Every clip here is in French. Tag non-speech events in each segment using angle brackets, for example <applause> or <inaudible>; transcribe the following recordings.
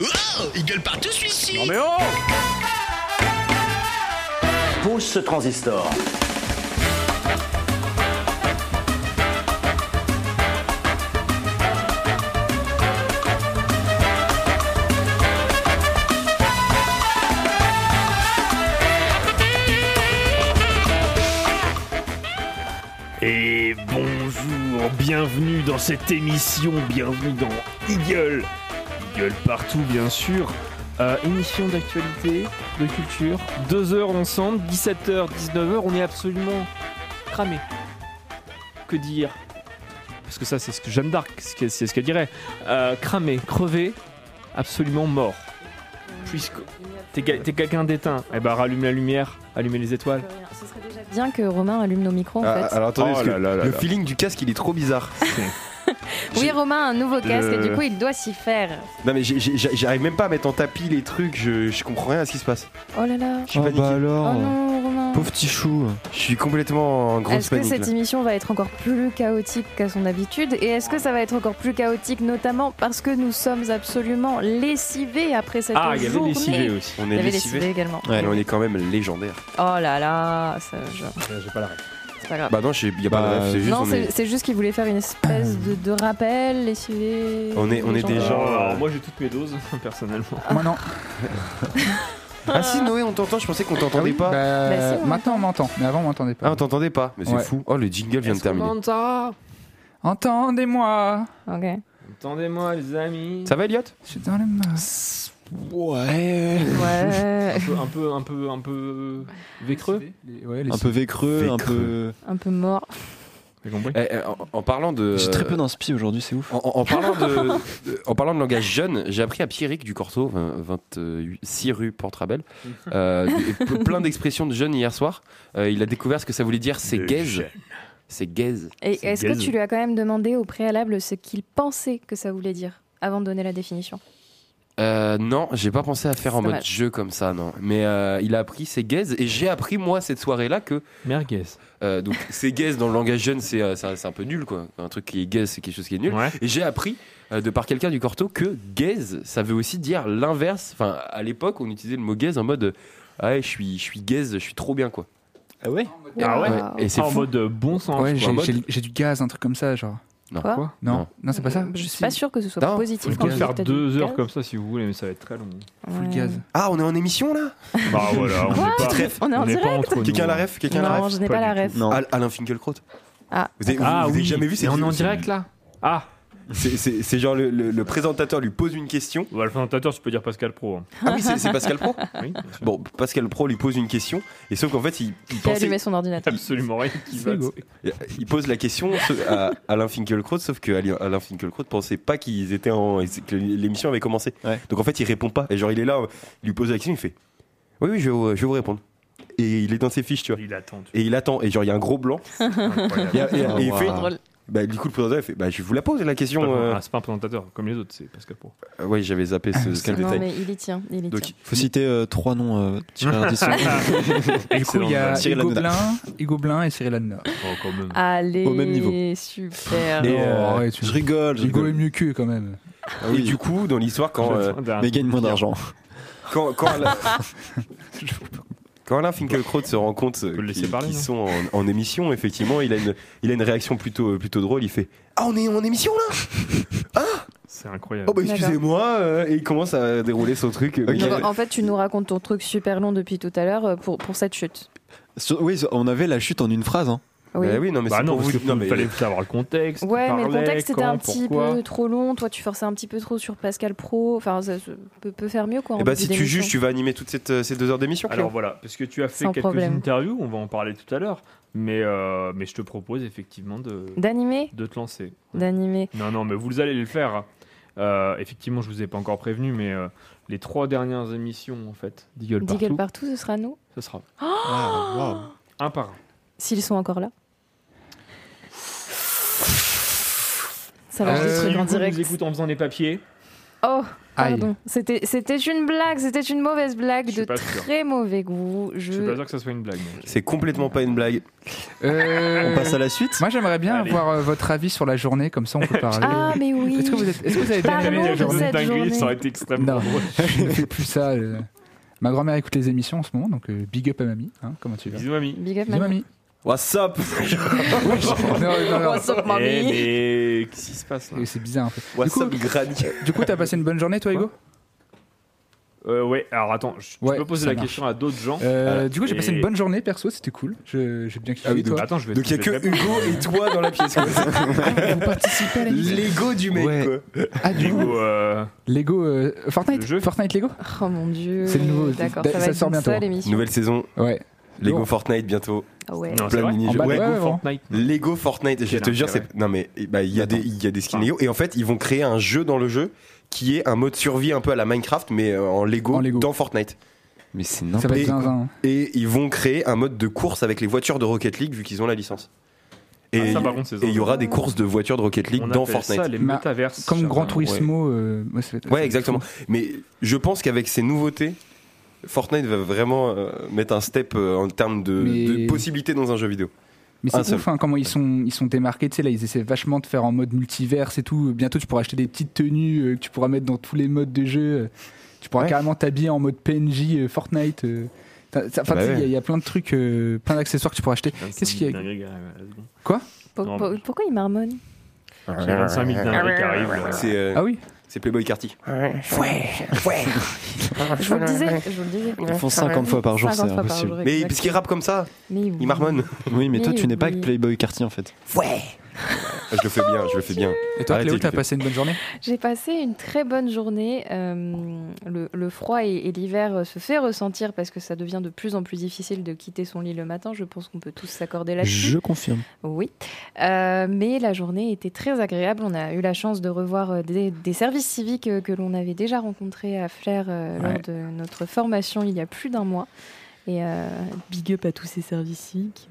Oh, il gueule partout celui-ci Non mais oh Pose ce transistor. Et bonjour, bienvenue dans cette émission, bienvenue dans Eagle. Eagle partout bien sûr. Euh, émission d'actualité, de culture, deux heures ensemble, 17h, 19h, on est absolument cramé. Que dire? Parce que ça c'est ce que Jeanne d'Arc, c'est ce qu'elle- dirait. Euh, cramé, crevé, absolument mort. Puisque t'es quel- t'es quelqu'un d'éteint, eh ben rallume la lumière, allumez les étoiles. Ce serait déjà bien que Romain allume nos micros en Ah, fait. alors attendez, Oh parce que là là là le là. feeling du casque il est trop bizarre. <laughs> <laughs> Oui, Romain a un nouveau casque et du coup il doit s'y faire. non mais j'arrive même pas à mettre en tapis les trucs, je, je comprends rien à ce qui se passe. Oh là là. Je suis Oh paniqué. bah Oh alors non, Romain. Pauvre petit chou Je suis complètement en grosse Est-ce que panique. cette là. émission va être encore plus chaotique qu'à son habitude Et est-ce que ça va être encore plus chaotique notamment parce que nous sommes absolument lessivés après cette Ah, il y avait journée? les civets aussi. On Il est y avait lessivé. lessivés également. Ouais, on est quand même légendaire. Oh là là, ça, je- J'ai pas la c'est pas grave. Bah non, j'ai- y a pas de rêve, c'est juste non, on c'est est, c'est juste qu'il voulait faire une espèce de, de rappel, lessivé. On est- on est des gens, euh, moi j'ai toutes mes doses <laughs> personnellement. Moi non. <laughs> Ah si Noé, on t'entend, je pensais qu'on t'entendait Ah oui pas. Bah, Bah si, on maintenant on m'entend, mais avant on m'entendait Ah, pas. on t'entendait pas, mais c'est Ouais. fou. Oh, le jingle vient de terminer. Entendez-moi Ok. Attendez-moi les amis. Ça va Elliot? Je suis dans le masse. Ouais Ouais. un peu, un peu, un peu, un peu vécreux. Ouais, les Un peu vécreux, un peu... Un peu mort. Compris. Eh, eh, en, en parlant de... J'ai très peu d'inspi aujourd'hui, c'est ouf. En, en- en parlant de, de- en parlant de langage jeune, j'ai appris à Pierrick du Corto, 26 rue Portrabel, euh, de- pe- plein d'expressions de jeunes hier soir. Euh, il a découvert ce que ça voulait dire, c'est gaze. C'est gaze. Et est-ce que tu lui as quand même demandé au préalable ce qu'il pensait que ça voulait dire avant de donner la définition? Euh, non, j'ai pas pensé à faire en mode jeu comme ça, non. Mais euh, il a appris c'est gaze et j'ai appris moi cette soirée-là que Merguez. euh, donc <laughs> c'est gaze dans le langage jeune, c'est euh, c'est un- peu nul quoi. Un truc qui est gaze, c'est quelque chose qui est nul. Ouais. Et j'ai appris euh, de par quelqu'un du Corto que gaze, ça veut aussi dire l'inverse. Enfin, à l'époque, on utilisait le mot gaze en mode euh, ah ouais, je suis, je suis gaze, je suis trop bien quoi. Ah ouais Ah ouais. Ouais, Et c'est en fou. mode bon sens. Ouais, j'ai du gaz, un truc comme ça, genre. Non. Quoi Quoi Non, Non. non, c'est pas ça. Je suis Si. pas sûr que ce soit Non, positif On quand peut tu dis faire deux heures comme ça si vous voulez, mais ça va être très long. Full gaz. Ah, on est en émission là? Bah voilà, on n'est pas, Petite ref. On est en pas direct. Quelqu'un a la ref Quelqu'un a la Non, ref je n'ai Pas pas la ref. Non. Al- Alain Finkielkraut. Ah. Vous avez, Ah vous avez oui. jamais vu Et on est en c'est- direct là? Ah. C'est- genre le, le- le présentateur lui pose une question. Bah, le présentateur, tu peux dire Pascal Pro. hein. Ah oui, c'est Pascal Pro. <laughs> Oui. bien sûr. Bon, Pascal Pro lui pose une question, et sauf qu'en fait, il, il pensait, allumé son ordinateur. Absolument rien il pose la question à Alain Finkielkraut, sauf que Alain Finkielkraut pensait pas qu'ils étaient en, que l'émission avait commencé. Ouais. Donc en fait, il répond pas. Et genre, il est là, il lui pose la question, il fait, oui, oui, je vais, vous- je vais vous répondre. Et il est dans ses fiches, tu vois. Il attend. tu Et il attend, et genre, il y a un gros blanc. Et, et- et il Wow. fait, Drôle. Bah, du coup, le présentateur, il fait, bah, je vous la pose la question. C'est pas- euh. ah, c'est pas un présentateur comme les autres, c'est Pascal Pro. Euh, ouais, j'avais zappé ce, ce Quel Non, détail. mais il y tient. Il y Donc, tient. Faut citer euh, trois noms euh. Et <laughs> <laughs> du coup, il y a Cyril Hugo. Blin, Hugo Blin et Cyril Hanouna. Oh, quand même. Allez, Au même niveau. super. Et, Oh, ouais, tu- Je rigole, je Hugo est rigole. mieux que quand même. Ah Et oui. du coup, dans l'histoire, quand, euh, Mais gagne moins d'argent. quand. <laughs> quand Alain Finkielkraut se rend compte euh, qu'ils non sont en, en émission, effectivement, il a une, il a une réaction plutôt, euh, plutôt drôle. Il fait Ah, on est en émission là C'est incroyable. Oh, bah excusez-moi euh, Et il commence à dérouler son truc. en fait, tu nous racontes ton truc super long depuis tout à l'heure pour, pour cette chute. Sur- Oui, on avait la chute en une phrase. Hein. Oui. Bah oui, non, mais Bah c'est non, pour parce vous. Non, mais fallait savoir le contexte. Ouais, mais le contexte était un petit pourquoi. peu trop long. Toi, tu forçais un petit peu trop sur Pascal Pro. Enfin, ça, ça peut, peut faire mieux, quoi. en Eh bah, début si tu juges, tu vas animer toutes cette, euh, ces deux heures d'émission, Alors voilà, parce que tu as fait Sans quelques problème. interviews, on va en parler tout à l'heure, mais, euh, mais je te propose effectivement de, D'animer de te lancer. D'animer. Non, non, mais vous allez le faire. Euh, effectivement, je vous ai pas encore prévenu, mais euh, les trois dernières émissions, en fait, d'Eagle Partout, Diggle partout, ce sera nous. ce sera Ah, un par un. S'ils sont encore là. Ça Euh, des trucs en direct. nous écoute en faisant des papiers. Oh, pardon. C'était c'était une blague, c'était une mauvaise blague de sûr. très mauvais goût. Je suis pas sûr que ça soit une blague. C'est complètement pas une blague. Euh, On passe à la suite Moi, j'aimerais bien Allez. avoir euh, votre avis sur la journée, comme ça on peut parler. Ah, mais oui. Est-ce que vous, êtes, est-ce que vous avez bien aimé la de journée? cette dinguerie, journée. ça aurait été extrêmement Non. drôle. <laughs> Je ne fais plus ça. euh. Ma grand-mère écoute les émissions en ce moment, donc euh, big up à mamie. Hein, comment tu vas? Bisous, mamie. Big up, Bisous, mamie. What's up <laughs> non, non, non. What's up, Eh, mamie mais qu'est-ce qui se passe là? C'est bizarre un peu. What's coup- up, Granny Du coup, t'as passé une bonne journée, toi, Hugo? Euh, Ouais, alors attends, je- tu Ouais, peux poser ça la marche. question à d'autres gens. Euh, Du coup, j'ai passé Et- une bonne journée, perso, c'était cool. Je- J'ai bien kiffé. Ah oui, toi? Attends, je vais Donc il y a je que vais. Hugo et toi dans la pièce. quoi. <laughs> Vous participez à l'émission L'ego du mec, Ouais. quoi. Ah, du coup, Hugo, euh, Lego euh, Fortnite? Le jeu Fortnite Lego? Oh mon dieu. C'est le nouveau. D'accord, Ça ça va être sort une bientôt. émission. Nouvelle saison, Ouais. Lego. Fortnite bientôt. Ah ouais. Non, c'est Plein de Ouais, ouais, Lego ouais, Fortnite. Lego Fortnite, je te jure, c'est. Non mais bah, il y, a des- il y a des skins Lego. Et en fait, ils vont créer un jeu dans le jeu qui est un mode survie un peu à la Minecraft, mais euh, en Lego, En Lego. dans Fortnite. Mais c'est Ça n'importe va Et- être zinzin. Et ils vont créer un mode de course avec les voitures de Rocket League vu qu'ils ont la licence. Et Ah, et il y aura des courses de voitures de Rocket League On dans Fortnite. ça les Ma- métaverses. Comme cher Gran Vincent. Turismo. euh, ouais, être- Ouais, exactement. Mais je pense qu'avec ces nouveautés, Fortnite va vraiment euh, mettre un step euh, en termes de, Mais- de possibilités dans un jeu vidéo. Mais c'est ouf hein, comment ils sont, ils sont démarqués. Tu sais, là, ils essaient vachement de faire en mode multiverse et tout. Bientôt, tu pourras acheter des petites tenues euh, que tu pourras mettre dans tous les modes de jeu. Tu pourras Ouais. carrément t'habiller en mode PNJ euh, Fortnite. euh. Enfin, Bah tu sais, il y a- ouais. il y, a plein de trucs, euh, plein d'accessoires que tu pourras acheter. 25 Qu'est-ce qu'il y a 000 dingueries qui arrivent, let's go. Pour- Non, pour- mais- pourquoi il marmonne? Il y a 25 000 dingueries qui arrivent. euh, Ah oui? C'est Playboy Carty. <laughs> Je vous le disais, je vous le disais. Ils font 50 fois par jour, c'est 50 fois par impossible. jour, Mais parce qu'il rappe comme ça, Mais oui. il marmonne. Oui, mais toi, tu n'es pas oui. avec Playboy Carty en fait. Je le fais bien, je le fais bien. Et toi, Arrêtez Cléo, t'as passé une bonne journée? J'ai passé une très bonne journée. Euh, le, le froid et, et l'hiver euh, se fait ressentir parce que ça devient de plus en plus difficile de quitter son lit le matin. Je pense qu'on peut tous s'accorder là-dessus. Je confirme. Oui. Euh, mais la journée était très agréable. On a eu la chance de revoir des, des services civiques que l'on avait déjà rencontrés à Flair euh, lors de notre formation il y a plus d'un mois. Et euh, big up à tous ces services civiques.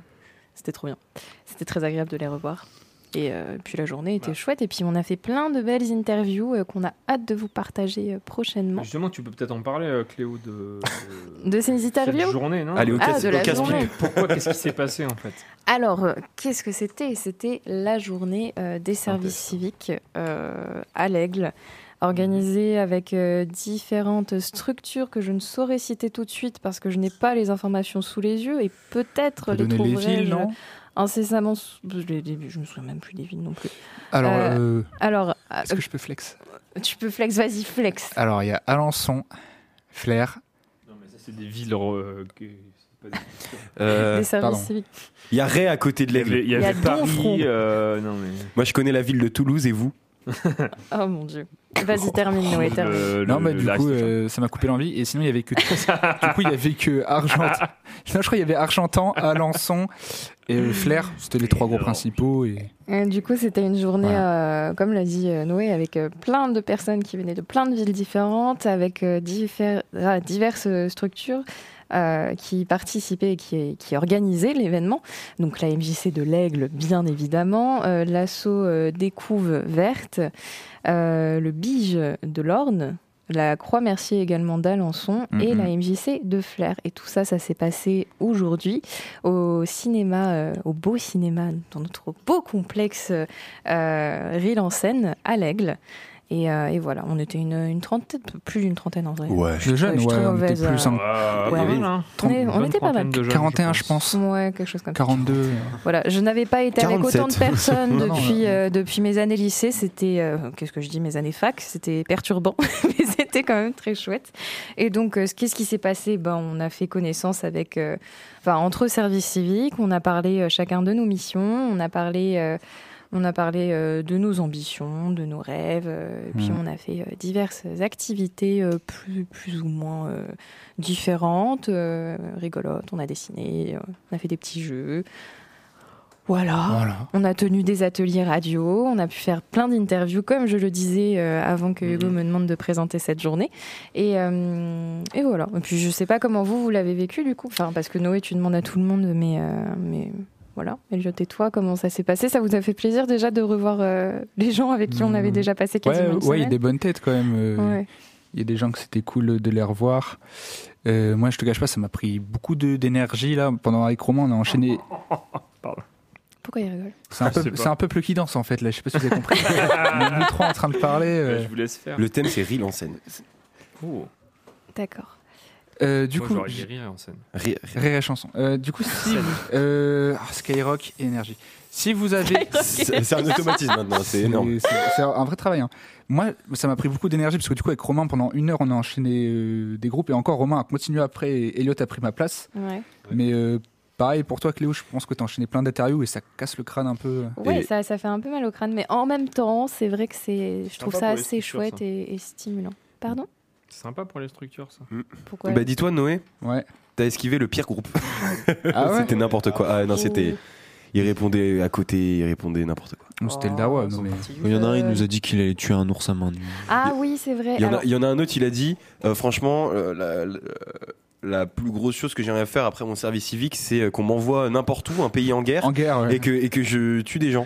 C'était trop bien. C'était très agréable de les revoir. Et euh, puis la journée était chouette. Et puis on a fait plein de belles interviews euh, qu'on a hâte de vous partager euh, prochainement. Justement, tu peux peut-être en parler, euh, Cléo, de, <laughs> De ces cette interviews journée, non Allez, au Ah, de la journée. Pourquoi Qu'est-ce qui s'est passé en fait? Alors, euh, qu'est-ce que c'était? C'était la journée euh, des services civiques euh, à l'Aigle, organisée avec euh, différentes structures que je ne saurais citer tout de suite parce que je n'ai pas les informations sous les yeux et peut-être les les trouverai villes, non? incessamment. Je, les- les- je me souviens même plus des villes non plus. Alors, Euh, euh, Alors, est-ce que je peux flex? tu peux flex, vas-y flex. Alors, il y a Alençon, Flair. Non, mais ça, c'est des villes. euh, que- <laughs> Euh. Il y a Ray à côté de Il y avait, l'aigle. il y Il y a Paris. Euh, non, mais. Moi, je connais la ville de Toulouse et vous? <laughs> Oh mon dieu. <laughs> Vas-y, termine, Noé, termine. Le- Non, bah, le- du coup, euh, ça m'a coupé l'envie. Et sinon, il y avait que. <laughs> du coup, il y avait que Argentan. Non, je crois qu'il y avait Argentan, Alençon et euh, Flair. C'était les trois gros alors principaux. Et... Euh, Du coup, c'était une journée, euh, comme l'a dit euh, Noé, avec euh, plein de personnes qui venaient de plein de villes différentes, avec euh, ah, diverses euh, structures euh, qui participaient et qui, qui organisaient l'événement. Donc la MJC de l'Aigle, bien évidemment, euh, l'assaut euh, des Couves Vertes, le Bige de l'Orne, la Croix-Mercier également d'Alençon et Mhm. la MJC de Flers. Et tout ça, ça s'est passé aujourd'hui au cinéma, euh, au beau cinéma, dans notre beau complexe euh, Rille en Seine, à l'Aigle. Et, euh, et voilà, on était une, une trentaine, plus d'une trentaine en vrai. Ouais. Je jeune, je suis ouais, très on était mauvaise, plus. euh, hein. Ouais. On, est- on Bonne était pas mal. jeunes, 41, je pense. pense. Ouais, quelque chose comme ça. 42. euh. Voilà, je n'avais pas été avec 47. autant de personnes <laughs> depuis, euh, depuis mes années lycée. C'était, euh, qu'est-ce que je dis, mes années fac. C'était perturbant, <laughs> mais c'était quand même très chouette. Et donc, euh, qu'est-ce qui s'est passé ben, On a fait connaissance avec, euh, enfin, entre services civiques. On a parlé euh, chacun de nos missions. On a parlé. On a parlé euh, de nos ambitions, de nos rêves, euh, et puis Mhm. on a fait euh, diverses activités plus, plus ou moins différentes, rigolotes. On a dessiné, on a fait des petits jeux. Voilà. Voilà. On a tenu des ateliers radio, on a pu faire plein d'interviews, comme je le disais euh, avant que Hugo Mhm. me demande de présenter cette journée. Et, euh, et voilà. Et puis je sais pas comment vous, vous l'avez vécu du coup. Enfin, parce que Noé, tu demandes à tout le monde, mais, euh, mais voilà. Elliot et toi, comment ça s'est passé? Ça vous a fait plaisir déjà de revoir euh, les gens avec qui on avait Mmh. déjà passé Ouais, quasiment une ouais, il y a des bonnes têtes quand même. euh, Ouais. Il y a des gens que c'était cool de les revoir. Euh, moi, je te cache pas, ça m'a pris beaucoup de- d'énergie là. Pendant avec Romain, on a enchaîné. <laughs> Pourquoi il rigole? C'est un, peu- un peuple qui danse en fait là. Je sais pas si vous avez compris. <laughs> on est nous trois en train de parler. euh. Je vous laisse faire. Le thème, c'est Ril en scène. Oh. D'accord. Euh, du Moi, coup, rire en scène. Rire- rire. Rire et chanson. Euh, du coup, si vous- euh, ah, Skyrock et énergie. Si vous avez, C'est c'est un automatisme maintenant, c'est énorme. C'est c'est un vrai travail. hein. Moi, ça m'a pris beaucoup d'énergie parce que du coup, avec Romain, pendant une heure, on a enchaîné euh, des groupes et encore Romain a continué après. Et Elliot a pris ma place. Ouais, Mais euh, pareil pour toi, Cléo, je pense que tu as enchaîné plein d'interviews et ça casse le crâne un peu. ouais Et- ça, ça fait un peu mal au crâne, mais en même temps, c'est vrai que c'est, je trouve ça les assez chouette ça. et, et stimulant. Pardon? C'est sympa pour les structures, ça. Pourquoi Bah dis-toi Noé, Ouais. t'as esquivé le pire groupe. Ah <laughs> ouais c'était n'importe quoi. Ah non, c'était. Il répondait à côté, il répondait n'importe quoi. C'était le Dawa. Oh, non, mais... Il y en a un, il nous a dit qu'il allait tuer un ours à main nue. Ah oui, c'est vrai. Il y, en a, Alors, il y en a un autre, il a dit euh, franchement, euh, la, la- la plus grosse chose que j'aimerais faire après mon service civique, c'est euh, qu'on m'envoie n'importe où, un pays en guerre, En guerre, ouais. et, que, et que je tue des gens.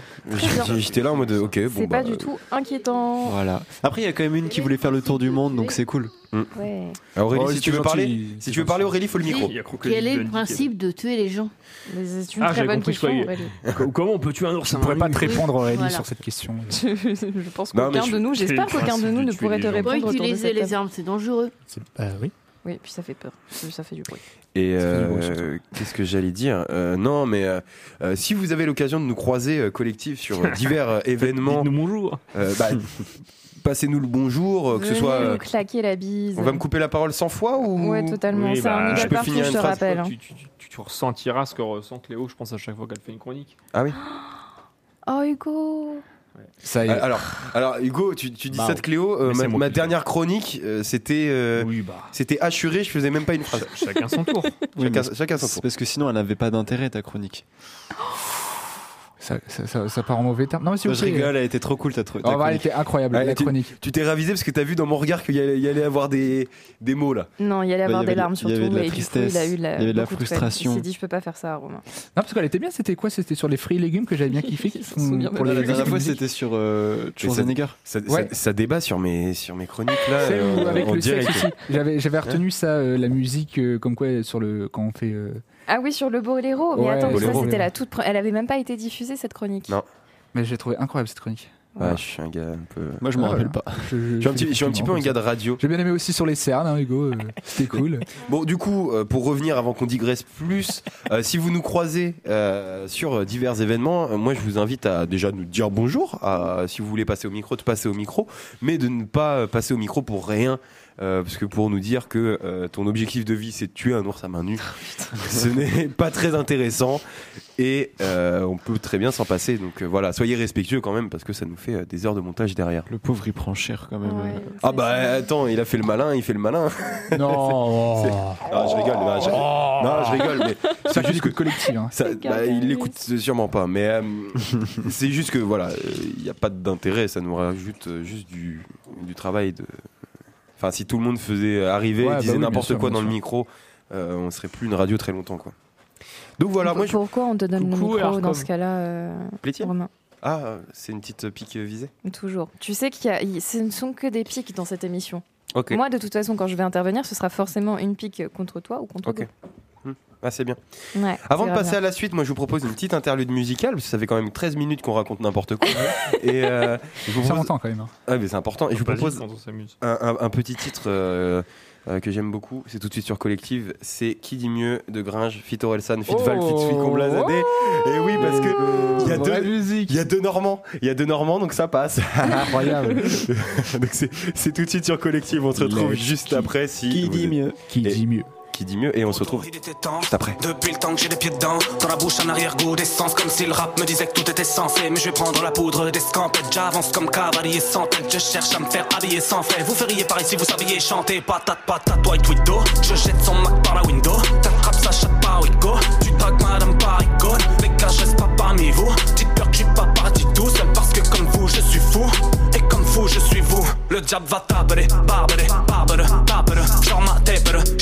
J'étais là en mode ok, bon c'est bah. pas du tout inquiétant. Voilà. Après, il y a quand même une qui voulait faire le tour du monde, donc c'est cool. Ouais. euh, Aurélie, Oh, si tu veux gentil, parler, si tu veux parler, Aurélie, faut le micro. Quel est le principe de tuer les gens? C'est une Ah, très bonne question. Aurélie. <laughs> Comment on peut tuer un ours Je ne pourrais pas te répondre, Aurélie, Voilà. sur cette question. <laughs> Je, pense qu'aucun je- de nous, j'espère qu'aucun de nous ne pourrait te répondre de utiliser les armes, c'est dangereux. Bah oui. Oui, puis ça fait peur. Ça fait du bruit. Et euh, qu'est-ce que j'allais dire? Euh, Non, mais euh, si vous avez l'occasion de nous croiser collectif sur divers <laughs> événements, bonjour. bah, passez-nous le bonjour, euh, que ce soit. euh, nous claquer la bise. on va me couper la parole 100 fois ou Ouais, totalement. Oui, c'est bah, un je peux finir je te rappelle. hein. Tu, tu- tu- tu ressentiras ce que ressent Cléo, je pense, à chaque fois qu'elle fait une chronique. Ah oui. Oh, Hugo Ça y est. Euh, Alors, alors Hugo, tu, tu dis Bah, ça de Cléo. euh, mais c'est ma moi ma dernière chronique, euh, c'était euh, Oui, bah. c'était assuré. Je faisais même pas une phrase. ch- Chacun son tour. <laughs> Oui, Chacun, chacun son C'est tour. parce que sinon, elle n'avait pas d'intérêt, ta chronique. <laughs> Ça, ça, ça- ça part en mauvais terme. Non, mais s'il vous je rigole, elle était trop cool, ta, ta Oh, bah, elle chronique. était incroyable, la tu- chronique. Tu t'es ravisé parce que t'as vu dans mon regard qu'il y y allait avoir des, des mots là. Non, il y allait Bah, avoir y des larmes il y surtout. avait de la du coup, tristesse, il a eu la, il y avait de la beaucoup peine. frustration. Il s'est dit, je peux pas faire ça, Romain. Non, parce qu'elle était bien, c'était quoi? C'était sur les fruits et légumes que j'avais bien kiffé. <laughs> Pour La dernière fois, c'était sur euh, ça- Schwarzenegger. Ça, débat sur mes, sur mes chroniques là. Euh, avec le. J'avais, j'avais retenu ça, euh, la musique, comme quoi, sur le, quand on fait. Ah oui, sur le Boléro. Mais Ouais, attends, ça, c'était la toute. Elle avait même pas été diffusée, cette chronique. Non. Mais j'ai trouvé incroyable cette chronique. Ouais, je suis un gars un peu. Moi, je m'en Ah, rappelle pas. Je, je- Je suis un petit, des je suis un petit peu un gars de radio. J'ai bien aimé aussi sur les cernes, hein, Hugo. euh, C'était <laughs> cool. Bon, du coup, euh, pour revenir avant qu'on digresse plus, euh, si vous nous croisez euh, sur divers événements, euh, moi je vous invite à déjà nous dire bonjour, à, si vous voulez passer au micro, de passer au micro, mais de ne pas passer au micro pour rien. Euh, parce que pour nous dire que euh, ton objectif de vie c'est de tuer un ours à main nue, <laughs> ce n'est pas très intéressant et euh, on peut très bien s'en passer. Donc euh, voilà, soyez respectueux quand même parce que ça nous fait euh, des heures de montage derrière. Le pauvre, il prend cher quand même. Ouais, Ah bah attends, il a fait le malin, il fait le malin. <laughs> non. Ah, je rigole, non, je, non, je rigole, mais Ça <laughs> c'est juste que collectif. hein. Ça, bah, il l'écoute sûrement pas, mais euh, c'est juste que voilà, euh, il n'y a pas d'intérêt, ça nous rajoute euh, juste du, du travail. De... Enfin, si tout le monde faisait arriver, Ouais, et bah disait oui, n'importe sûr, quoi dans le micro, euh, on serait plus une radio très longtemps, quoi. Donc voilà, moi je. Pourquoi on te donne Coucou, le micro dans ce cas-là, euh. Romain Ah, euh, c'est une petite pique euh, visée. Toujours. Tu sais qu'il y a, ce ne sont que des piques dans cette émission. Ok. Moi, de toute façon, quand je vais intervenir, ce sera forcément une pique contre toi ou contre Ok. Hmm. Ah, c'est bien. Ouais, Avant de passer bien. à la suite, moi je vous propose une petite interlude musicale, parce que ça fait quand même 13 minutes qu'on raconte n'importe quoi. <laughs> Et euh, je vous propose... longtemps quand même. hein. Ah, mais c'est important. Et je vous propose juste quand on s'amuse. un, un- un petit titre euh, euh, que j'aime beaucoup, c'est tout de suite sur Collective, c'est Qui dit mieux de Gringe, Fit Orelsan, Fit Val, Fit Fit Comblazadé. Et oui, parce que il y a deux, musique. il y a deux Normands, il y a deux Normands, donc ça passe. Incroyable. <laughs> donc c'est tout de suite sur Collective. On se retrouve juste qui- après. Si Qui dit êtes- mieux Qui Et- dit mieux Qui dit mieux Et on se retrouve Il était temps. juste après. Depuis le temps que j'ai les pieds dedans, dans la bouche un arrière-goût d'essence, comme si le rap me disait que tout était censé. Mais je vais prendre la poudre des scampettes, j'avance comme cavalier sans tête. Je cherche à me faire habiller sans fait. Vous feriez pareil si vous saviez chanter. Patate, patate, white widow. Je jette son Mac par la window. T'attrapes sa chatte par Wigo. Tu dragues madame par icône. Les gars, je reste pas parmi vous. Dites peur que je suis pas parti tout seul parce que comme vous, je suis fou. Et comme fou, je suis vous. Le diable va taper, barber,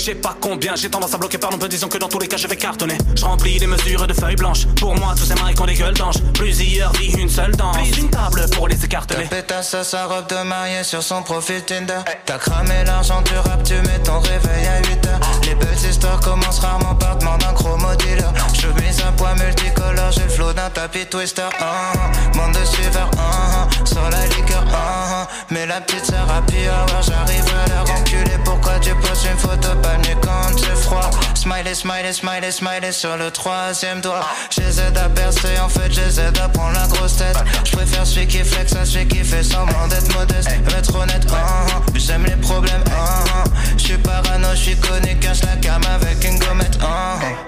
sais pas combien, j'ai tendance à bloquer par nombre, disons que dans tous les cas je vais cartonner. Je remplis les mesures de feuilles blanches. Pour moi, tous ces maris ont des gueules d'ange. Plusieurs vies, une seule danse. Une table pour les écarteler. Ta pétasse à sa robe de mariée sur son profil Tinder. T'as cramé l'argent du rap, tu mets ton réveil à 8 heures. Les belles histoires commencent rarement par demander un chromo dealer. Chemise un poids multicolore, j'ai le flow d'un tapis twister. ah, ah. Monde de suiveurs, ah, ah. Sors la liqueur, ah, ah. Mais la petite sœur happy hour, j'arrive à l'heure enculé. Pourquoi tu poses une photo pas quand c'est froid? Smiley, smiley, smiley, smiley sur le troisième doigt. J'essaie à percer, en fait j'essaie à prendre la grosse tête. Je préfère celui qui flex à celui qui fait semblant d'être modeste. Être honnête, ah, ah. j'aime les problèmes, ah, ah. Je suis parano, je suis connu, cache la cam avec une gommette.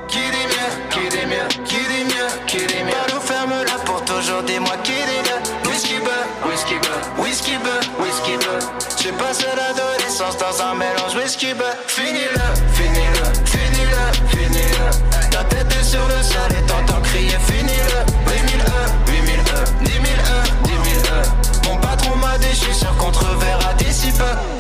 Qui dit mieux, qui dit mieux, qui dit mieux, qui dit mieux. Balou ferme-la pour toujours, dis-moi qui dit mieux. Whisky beurre, whisky beurre, whisky beurre, dans un mélange whisky beurre. Finis-le, finis-le, finis-le, finis-le. Ta tête est sur le sol et t'entends crier finis-le. 8000 E, 8000 E, 10 000 E, 10 000 E. Mon patron m'a sûr qu'on te reverra d'ici peu.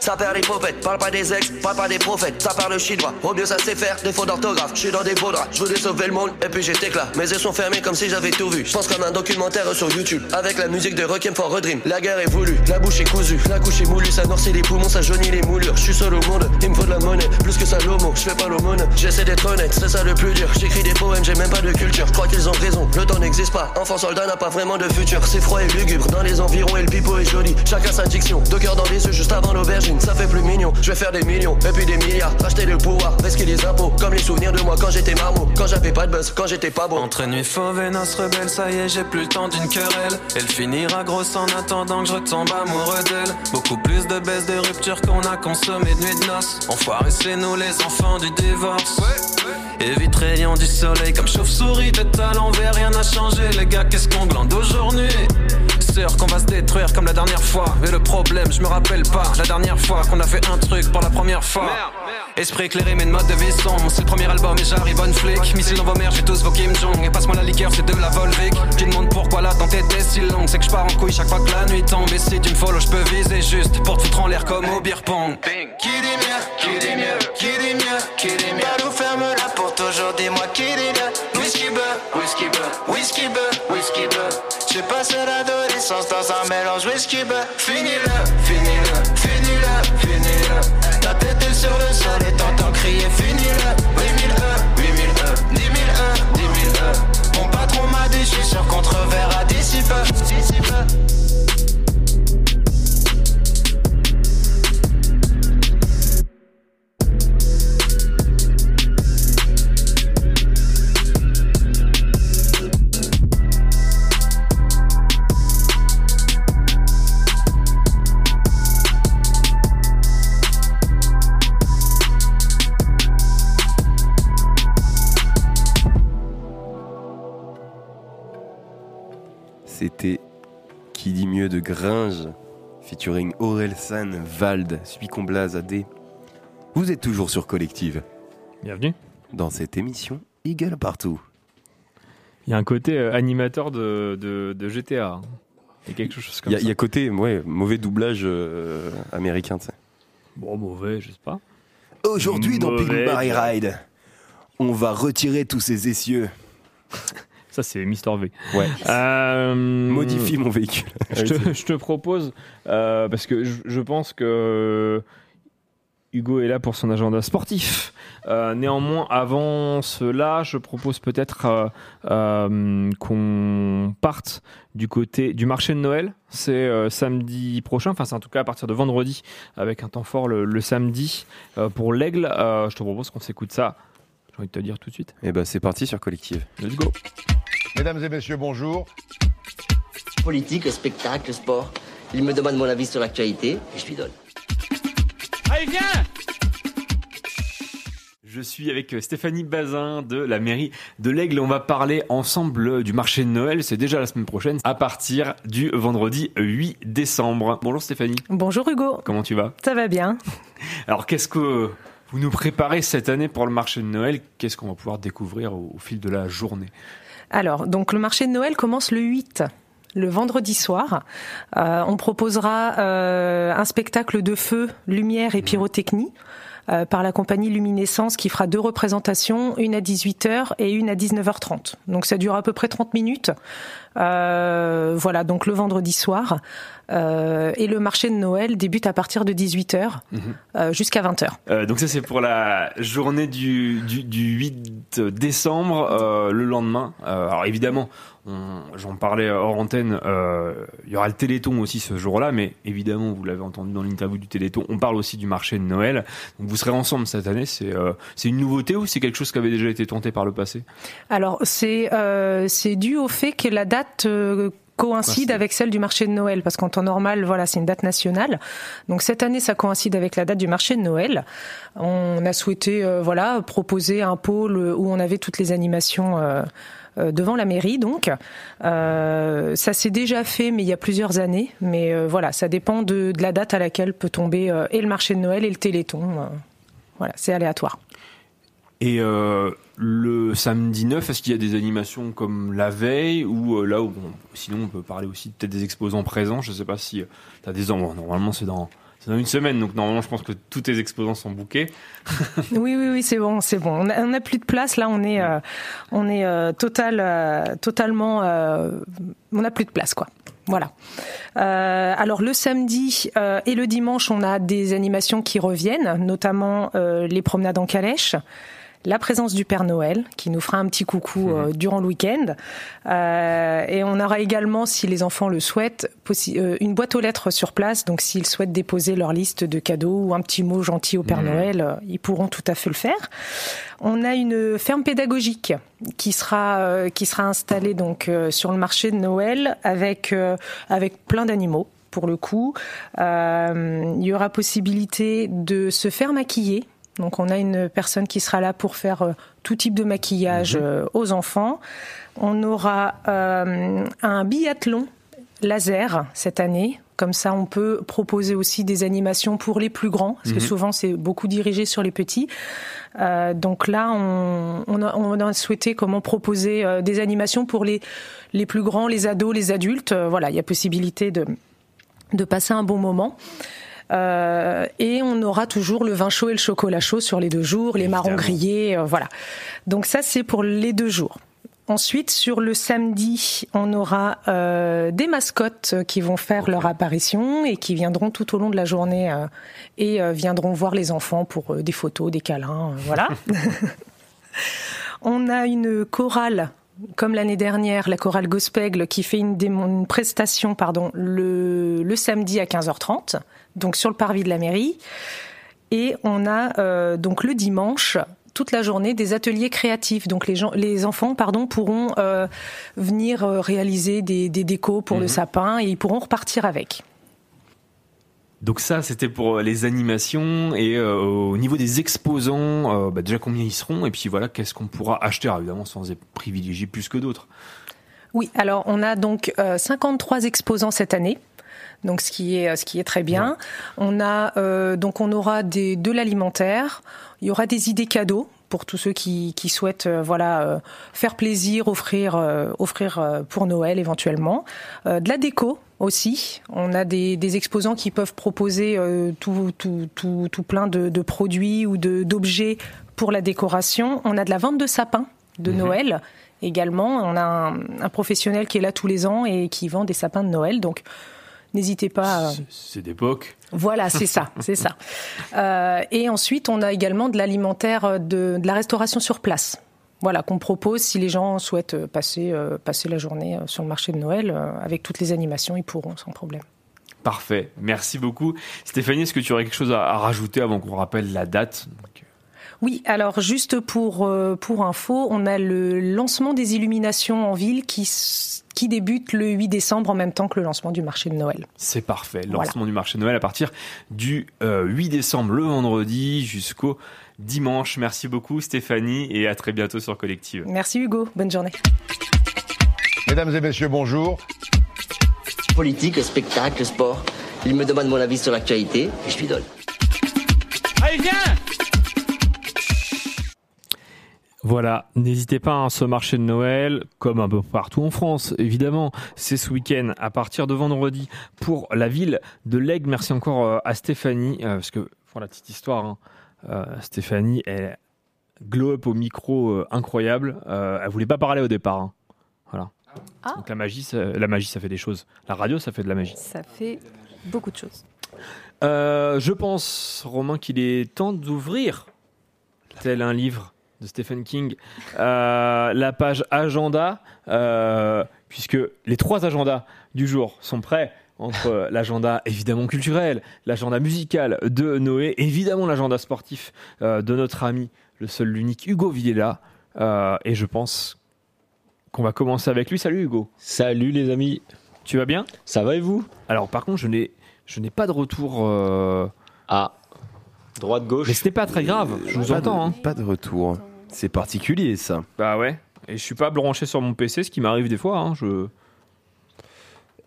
Ça perd les prophètes, parle pas des ex, parle pas des prophètes, ça parle chinois. Au mieux ça sait faire, défaut d'orthographe. Je suis dans des faux draps, je voulais sauver le monde, et puis j'étais là. Mes yeux sont fermés comme si j'avais tout vu. Je pense comme un documentaire sur YouTube, avec la musique de Requiem for a Dream. La guerre est voulue, la bouche est cousue, la couche est moulue, ça noircit les poumons, ça jaunit les moulures. Je suis seul au monde, il me faut de la monnaie, plus que ça l'homo, je fais pas l'aumône. J'essaie d'être honnête, c'est ça le plus dur. J'écris des poèmes, j'ai même pas de culture. Je crois qu'ils ont raison, le temps n'existe pas. Enfant soldat n'a pas vraiment de futur, c'est froid et lugubre. Dans les environs et le pipeau est joli. Chacun sa diction, deux cœurs dans les yeux juste avant l'aubergine, ça fait plus mignon. Je vais faire des millions, et puis des milliards, racheter le pouvoir, risquer les impôts, comme les souvenirs de moi quand j'étais marmot, quand j'avais pas de buzz, quand j'étais pas bon. Entre nuit fauve et noce rebelle, ça y est, j'ai plus le temps d'une querelle. Elle finira grosse en attendant que je retombe amoureux d'elle. Beaucoup plus de baisse de rupture qu'on a consommé de nuit de noces. Enfoiré, c'est nous les enfants du divorce. Et vite rayon du soleil comme chauve-souris, tête à l'envers, rien n'a changé. Les gars, qu'est-ce qu'on glande aujourd'hui? Qu'on va se détruire comme la dernière fois. Mais le problème, je me rappelle pas la dernière fois qu'on a fait un truc pour la première fois. Esprit éclairé, mais une mode de vie sombre. C'est le premier album et j'arrive bonne flic. Missile dans vos mères, j'ai tous vos Kim Jong. Et passe-moi la liqueur, c'est de la Volvic. Tu demandes pourquoi l'attente était si longue. C'est que je pars en couille chaque fois que la nuit tombe. Et si tu me follow, je peux viser juste pour te foutre en l'air comme au beer pong. Qui dit mieux, qui dit mieux, qui dit mieux, qui dit mieux? Balou ferme-la pour toujours, dis-moi qui dit mieux? Whisky beurre, whisky beurre, whisky beurre, whisky beurre. Passé l'adolescence dans un mélange whisky beurre. Finis-le, finis-le, finis-le, finis-le. Ta tête est sur le sol et t'entends crier finis-le. 8000 E, 8000 E, 10 000 E, 10 000 E. Mon patron m'a dit, je suis sûr qu'on te reverra d'ici peu, d'ici peu. C'était Qui dit mieux de Gringe, featuring Orelsan, Vald, Suicon Blaze, AD. Vous êtes toujours sur Collective, Bienvenue. dans cette émission Eagle partout. Il y a un côté euh, animateur de, de, de GTA. hein. Il y a quelque chose comme y, a- ça. il y a côté, ouais, mauvais doublage euh, américain, tu sais. Bon, mauvais, je sais pas. Aujourd'hui dans Mauvais. Barry Ride, on va retirer tous ces essieux. Ça, c'est Mister V. Ouais. Euh, Modifie mon véhicule. <laughs> Je te, je te propose, euh, parce que je, je pense que Hugo est là pour son agenda sportif. Euh, néanmoins, avant cela, je propose peut-être euh, euh, qu'on parte du côté du marché de Noël. C'est samedi prochain, enfin c'est en tout cas à partir de vendredi, avec un temps fort le, le samedi pour l'aigle. Je te propose qu'on s'écoute ça. J'ai envie de te dire tout de suite. Et bah c'est parti sur Collective. Let's go. Mesdames et messieurs, bonjour. Politique, spectacle, sport. Il me demande mon avis sur l'actualité et je lui donne. Allez, viens Je suis avec euh, Stéphanie Bazin de la mairie de l'Aigle. On va parler ensemble euh, du marché de Noël. C'est déjà la semaine prochaine, à partir du vendredi 8 décembre. Bonjour Stéphanie, Bonjour Hugo, comment tu vas? Ça va bien <laughs> Alors qu'est-ce que vous nous préparez cette année pour le marché de Noël Qu'est-ce qu'on va pouvoir découvrir au, au fil de la journée? Alors, donc le marché de Noël commence le 8. Le vendredi soir, Euh, on proposera euh, un spectacle de feu, lumière et pyrotechnie. Euh, par la compagnie Luminescence qui fera deux représentations, une à 18h et une à 19h30. Donc ça dure à peu près 30 minutes. Euh, voilà, donc le vendredi soir. Euh, et le marché de Noël débute à partir de 18h euh, jusqu'à 20h. Euh, donc ça c'est pour la journée du, du, du 8 décembre, euh, le lendemain. Alors évidemment, j'en parlais hors antenne, euh, il y aura le Téléthon aussi ce jour-là, mais évidemment, vous l'avez entendu dans l'interview du Téléthon, on parle aussi du marché de Noël. Donc vous serez ensemble cette année, c'est euh, c'est une nouveauté ou c'est quelque chose qui avait déjà été tenté par le passé? Alors c'est euh, c'est dû au fait que la date euh, coïncide. avec celle du marché de Noël parce qu'en temps normal voilà c'est une date nationale. Donc cette année ça coïncide avec la date du marché de Noël. On a souhaité euh, voilà proposer un pôle où on avait toutes les animations euh, devant la mairie donc. Euh, ça s'est déjà fait mais il y a plusieurs années. Mais euh, voilà ça dépend de, de la date à laquelle peut tomber euh, et le marché de Noël et le Téléthon euh, voilà c'est aléatoire. Et euh, le samedi 9, est-ce qu'il y a des animations comme la veille ou euh, là où bon, sinon on peut parler aussi peut-être des exposants présents. Je sais pas si tu as des bon, normalement c'est dans c'est dans une semaine donc normalement je pense que tous tes exposants sont bookés. <laughs> Oui, oui, oui, c'est bon, c'est bon. On a, on a plus de place là. On est, euh, on est euh, total, euh, totalement, euh, on a plus de place, quoi. Voilà. Euh, alors le samedi euh, et le dimanche, on a des animations qui reviennent, notamment euh, les promenades en calèche. La présence du Père Noël qui nous fera un petit coucou euh, durant le week-end. Euh, et on aura également, si les enfants le souhaitent, euh, une boîte aux lettres sur place. Donc s'ils souhaitent déposer leur liste de cadeaux ou un petit mot gentil au Père Mhm. Noël, ils pourront tout à fait le faire. On a une ferme pédagogique qui sera qui sera installée donc sur le marché de Noël avec avec plein d'animaux pour le coup. Il y aura possibilité de se faire maquiller. Donc on a une personne qui sera là pour faire euh, tout type de maquillage euh, aux enfants. On aura euh, un biathlon laser cette année. Comme ça, on peut proposer aussi des animations pour les plus grands, parce que Mhm. souvent c'est beaucoup dirigé sur les petits. Euh, donc là, on, on, a, on a souhaité comment proposer euh, des animations pour les les plus grands, les ados, les adultes. Voilà, il y a possibilité de de passer un bon moment. Euh, et on aura toujours le vin chaud et le chocolat chaud sur les deux jours, les marrons grillés, euh, voilà. Donc ça c'est pour les deux jours. Ensuite, sur le samedi, on aura euh, des mascottes qui vont faire leur apparition et qui viendront tout au long de la journée euh, et euh, viendront voir les enfants pour des photos, des câlins, voilà. <laughs> on a une chorale comme l'année dernière, la chorale Gospègle qui fait une, prestation pardon, le, le samedi à 15h30, donc sur le parvis de la mairie. Et on a euh, donc le dimanche toute la journée des ateliers créatifs. Donc les gens, les enfants, pardon, pourront euh, venir euh, réaliser des, des décos pour le Mhm. sapin et ils pourront repartir avec. Donc ça c'était pour euh, les animations et euh, au niveau des exposants, euh, bah, déjà combien ils seront et puis voilà qu'est-ce qu'on pourra acheter Alors, évidemment sans être privilégié plus que d'autres. Oui, alors on a donc euh, 53 exposants cette année. Donc ce qui est ce qui est très bien. On a donc on aura des de l'alimentaire, il y aura des idées cadeaux pour tous ceux qui, qui souhaitent euh, voilà euh, faire plaisir, offrir euh, offrir pour Noël éventuellement, de la déco aussi. On a des, des exposants qui peuvent proposer euh, tout, tout, tout, tout plein de, de produits ou d'objets pour la décoration. On a de la vente de sapins de Mhm. Noël également. On a un, un professionnel qui est là tous les ans et qui vend des sapins de Noël. Donc n'hésitez pas. à- C'est d'époque. voilà, c'est ça, <laughs> c'est ça. Euh, et ensuite, on a également de l'alimentaire, euh, de, de la restauration sur place. Voilà, qu'on propose si les gens souhaitent euh, passer, euh, passer la journée euh, sur le marché de Noël euh, avec toutes les animations, ils pourront sans problème. Parfait, merci beaucoup. Stéphanie, est-ce que tu aurais quelque chose à, à rajouter avant qu'on rappelle la date? Oui, alors juste pour, euh, pour info, on a le lancement des illuminations en ville qui, qui débute le 8 décembre en même temps que le lancement du marché de Noël. C'est parfait. Voilà. Lancement du marché de Noël à partir du euh, 8 décembre, le vendredi, jusqu'au dimanche. Merci beaucoup Stéphanie et à très bientôt sur Collective. Merci Hugo, bonne journée. Mesdames et messieurs, bonjour. Politique, spectacle, sport. Il me demande mon avis sur l'actualité et je lui donne. Allez, viens Voilà, n'hésitez pas à ce marché de Noël, comme un peu partout en France, évidemment, c'est ce week-end à partir de vendredi pour la ville de l'Aigle. Merci encore euh, à Stéphanie, euh, parce que pour la petite histoire, hein, Euh, Stéphanie, elle glow up au micro euh, incroyable. Euh, elle voulait pas parler au départ. hein. Voilà. Ah. Donc la magie, ça, la magie, ça fait des choses. La radio, ça fait de la magie. Ça fait beaucoup de choses. Euh, je pense, Romain, qu'il est temps d'ouvrir, tel un livre de Stephen King, euh, la page agenda, euh, puisque les trois agendas du jour sont prêts. Entre l'agenda évidemment culturel, l'agenda musical de Noé, évidemment l'agenda sportif euh, de notre ami, le seul, l'unique Hugo Villela. Euh, et je pense qu'on va commencer avec lui. Salut Hugo. Salut les amis. Tu vas bien? Ça va et vous? Alors par contre, je n'ai, je n'ai pas de retour. euh, Ah, droite gauche. Mais ce n'est pas très grave, je vous Pas entends. de- hein. Pas de retour. C'est particulier ça. Bah ouais. Et je suis pas branché sur mon PC, ce qui m'arrive des fois. hein, Je...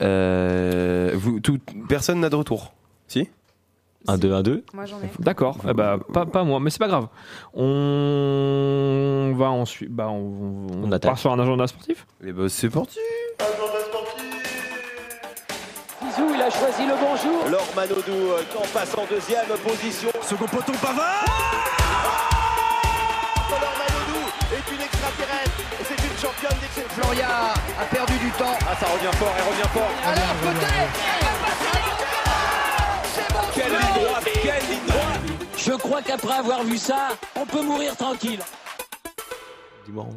Euh, vous, tout, personne n'a de retour. Si 1, 2, 1, 2. Moi, j'en ai. D'accord. Eh bah, pas, pas moi, mais c'est pas grave. On va ensuite. Bah, on, on, On attaque. part sur un agenda sportif. Et bah c'est parti. Zizou, il a choisi le bonjour. Laure Manodou euh, en passe en deuxième position. Second poteau Pavard championne d'exception. Floria a perdu du temps. Ah, ça revient fort, elle revient fort. Alors peut-être Quelle ligne droite, quelle ligne droite. Je crois qu'après avoir vu ça, on peut mourir tranquille. Dis-moi.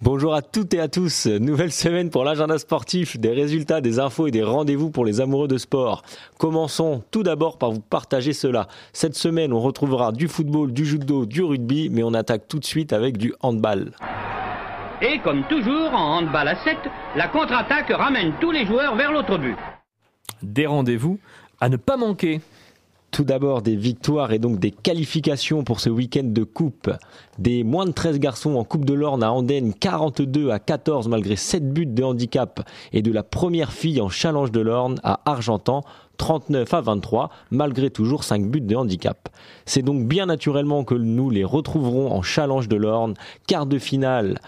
Bonjour à toutes et à tous. Nouvelle semaine pour l'agenda sportif, des résultats, des infos et des rendez-vous pour les amoureux de sport. Commençons tout d'abord par vous partager cela. Cette semaine, on retrouvera du football, du judo, du rugby, mais on attaque tout de suite avec du handball. Et comme toujours, en handball à 7, la contre-attaque ramène tous les joueurs vers l'autre but. Des rendez-vous à ne pas manquer. Tout d'abord des victoires et donc des qualifications pour ce week-end de coupe. Des moins de 13 garçons en Coupe de l'Orne à Andenne, 42 à 14 malgré 7 buts de handicap. Et de la première fille en Challenge de l'Orne à Argentan, 39 à 23 malgré toujours 5 buts de handicap. C'est donc bien naturellement que nous les retrouverons en Challenge de l'Orne, quart de finale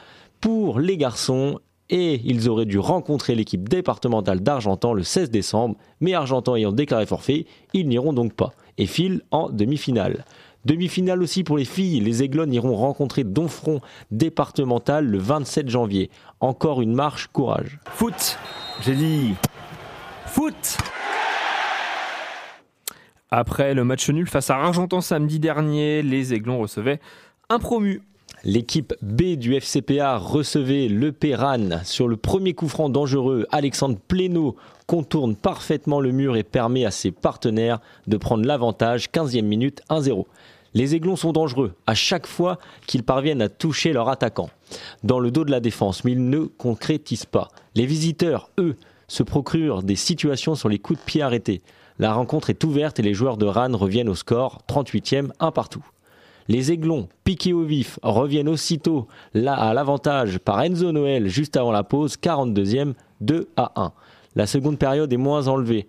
pour les garçons et ils auraient dû rencontrer l'équipe départementale d'Argentan le 16 décembre, mais Argentan ayant déclaré forfait, ils n'iront donc pas et filent en demi-finale. Demi-finale aussi pour les filles, les Aiglons iront rencontrer Donfront départemental le 27 janvier. Encore une marche courage. Foot, j'ai dit. Foot Après le match nul face à Argentan samedi dernier, les Aiglons recevaient un promu. L'équipe B du FCPA recevait le Péran sur le premier coup franc dangereux. Alexandre Plénaud contourne parfaitement le mur et permet à ses partenaires de prendre l'avantage. 15e minute 1-0. Les Aiglons sont dangereux à chaque fois qu'ils parviennent à toucher leur attaquant. Dans le dos de la défense, mais ils ne concrétisent pas. Les visiteurs, eux, se procurent des situations sur les coups de pied arrêtés. La rencontre est ouverte et les joueurs de Rennes reviennent au score 38e, un partout. Les Aiglons, piqués au vif, reviennent aussitôt là à l'avantage par Enzo Noël juste avant la pause, 42e, 2 à 1. La seconde période est moins enlevée.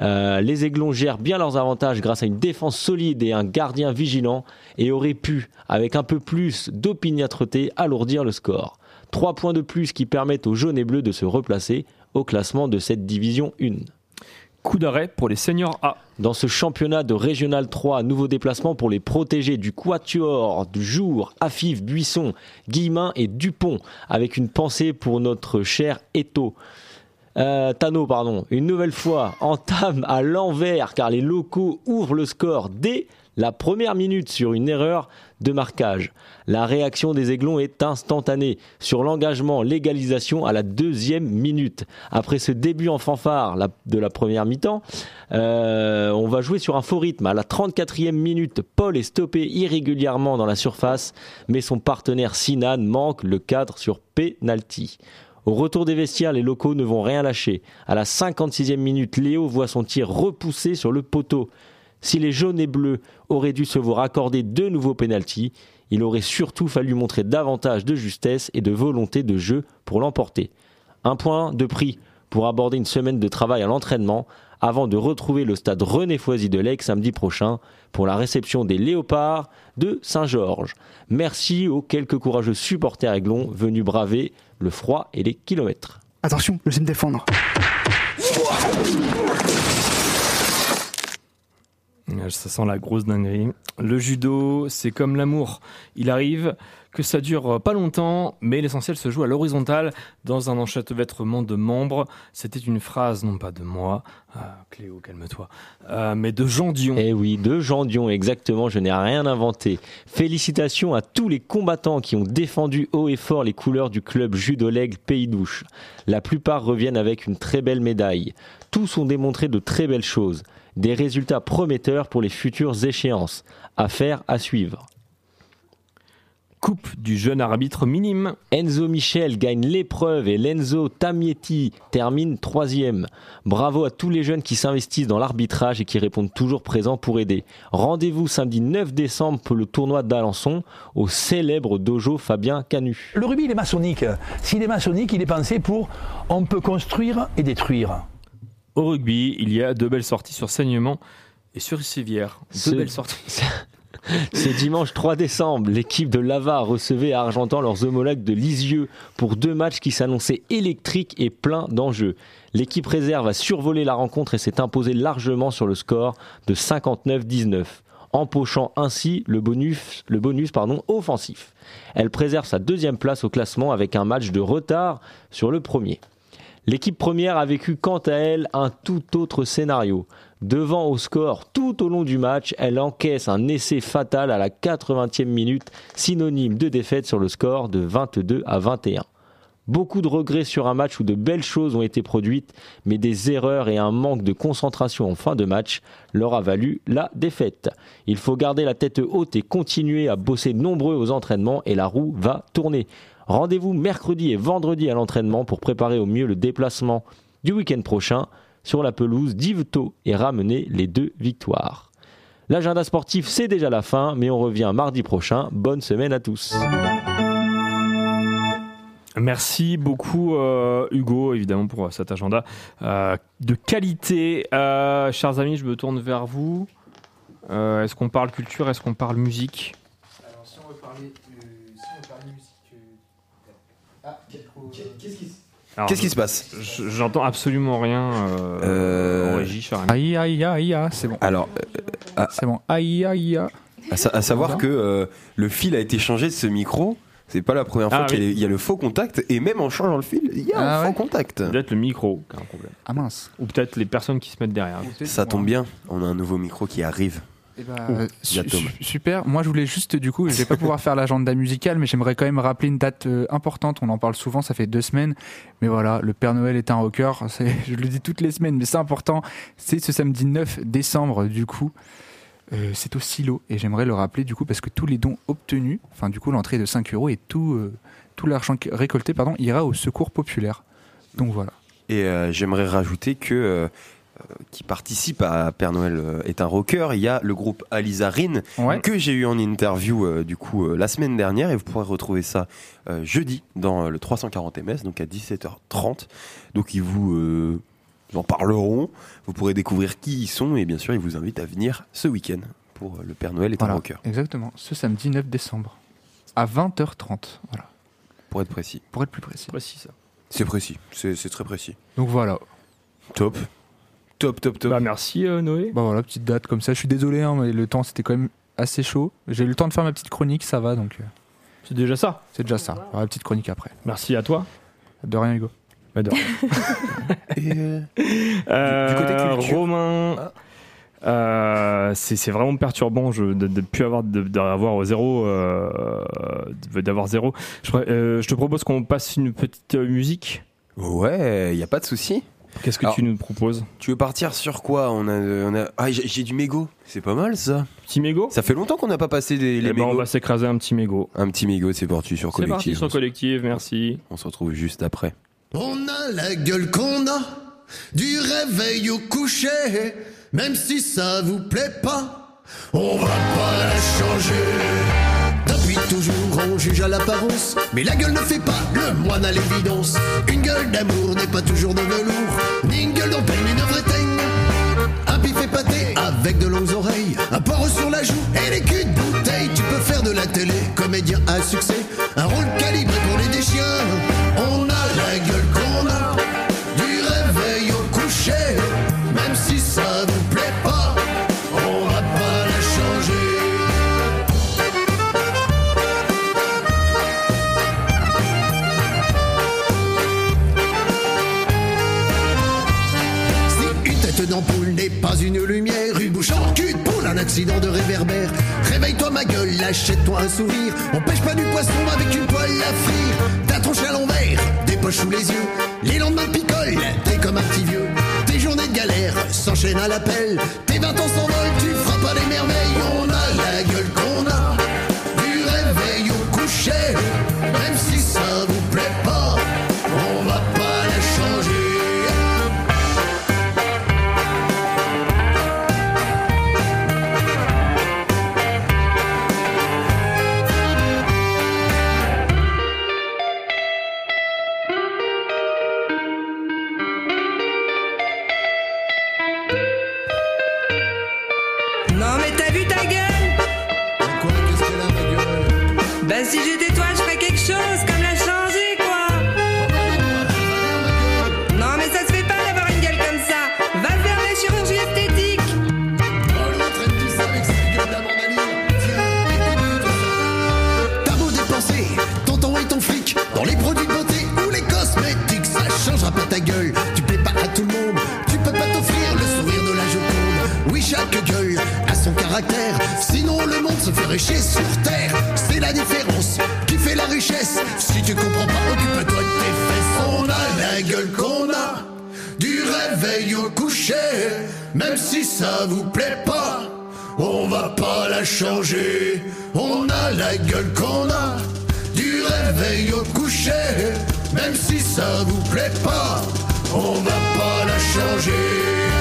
Euh, les Aiglons gèrent bien leurs avantages grâce à une défense solide et un gardien vigilant et auraient pu, avec un peu plus d'opiniâtreté, alourdir le score. Trois points de plus qui permettent aux jaunes et bleus de se replacer au classement de cette division 1. Coup d'arrêt pour les seniors A. Dans ce championnat de Régional 3, nouveau déplacement pour les protégés du Quatuor, du Jour, Afif, Buisson, Guillemin et Dupont, avec une pensée pour notre cher Eto. Euh, Tano, pardon, une nouvelle fois, entame à l'envers car les locaux ouvrent le score dès la première minute sur une erreur de marquage. La réaction des Aiglons est instantanée sur l'engagement légalisation à la deuxième minute. Après ce début en fanfare de la première mi-temps, euh, on va jouer sur un faux rythme. À la 34e minute, Paul est stoppé irrégulièrement dans la surface, mais son partenaire Sinan manque le cadre sur penalty. Au retour des vestiaires, les locaux ne vont rien lâcher. À la 56e minute, Léo voit son tir repoussé sur le poteau. Si les jaunes et bleus auraient dû se voir accorder deux nouveaux pénaltys, il aurait surtout fallu montrer davantage de justesse et de volonté de jeu pour l'emporter. Un point de prix pour aborder une semaine de travail à l'entraînement avant de retrouver le stade René Foisy de l'Aigle samedi prochain pour la réception des Léopards de Saint-Georges. Merci aux quelques courageux supporters aiglons venus braver le froid et les kilomètres. Attention, je sais me défendre. Ça sent la grosse dinguerie. Le judo, c'est comme l'amour. Il arrive que ça dure pas longtemps, mais l'essentiel se joue à l'horizontale dans un enchevêtrement de membres. C'était une phrase, non pas de moi, ah, Cléo, calme-toi, euh, mais de Jean Dion. Eh oui, de Jean Dion, exactement, je n'ai rien inventé. Félicitations à tous les combattants qui ont défendu haut et fort les couleurs du club Judo Leg Pays d'Ouche. La plupart reviennent avec une très belle médaille. Tous ont démontré de très belles choses. Des résultats prometteurs pour les futures échéances. Affaire à suivre. Coupe du jeune arbitre minime. Enzo Michel gagne l'épreuve et Lenzo Tamietti termine troisième. Bravo à tous les jeunes qui s'investissent dans l'arbitrage et qui répondent toujours présents pour aider. Rendez-vous samedi 9 décembre pour le tournoi d'Alençon au célèbre dojo Fabien Canu. Le rugby, il est maçonnique. S'il est maçonnique, il est pensé pour on peut construire et détruire. Au rugby, il y a deux belles sorties sur saignement et sur civière. Deux Ce- belles sorties. <laughs> Ce dimanche 3 décembre, l'équipe de Lava recevait à Argentan leurs homologues de Lisieux pour deux matchs qui s'annonçaient électriques et pleins d'enjeux. L'équipe réserve a survolé la rencontre et s'est imposée largement sur le score de 59-19, empochant ainsi le bonus, le bonus pardon, offensif. Elle préserve sa deuxième place au classement avec un match de retard sur le premier. L'équipe première a vécu quant à elle un tout autre scénario. Devant au score tout au long du match, elle encaisse un essai fatal à la 80e minute, synonyme de défaite sur le score de 22 à 21. Beaucoup de regrets sur un match où de belles choses ont été produites, mais des erreurs et un manque de concentration en fin de match leur a valu la défaite. Il faut garder la tête haute et continuer à bosser nombreux aux entraînements et la roue va tourner. Rendez-vous mercredi et vendredi à l'entraînement pour préparer au mieux le déplacement du week-end prochain sur la pelouse d'Yvetot et ramener les deux victoires. L'agenda sportif, c'est déjà la fin, mais on revient mardi prochain. Bonne semaine à tous. Merci beaucoup euh, Hugo, évidemment, pour cet agenda euh, de qualité. Euh, chers amis, je me tourne vers vous. Euh, est-ce qu'on parle culture? Est-ce qu'on parle musique Alors, si on veut parler, musique. Ah, qu'est-ce qui Alors, Qu'est-ce qui se passe? je- J'entends absolument rien euh, Euh, en régie. Aïe, aïe, aïe, aïe, c'est bon. Alors, euh, C'est bon. Aïe, aïe, aïe. à, sa- à savoir que euh, le fil a été changé de ce micro. C'est pas la première fois Ah, qu'il y, a oui. il y a le faux contact et même en changeant le fil, il y a Ah un ouais faux contact. Peut-être le micro qui a un problème. Ah mince. Ou peut-être les personnes qui se mettent derrière. Ça tombe bien, on a un nouveau micro qui arrive. Eh ben, euh, su- super. Moi, je voulais juste, du coup, je vais pas pouvoir faire l'agenda musical, mais j'aimerais quand même rappeler une date euh, importante. On en parle souvent, ça fait deux semaines. Mais voilà, le Père Noël est un rocker. <laughs> Je le dis toutes les semaines, mais c'est important. C'est ce samedi 9 décembre, du coup. Euh, c'est au silo et j'aimerais le rappeler du coup parce que tous les dons obtenus, enfin du coup l'entrée de 5 euros et tout, euh, tout l'argent récolté pardon, ira au secours populaire. Donc voilà. Et j'aimerais rajouter que qui participe à Père Noël euh, est un rocker. Il y a le groupe Alizarine Ouais. que j'ai eu en interview euh, du coup euh, la semaine dernière et vous pourrez retrouver ça euh, jeudi dans euh, le 340 MS donc à 17h30. Donc ils vous euh, en parleront. Vous pourrez découvrir qui ils sont et bien sûr ils vous invitent à venir ce week-end pour euh, le Père Noël est un Voilà, rocker. exactement. Ce samedi 9 décembre à 20h30. Voilà. Pour être précis. Pour être plus précis. Précis ça. C'est précis. C'est c'est très précis. Donc voilà. Top. Top, top, top. Bah merci euh, Noé. Bah voilà, petite date comme ça. Je suis désolé, hein, mais le temps c'était quand même assez chaud. J'ai eu le temps de faire ma petite chronique, ça va donc. euh, C'est déjà ça. C'est déjà ça. Aura la petite chronique après. Merci à toi. De rien, Hugo. Bah, de rien. <laughs> euh, Euh, du côté culture. Romain, euh, c'est c'est vraiment perturbant je, de ne plus avoir de- d'avoir zéro, euh, d'avoir zéro. Je, euh, te propose qu'on passe une petite euh, musique. Ouais, il y a pas de souci. Qu'est-ce que Alors, tu nous proposes Tu veux partir sur quoi On a, on a... Ah, j'ai j'ai du mégot. C'est pas mal ça. Petit mégot Ça fait longtemps qu'on n'a pas passé des, les Eh ben, mégots. on va s'écraser un petit mégot. Un petit mégot, c'est parti sur C'est parti collectif. sur collective, merci. On se retrouve juste après. On a la gueule qu'on a, du réveil au coucher, même si ça vous plaît pas, on va pas la changer. Toujours on juge à l'apparence, mais la gueule ne fait pas le moine à l'évidence. Une gueule d'amour n'est pas toujours de velours, ni une gueule d'empêche ni de vrai teigne. Un pif épaté avec de longues oreilles, un porc sur la joue et les culs de bouteille. Tu peux faire de la télé, comédien à succès, un rôle calibré pour les déchiens. pas une lumière. Rue Bouchon, cul de poule, un accident de réverbère. Réveille-toi ma gueule, achète-toi un sourire. On pêche pas du poisson avec une poêle à frire. T'as ton à l'envers, des poches sous les yeux. Les lendemains picolent, t'es comme un petit vieux. Tes journées de galère s'enchaînent à l'appel. Tes 20 ans s'envolent, tu chaque gueule a son caractère, sinon le monde se ferait chier sur terre. C'est la différence qui fait la richesse. Si tu comprends pas, occupe-toi de tes fesses. On a la gueule qu'on a, du réveil au coucher, même si ça vous plaît pas. On va pas la changer, on a la gueule qu'on a, du réveil au coucher, même si ça vous plaît pas, on va pas la changer.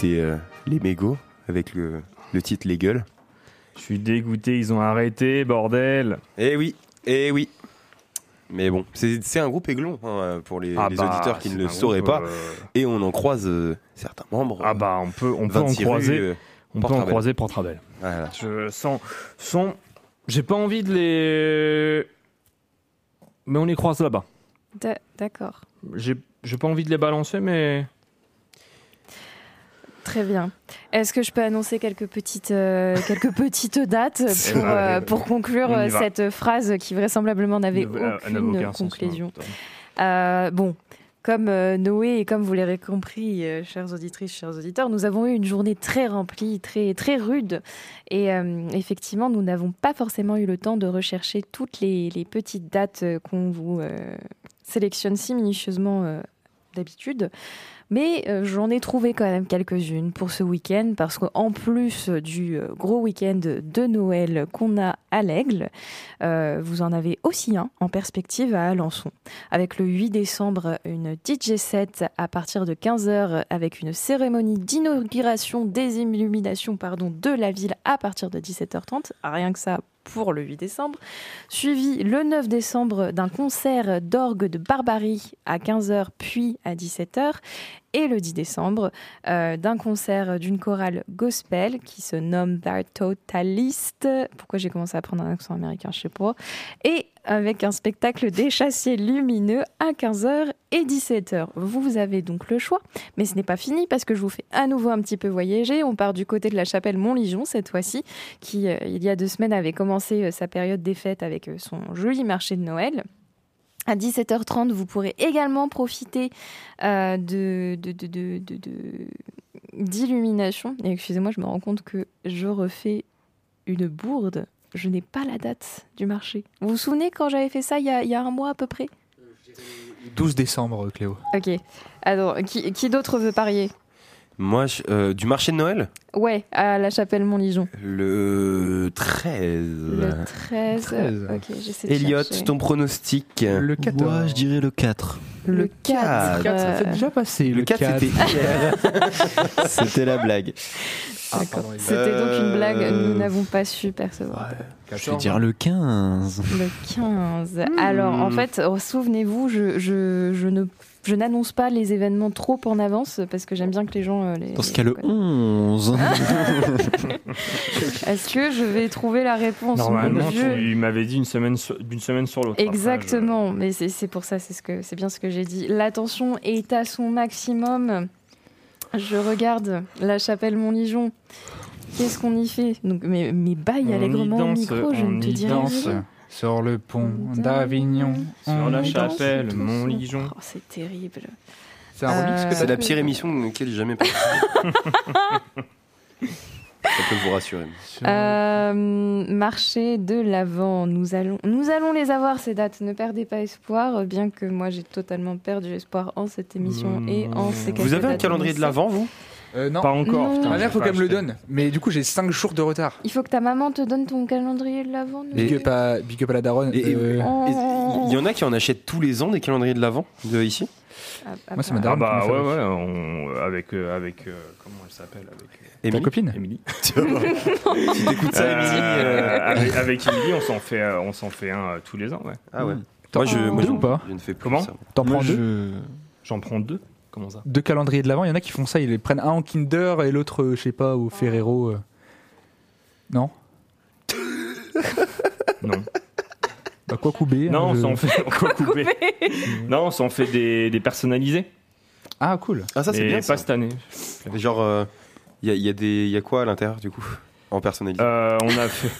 C'était euh, les mégots avec le, le titre Les Gueules. Je suis dégoûté, ils ont arrêté, bordel. Eh oui, eh oui. Mais bon, c'est un groupe aiglon hein, pour les, Ah les bah, auditeurs qui ne le sauraient groupe, pas. euh, Et on en croise euh, certains membres. Ah bah on peut, on peut en 26 rue, croiser, euh, on peut en croiser Port-Ravel. Voilà. Je sens, sens, j'ai pas envie de les, mais on les croise là-bas. D'a- D'accord. J'ai pas envie de les balancer, mais Très bien. Est-ce que je peux annoncer quelques petites, euh, quelques <laughs> petites dates pour, euh, pour conclure euh, cette phrase qui vraisemblablement n'avait Ne- aucune sens, conclusion Euh, bon, comme Noé et comme vous l'avez compris, chères auditrices, chers auditeurs, nous avons eu une journée très remplie, très, très rude. Et euh, effectivement, nous n'avons pas forcément eu le temps de rechercher toutes les, les petites dates qu'on vous euh, sélectionne si minutieusement euh, d'habitude. Mais euh, j'en ai trouvé quand même quelques-unes pour ce week-end, parce qu'en plus du euh, gros week-end de Noël qu'on a à l'Aigle, euh, vous en avez aussi un en perspective à Alençon, avec le 8 décembre une DJ set à partir de 15h, avec une cérémonie d'inauguration des illuminations de la ville à partir de 17h30, rien que ça pour le 8 décembre, suivi le 9 décembre d'un concert d'orgue de Barbarie à 15h puis à 17h, et le 10 décembre euh, d'un concert d'une chorale gospel qui se nomme The Totalist. Pourquoi j'ai commencé à prendre un accent américain, je sais pas. Et avec un spectacle des chassiers lumineux à 15h et 17h. Vous, avez donc le choix, mais ce n'est pas fini parce que je vous fais à nouveau un petit peu voyager. On part du côté de la chapelle Montligeon cette fois-ci, qui euh, il y a deux semaines avait commencé euh, sa période des fêtes avec son joli marché de Noël. À 17h30, vous pourrez également profiter euh, de, d'illumination. Et excusez-moi, je me rends compte que je refais une bourde. Je n'ai pas la date du marché. Vous vous souvenez quand j'avais fait ça il y a, il y a un mois à peu près? 12 décembre, Cléo. Ok. Alors, qui, qui d'autre veut parier? Moi, je- euh, du marché de Noël Ouais, à la chapelle Montligeon. Le 13. Le 13. 13. Ok, j'essaie de Elliot, chercher. ton pronostic Le 14. Moi, je dirais le 4. Le 4. Le 4, ça fait déjà passé. Le 4, c'était hier. <laughs> C'était la blague. Ah, C'était donc une blague, Euh, nous n'avons pas su percevoir. Je vais dire le 15. Le 15. Alors, en fait, oh, souvenez-vous, je, je, je ne. Je n'annonce pas les événements trop en avance parce que j'aime bien que les gens euh, les. Dans ce cas, le 11. <laughs> Est-ce que je vais trouver la réponse Normalement, Dieu. tu m'avais dit une semaine sur- d'une semaine sur l'autre. Exactement, mais c'est c'est pour ça, c'est ce que c'est bien ce que j'ai dit. L'attention est à son maximum. Je regarde la chapelle Montligeon. Qu'est-ce qu'on y fait? Donc, mais, mais baille allègrement au micro, je on ne te dirai rien. Sur le pont d'Avignon. Sur la chapelle. Montligeon. Oh, c'est terrible. C'est Euh, C'est la pire émission dans laquelle j'ai jamais participé. <laughs> Ça peut vous rassurer. Euh, marché de l'avant, nous allons, nous allons les avoir ces dates. Ne perdez pas espoir, bien que moi j'ai totalement perdu espoir en cette émission et en ces quelques Vous avez un calendrier de l'avant, vous? Euh, non. Pas encore. Non. putain, Ma mère, faut qu'elle me le donne. Mais du coup, j'ai 5 jours de retard. Il faut que ta maman te donne ton calendrier de l'avant. Big up à, big up à la daronne. Et- et- Euh. Il y en a qui en achètent tous les ans des calendriers de l'avant de ici? Ah, ah, Moi, c'est ma Ah daronne. bah qui ouais, fait. ouais, on- avec, euh, avec euh, comment elle s'appelle avec euh, Ta Émilie copine Émilie. <laughs> Si t'écoutes ça, Émilie. euh, avec, avec Émilie, on s'en fait, euh, on s'en fait un euh, tous les ans, ouais. Ah ouais. Moi, je, moi, deux je- ou pas? je ne fais plus Comment? ça. T'en Moi, prends deux? je... J'en prends deux. Comment ça Deux calendriers de l'avant. Il y en a qui font ça. Ils les prennent un en Kinder et l'autre, euh, je sais pas, au Ferrero. euh. Non <laughs> Non. Bah quoi couper Non, on je- s'en fait. <laughs> Quoi couper <laughs> Non, on s'en fait des, des personnalisés. Ah cool. Ah, ça, c'est mais bien. pas ça. cette année. Genre, il y, a, y, a des- y a quoi à l'intérieur, du coup En personnalisé? Euh, on a fait.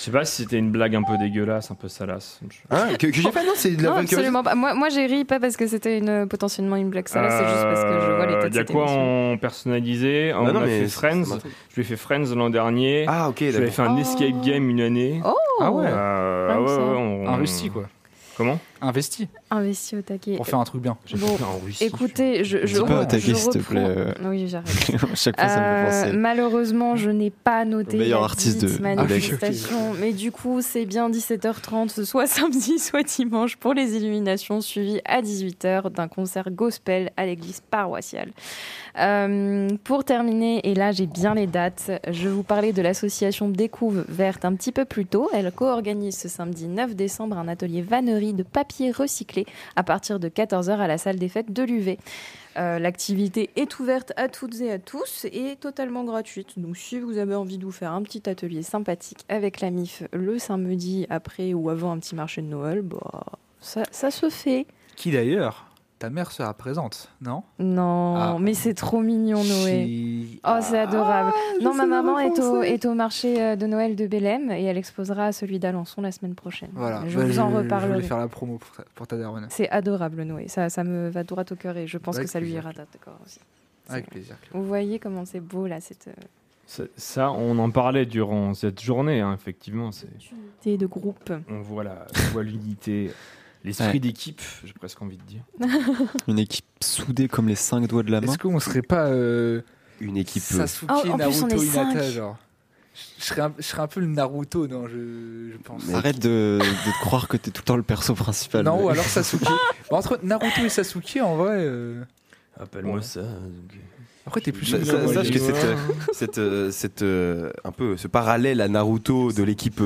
Je sais pas si c'était une blague un peu dégueulasse, un peu salace. Ah, que, que j'ai fait? Non, c'est de la Non, absolument pas. Moi, moi j'ai ri pas parce que c'était une, potentiellement une blague sale, c'est juste parce que je vois les Euh, têtes y a quoi en personnalisé? On Bah non, a mais fait Friends. Je lui ai fait Friends l'an dernier. Ah, ok, J'avais fait un Oh. escape game une année. Oh Ah ouais. Euh, ah ouais, ouais, on- Investi quoi. Comment? Investi. Investi au taquet. Pour faire un truc bien. J'ai Bon, fait en Russie. Écoutez, je, je, pas au taquet, s'il te reprends- plaît, euh. Oui, j'arrête. <laughs> à chaque fois, ça me Euh, fait penser. malheureusement, je n'ai pas noté Le meilleur la artiste de- manifestation, mais du coup, c'est bien 17h30, soit <laughs> samedi, soit dimanche, pour les illuminations, suivies à 18h d'un concert gospel à l'église paroissiale. Euh, pour terminer, et là j'ai bien les dates, je vous parler de l'association Découve Verte un petit peu plus tôt. Elle co-organise ce samedi 9 décembre un atelier vannerie de papier recyclé à partir de 14h à la salle des fêtes de l'UV. Euh, L'activité est ouverte à toutes et à tous et totalement gratuite. Donc si vous avez envie de vous faire un petit atelier sympathique avec la MIF le samedi après ou avant un petit marché de Noël, bah, ça, ça se fait. Qui d'ailleurs? Ta mère sera présente, non? Non, Ah. mais c'est trop mignon Noé. Si- Oh, c'est adorable. je non, ma maman est au, est au marché euh, de Noël de Bélem et elle exposera à celui d'Alençon la semaine prochaine. Voilà. Je Bah, vous en Je reparlerai. voulais faire la promo pour ta, pour ta daronne. C'est adorable Noé, ça, ça me va droit au cœur et je pense Avec que ça lui ira d'accord aussi. Avec plaisir. Vous voyez comment c'est beau là, cette euh, C'est- Ça, on en parlait durant cette journée, hein, effectivement. c'est- unité de groupe. On voit la- on voit l'unité, l'esprit Ouais. d'équipe, j'ai presque envie de dire. <laughs> Une équipe soudée comme les cinq doigts de la main. Est-ce qu'on serait pas euh, Une équipe. euh, Sasuke, Oh, en plus, on Naruto, est Hinata, cinq. genre je serais, un, je serais un peu le Naruto, non, je, je pense. Arrête de, de te croire que t'es tout le temps le perso principal. Non, ou <laughs> alors Sasuke. Bon, entre Naruto et Sasuke, en vrai. euh, Appelle-moi Ouais. ça. donc, Après, t'es plus Sa- sur sa- le- Sache que cette, <laughs> cette, cette, un peu ce parallèle à Naruto de l'équipe.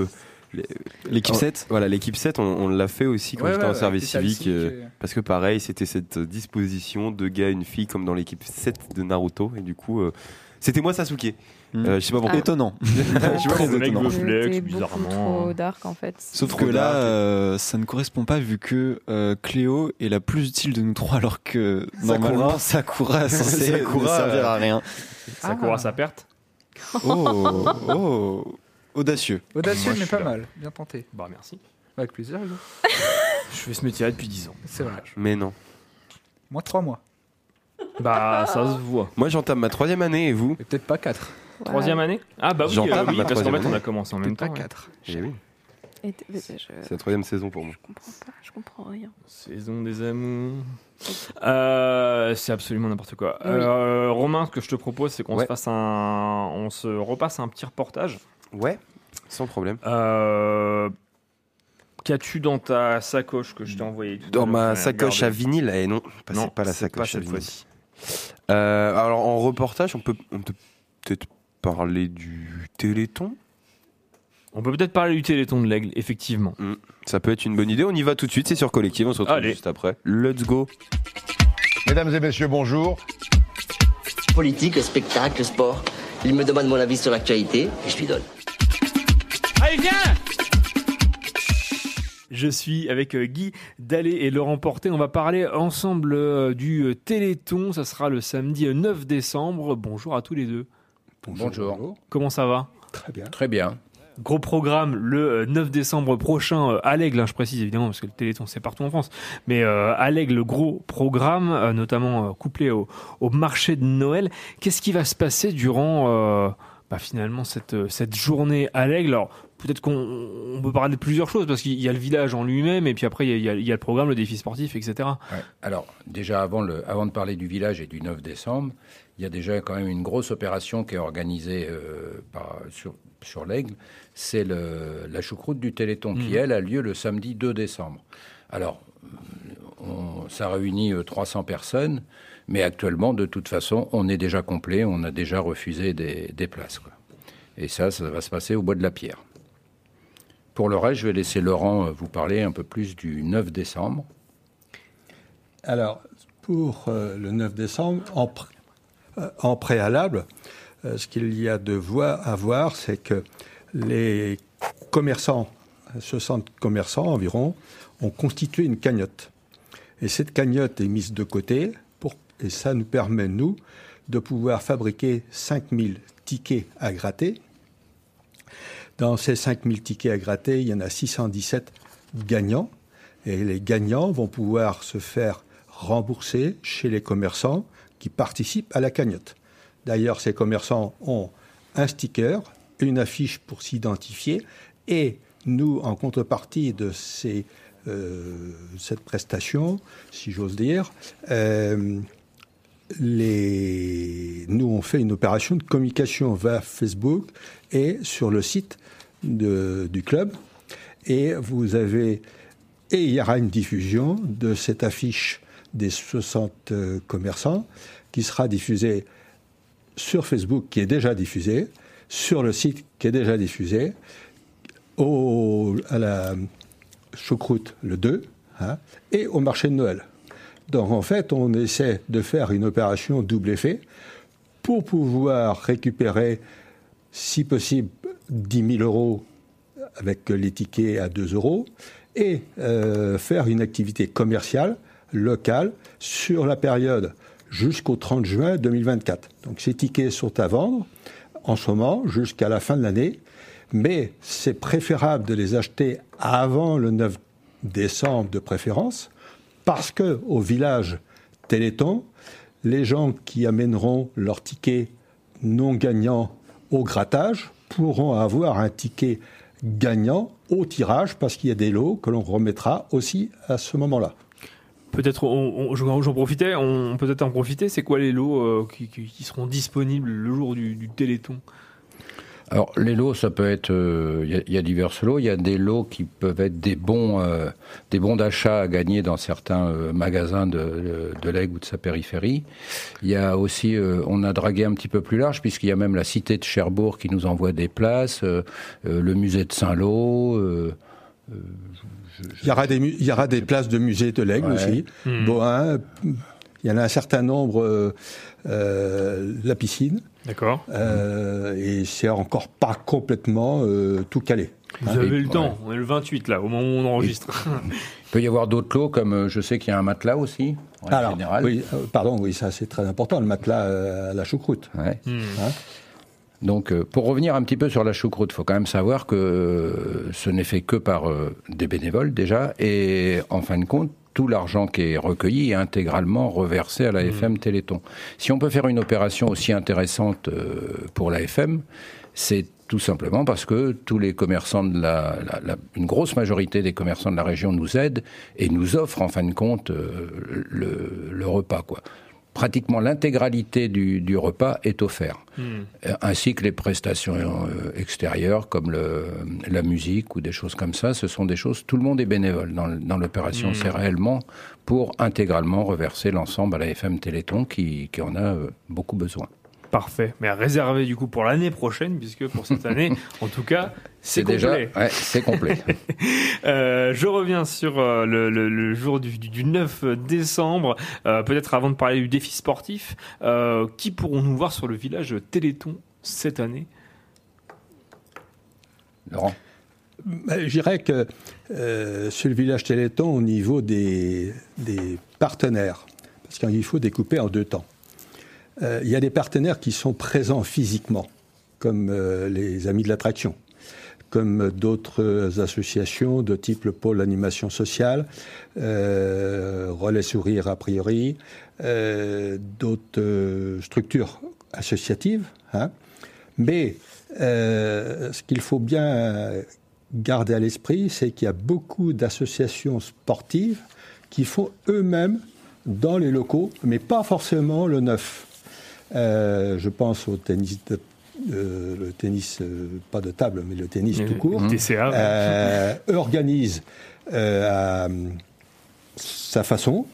Euh, L'équipe Oh, 7 Voilà, l'équipe 7, on, on l'a fait aussi quand Ouais, j'étais ouais, en service civique. euh, civiques, parce que pareil, c'était cette disposition de gars, une fille, comme dans l'équipe 7 de Naruto. Et du coup, euh, c'était moi Sasuke. Hmm. Euh, je sais pas pourquoi. Étonnant. <laughs> Je sais pas Très le mec flex, bizarrement. trop dark en fait. Sauf que là, euh, ça ne correspond pas vu que euh, Cléo est la plus utile de nous trois alors que Sakura. normalement Sakura est censée <laughs> ne Sakura, servir à euh, rien. Ça court à sa perte Oh, oh, <laughs> audacieux. Audacieux, Moi, mais pas là. mal. Bien tenté. Bah merci. Avec plaisir, Hugo. Je fais ce métier depuis 10 ans. C'est vrai. Mais non. Moi, trois mois. Bah, ça se voit. Moi, j'entame ma troisième année et vous Et peut-être pas quatre. Troisième année Ah bah oui, J'entame euh, oui ma parce qu'en troisième fait on a commencé en même temps. Peut-être pas ouais. quatre. Eh oui. C'est la troisième saison pour moi. je comprends pas, je comprends rien. Saison des amours. Euh, c'est absolument n'importe quoi. Oui. Euh, Romain, ce que je te propose, c'est qu'on Ouais. se fasse un, on se repasse un petit reportage. Ouais, sans problème. Euh, Qu'as-tu dans ta sacoche que je t'ai envoyée tout à Dans ma sacoche à vinyle, et non, pas- Non, c'est pas la c'est pas sacoche à cette vinyle. fois-ci. Euh, alors en reportage, on peut, on peut peut-être parler du Téléthon. On peut peut-être parler du Téléthon de l'Aigle, effectivement. Mm. Ça peut être une bonne idée. On y va tout de suite. C'est sur Collective. On se retrouve Allez. juste après. Let's go. Mesdames et messieurs, bonjour. Politique, spectacle, sport. Il me demande mon avis sur l'actualité et je lui donne. Allez, viens Je suis avec euh, Guy Dallet et Laurent Porté. On va parler ensemble euh, du euh, Téléthon. Ça sera le samedi euh, 9 décembre. Bonjour à tous les deux. Bonjour. Comment ça va? Très bien. Très bien. Gros programme le euh, 9 décembre prochain à l'Aigle, hein, je précise évidemment parce que le Téléthon c'est partout en France, mais euh, à l'Aigle gros programme, euh, notamment euh, couplé au, au marché de Noël. Qu'est-ce qui va se passer durant euh, bah, finalement cette, euh, cette journée à l'Aigle Alors peut-être qu'on on peut parler de plusieurs choses parce qu'il y a le village en lui-même et puis après il y a- il y, le programme, le défi sportif, etc. Ouais. Alors, déjà, avant, le, avant de parler du village et du 9 décembre, il y a déjà quand même une grosse opération qui est organisée euh, par, sur, sur l'Aigle. C'est la choucroute du Téléthon qui, Mhm. elle, a lieu le samedi 2 décembre. Alors, on- ça réunit euh, 300 personnes, mais actuellement, de toute façon, on est déjà complet, on a déjà refusé des, places. quoi. Et ça, ça va se passer au Bois de la Pierre. Pour le reste, je vais laisser Laurent euh, vous parler un peu plus du 9 décembre. Alors, pour euh, le 9 décembre, en, euh, préalable, ce qu'il y a de à voir, c'est que les commerçants, 60 commerçants environ, ont constitué une cagnotte. Et cette cagnotte est mise de côté, et ça nous permet, nous, de pouvoir fabriquer 5000 tickets à gratter. Dans ces 5000 tickets à gratter, il y en a 617 gagnants. Et les gagnants vont pouvoir se faire rembourser chez les commerçants qui participent à la cagnotte. D'ailleurs, ces commerçants ont un sticker, une affiche pour s'identifier, et nous, en contrepartie de ces, euh, cette prestation, si j'ose dire, euh, nous on fait une opération de communication vers Facebook et sur le site du club. Et vous avez et il y aura une diffusion de cette affiche des 60 euh, commerçants qui sera diffusée sur Facebook, qui est déjà diffusée, sur le site qui est déjà diffusé, au, à la choucroute le 2, hein, et au marché de Noël. Donc en fait, on essaie de faire une opération double effet pour pouvoir récupérer, si possible, 10 000 euros avec les tickets à 2 euros et euh, faire une activité commerciale locale sur la période jusqu'au 30 juin 2024. Donc ces tickets sont à vendre en ce moment jusqu'à la fin de l'année, mais c'est préférable de les acheter avant le 9 décembre de préférence parce que au village Téléthon, les gens qui amèneront leur ticket non gagnant au grattage pourront avoir un ticket gagnant au tirage parce qu'il y a des lots que l'on remettra aussi à ce moment-là. Peut-être, on- j'en profitais, on peut peut-être en profiter. C'est quoi les lots euh, qui, seront disponibles le jour du Téléthon? Alors, les lots, ça peut être. euh, Il y, a- il y a divers lots. Il y a des lots qui peuvent être des bons, euh, des bons d'achat à gagner dans certains euh, magasins de, l'Aigle ou de sa périphérie. Il y a aussi. euh, on a dragué un petit peu plus large, puisqu'il y a même la cité de Cherbourg qui nous envoie des places, euh, euh, le musée de Saint-Lô. euh, Il y aura des, mu- il y aura des places de musée de l'Aigle Ouais. aussi. Bon, hein, il y en a un certain nombre, euh, euh, la piscine. D'accord. Euh, et c'est encore pas complètement euh, tout calé. Vous Hein. avez le temps, on est le 28 là, au moment où on enregistre. <laughs> Il peut y avoir d'autres lots, comme euh, je sais qu'il y a un matelas aussi, en Alors, général. oui, euh, pardon, oui, ça c'est très important, le matelas euh, à la choucroute. Ouais. Hein Donc, euh, pour revenir un petit peu sur la choucroute, il faut quand même savoir que euh, ce n'est fait que par euh, des bénévoles déjà, et en fin de compte, tout l'argent qui est recueilli est intégralement reversé à la FM Téléthon. Si on peut faire une opération aussi intéressante euh, pour la FM, c'est tout simplement parce que tous les commerçants de la, la- la- une grosse majorité des commerçants de la région nous aident et nous offrent en fin de compte euh, le, le repas, quoi. Pratiquement l'intégralité du, du repas est offert Euh, ainsi que les prestations euh, extérieures comme le, la musique ou des choses comme ça. Ce sont des choses, tout le monde est bénévole dans, l'opération. Mm. C'est réellement pour intégralement reverser l'ensemble à la FM Téléthon qui, qui en a euh, beaucoup besoin. Parfait. Mais réservé du coup pour l'année prochaine, puisque pour cette année, <laughs> en tout cas, c'est déjà, ouais, c'est complet. <laughs> Euh, je reviens sur euh, le, le- le jour du, du- du 9 décembre. Euh, Peut-être avant de parler du défi sportif, euh, qui pourrons-nous voir sur le village Téléthon cette année? Laurent Ben, Je dirais que euh, sur le village Téléthon, au niveau des, des partenaires, parce qu'il faut découper en deux temps. Euh, il y a des partenaires qui sont présents physiquement, comme euh, les Amis de l'Attraction, comme d'autres associations de type le pôle animation sociale, euh, Relais Sourire a priori, d'autres structures associatives. hein. Mais ce qu'il faut bien garder à l'esprit, c'est qu'il y a beaucoup d'associations sportives qui font eux-mêmes dans les locaux, mais pas forcément le neuf. Euh, je pense au tennis, de- euh, le tennis, euh, pas de table, mais le tennis tout court. TCA, ouais. Organise à sa façon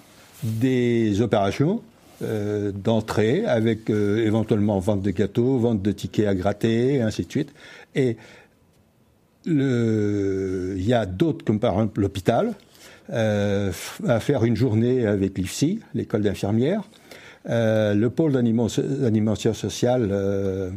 des opérations d'entrée avec éventuellement vente de gâteaux, vente de tickets à gratter, et ainsi de suite. Et il y a d'autres, comme par exemple l'hôpital, à faire une journée avec l'IFSI, l'école d'infirmières, le pôle d'anima- d'animation sociale euh,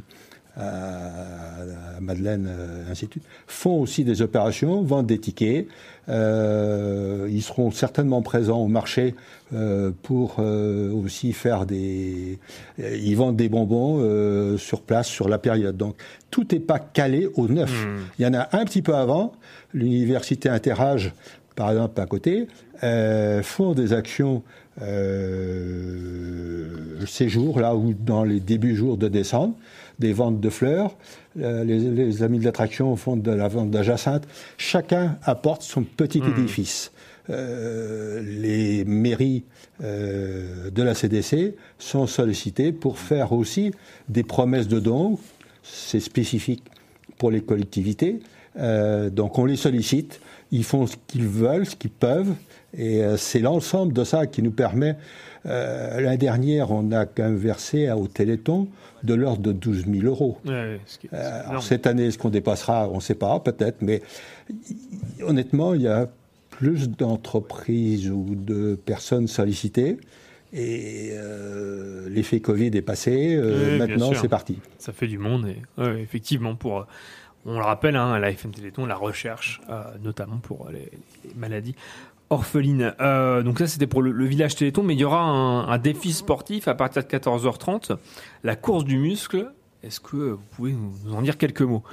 à, Madeleine, euh, suite, font aussi des opérations, vendent des tickets. Euh, ils seront certainement présents au marché euh, pour euh, aussi faire des. euh, Ils vendent des bonbons euh, sur place sur la période. Donc tout n'est pas calé au neuf. Il y en a un petit peu avant. L'université Interage, par exemple, à côté, euh, font des actions euh, ces jours là ou dans les débuts jours de décembre, des ventes de fleurs. Euh, les, les amis de l'attraction font de la vente d'ajacinthe. Chacun apporte son petit édifice. Euh, les mairies euh, de la CDC sont sollicitées pour faire aussi des promesses de dons. C'est spécifique pour les collectivités. Euh, donc on les sollicite, ils font ce qu'ils veulent, ce qu'ils peuvent, et euh, c'est l'ensemble de ça qui nous permet. Euh, L'année dernière, on a quand même versé à- au Téléthon de l'ordre de 12 000 euros. Ouais, ouais, ce qui est- c'est Euh, alors, cette année, est-ce qu'on dépassera? On ne sait pas, peut-être, mais honnêtement, il y a plus d'entreprises ou de personnes sollicitées. Et euh, l'effet Covid est passé. Oui, maintenant, c'est parti. Ça fait du monde et ouais, effectivement pour on le rappelle hein, à la FM Téléthon la recherche euh, notamment pour les, les maladies orphelines. Euh, donc ça c'était pour le, le village Téléthon mais il y aura un, un défi sportif à partir de 14h30 la course du muscle. Est-ce que vous pouvez nous, en dire quelques mots?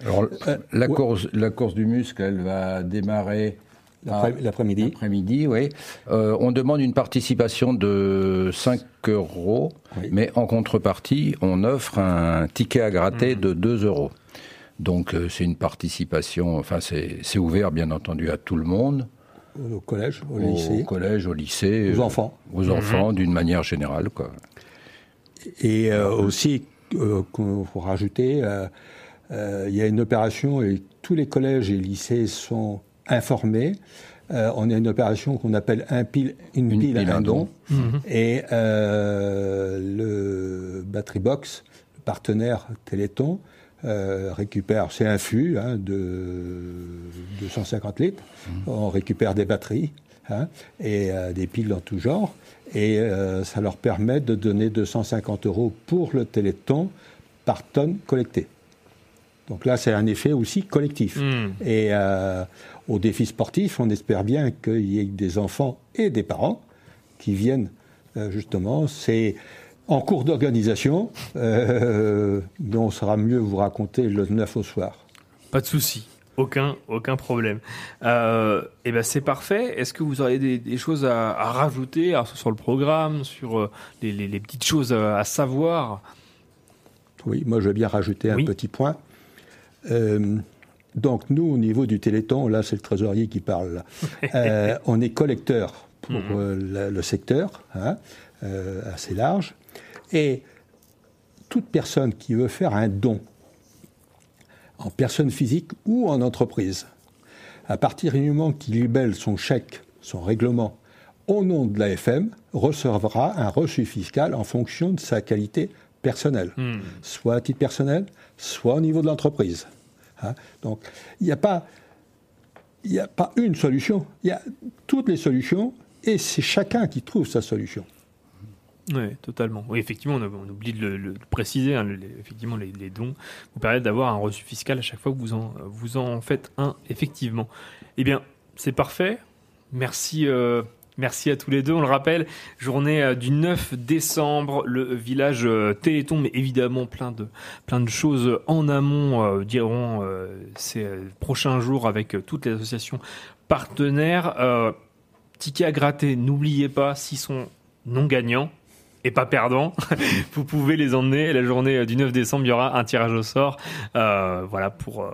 Alors, la, course, la course du muscle, elle va démarrer L'après-midi. L'après-midi, oui. Euh, on demande une participation de 5 euros, mais en contrepartie, on offre un ticket à gratter de 2 euros. Donc, euh, c'est une participation, enfin, c'est c'est ouvert, bien entendu, à tout le monde. Au collège, au, Au lycée. collège, au lycée. Aux euh, enfants. Aux Mhm. enfants, d'une manière générale, quoi. Et euh, aussi, euh, faut rajouter, euh, euh, il y a une opération et tous les collèges et lycées sont informés. Euh, on a une opération qu'on appelle un pile, une, pile, pile, un un don. don. Mhm. Et euh, le Battery Box, le partenaire Téléthon, euh, récupère, c'est un flux hein, de 250 litres. On récupère des batteries hein, et euh, des piles dans tout genre. Et euh, ça leur permet de donner 250 euros pour le Téléthon par tonne collectée. Donc là, c'est un effet aussi collectif. Mm. Et au défi sportif, on espère bien qu'il y ait des enfants et des parents qui viennent euh, justement. C'est en cours d'organisation, euh, on saura mieux vous raconter le 9 au soir. Pas de souci. Aucun, aucun problème. Euh, et ben c'est parfait. Est-ce que vous auriez des, des choses à, à rajouter alors, sur le programme, sur euh, les, les- les petites choses à, à savoir? Oui, moi je veux bien rajouter un petit point. Euh, donc nous, au niveau du Téléthon, là c'est le trésorier qui parle. <laughs> Euh, on est collecteur pour Mhm. le, le secteur, hein, assez large. Et toute personne qui veut faire un don, en personne physique ou en entreprise, à partir du moment qu'il libelle son chèque, son règlement, au nom de l'AFM, recevra un reçu fiscal en fonction de sa qualité personnelle, Hmm. soit à titre personnel, soit au niveau de l'entreprise. Hein? Donc, il n'y a pas, il n'y a pas une solution. Il y a toutes les solutions et c'est chacun qui trouve sa solution. Oui, totalement. Oui, effectivement, on, oublie de le, préciser. hein, le- les- effectivement, les, dons vous permettent d'avoir un reçu fiscal à chaque fois que vous en, vous en faites un, effectivement. Eh bien, c'est parfait. Merci, euh, merci à tous les deux. On le rappelle, journée euh, du 9 décembre, le village euh, Téléthon, mais évidemment plein de, plein de choses en amont euh, diront ces prochains jours avec toutes les associations partenaires. Tickets à gratter, n'oubliez pas, s'ils sont non gagnants et pas perdants, <laughs> vous pouvez les emmener. La journée euh, du 9 décembre, il y aura un tirage au sort euh, voilà, pour euh,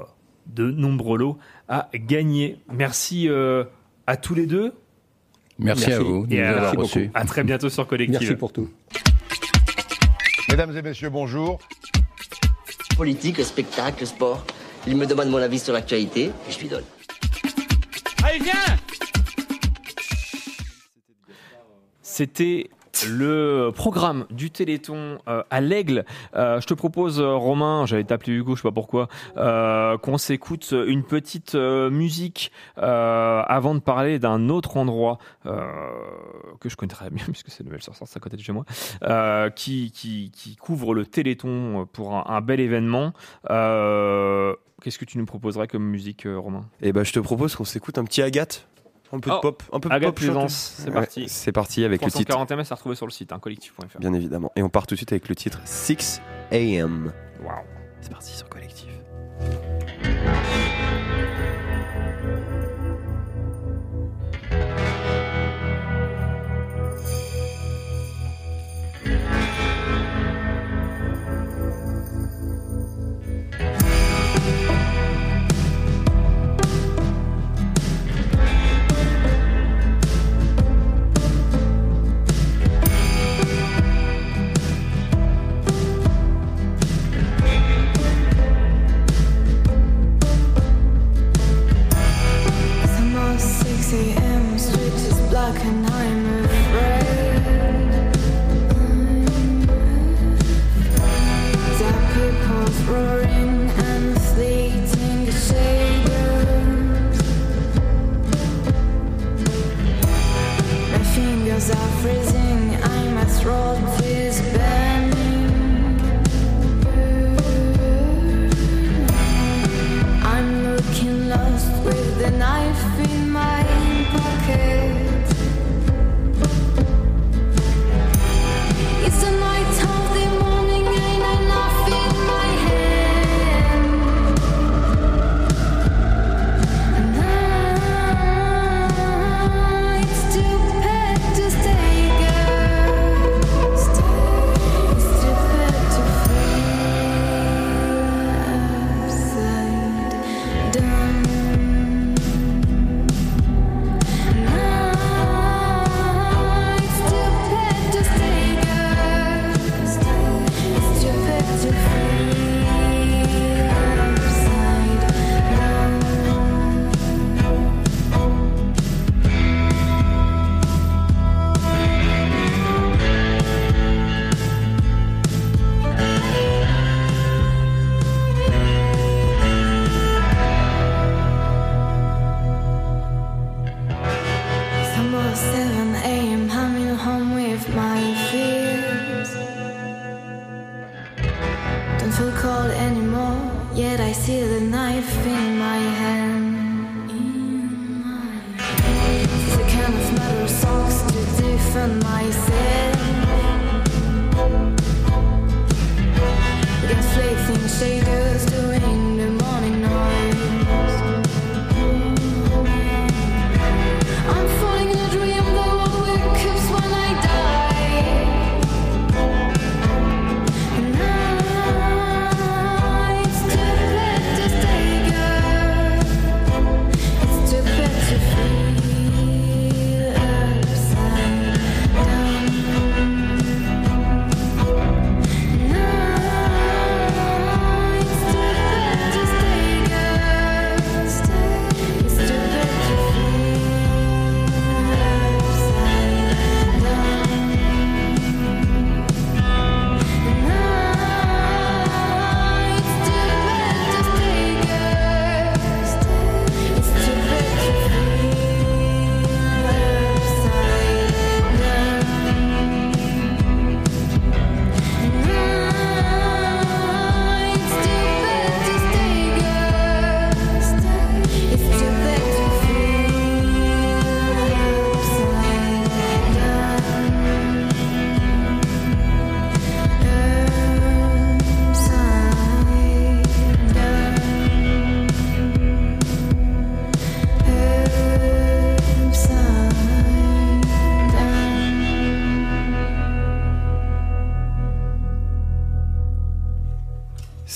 de nombreux lots à gagner. Merci euh, à tous les deux. Merci à vous Et nous à, avoir reçus. à très bientôt sur Collective. Merci pour tout. Mesdames et messieurs, bonjour. Politique, spectacle, sport. Il me demande mon avis sur l'actualité et je lui donne. Allez, viens C'était le programme du Téléthon euh, à l'Aigle. Euh, je te propose, euh, Romain, j'allais t'appeler Hugo, je sais pas pourquoi, qu'on s'écoute une petite musique avant de parler d'un autre endroit que je connais très bien, <laughs> puisque c'est Noël sur à côté de chez moi, qui, couvre le Téléthon pour un, bel événement. Qu'est-ce que tu nous proposerais comme musique, Romain? Et ben, je te propose qu'on s'écoute un petit Agathe. Un peu de Oh, pop, un peu de Agathe pop c'est Ouais, parti. C'est parti avec le titre. 340 MS à retrouver sur le site, hein, collectif.fr. Bien évidemment. Et on part tout de suite avec le titre 6 AM. Waouh. C'est parti sur Collectif.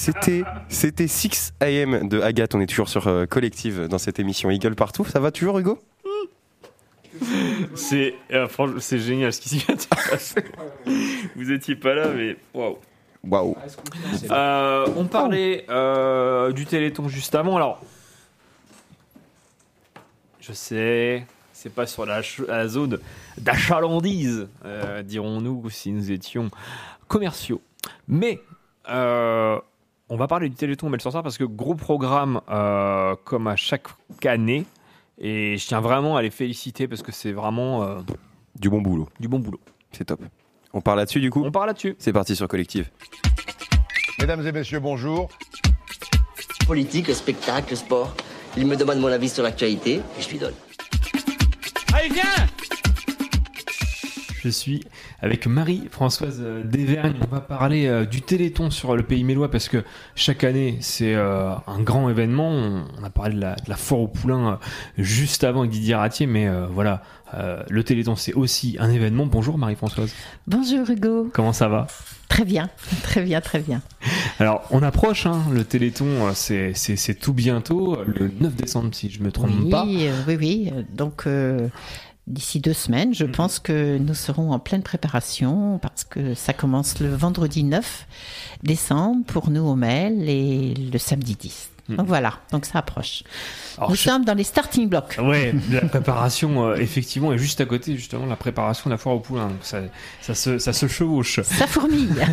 C'était c'était 6 AM de Agathe. On est toujours sur euh, Collective dans cette émission Eagle partout. Ça va toujours, Hugo? C'est euh, franchement, c'est génial ce qui s'y vient de se passer. <laughs> Vous étiez pas là, mais waouh. Waouh. Euh, on parlait euh, du Téléthon juste avant. Alors, je sais, c'est pas sur la, ch- la zone d'achalandise, euh, dirons-nous, si nous étions commerciaux. Mais euh, on va parler du Téléthon sur ça parce que gros programme euh, comme à chaque année. Et je tiens vraiment à les féliciter parce que c'est vraiment euh, Du bon boulot. du bon boulot. C'est top. On parle là-dessus du coup On parle là-dessus. C'est parti sur Collective. Mesdames et messieurs, bonjour. Politique, spectacle, sport. Il me demande mon avis sur l'actualité et je lui donne. Allez, viens Je suis avec Marie-Françoise Desvergnes. On va parler euh, du Téléthon sur le Pays Mélois parce que chaque année, c'est euh, un grand événement. On, a parlé de la, de la foire au poulain euh, juste avant avec Didier Ratier, mais voilà, le Téléthon, c'est aussi un événement. Bonjour Marie-Françoise. Bonjour Hugo. Comment ça va? Très bien, très bien, très bien. Alors, on approche, hein, le Téléthon, c'est- c'est c'est tout bientôt, le 9 décembre, si je me trompe oui, pas. oui, oui. Donc, euh, d'ici deux semaines, Mhm. je pense que nous serons en pleine préparation parce que ça commence le vendredi 9 décembre pour nous au Mel et le samedi 10. Donc voilà, donc ça approche. Alors, nous je- sommes dans les starting blocks. Ouais, <laughs> la préparation, euh, effectivement, est juste à côté, justement, la préparation de la foire au poulain. Donc ça, ça, se, ça se chevauche. Ça fourmille. <laughs>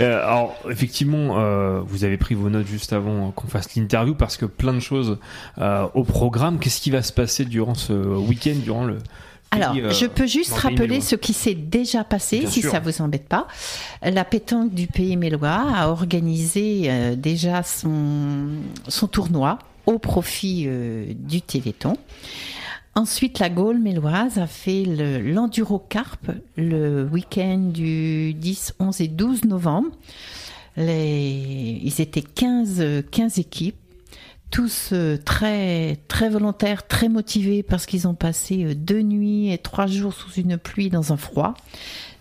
Euh, alors, effectivement, euh, vous avez pris vos notes juste avant qu'on fasse l'interview parce que plein de choses au programme. Qu'est-ce qui va se passer durant ce week-end, durant le. Alors, euh, je peux juste le rappeler ce qui s'est déjà passé, Bien si sûr. ça vous embête pas. La pétanque du Pays Mélois a organisé euh, déjà son, son tournoi au profit euh, du Téléthon. Ensuite, la Gaule méloise a fait le- l'Enduro Carp le week-end du 10, 11 et 12 novembre. Les, ils étaient 15, euh, 15 équipes tous euh, très très volontaires, très motivés parce qu'ils ont passé euh, deux nuits et trois jours sous une pluie dans un froid,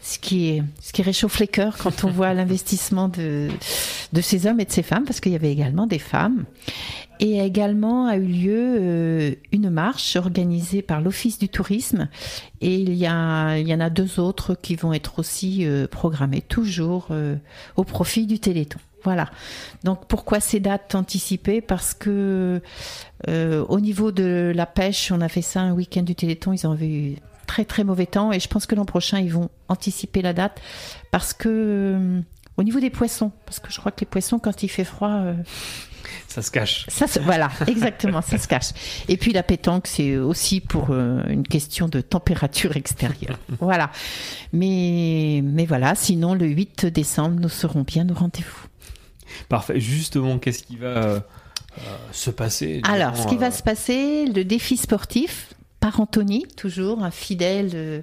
ce qui ce qui réchauffe les cœurs quand on voit <laughs> l'investissement de de ces hommes et de ces femmes parce qu'il y avait également des femmes. Et également a eu lieu euh, une marche organisée par l'Office du tourisme et il y, a, il y en a deux autres qui vont être aussi programmées toujours au profit du Téléthon. Voilà. Donc pourquoi ces dates anticipées? Parce que euh, au niveau de la pêche, on a fait ça un week-end du Téléthon, ils ont eu très très mauvais temps et je pense que l'an prochain ils vont anticiper la date parce que euh, au niveau des poissons, parce que je crois que les poissons quand il fait froid, euh, Ça se cache. ça se, voilà, exactement, ça se cache. Et puis la pétanque, c'est aussi pour euh, une question de température extérieure. Voilà. Mais, mais voilà, sinon le 8 décembre, nous serons bien au rendez-vous. Parfait. Justement, qu'est-ce qui va euh, se passer Alors, ce qui euh, va se passer, le défi sportif par Anthony, toujours un fidèle, euh,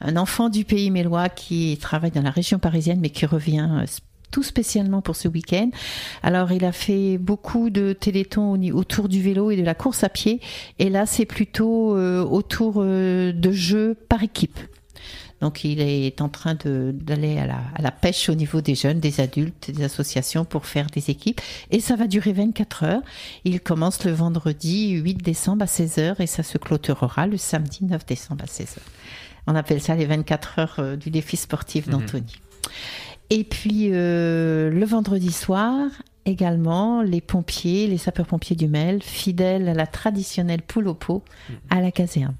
un enfant du pays mélois qui travaille dans la région parisienne, mais qui revient euh, tout spécialement pour ce week-end. Alors, il a fait beaucoup de ni- autour du vélo et de la course à pied, et là, c'est plutôt euh, autour de jeux par équipe. Donc il est en train d'aller à la, à la pêche au niveau des jeunes, des adultes, des associations pour faire des équipes. Et ça va durer 24 heures. Il commence le vendredi 8 décembre à 16h et ça se clôturera le samedi 9 décembre à 16h. On appelle ça les 24 heures euh, du défi sportif d'Anthony. Et puis euh, le vendredi soir, également, les pompiers, les sapeurs-pompiers du Mel, fidèles à la traditionnelle poule au pot à la caserne.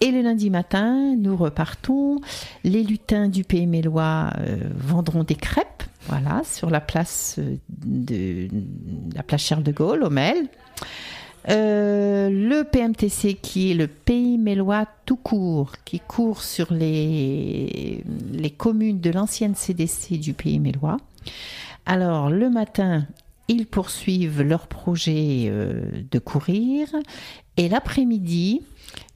Et le lundi matin, nous repartons. Les lutins du Pays Mélois euh, vendront des crêpes, voilà, sur la place euh, de la place Charles de Gaulle, au Mel. Euh, le PMTC qui est le Pays Mélois tout court, qui court sur les, communes de l'ancienne CDC du Pays Mélois. Alors le matin, ils poursuivent leur projet de courir et l'après-midi,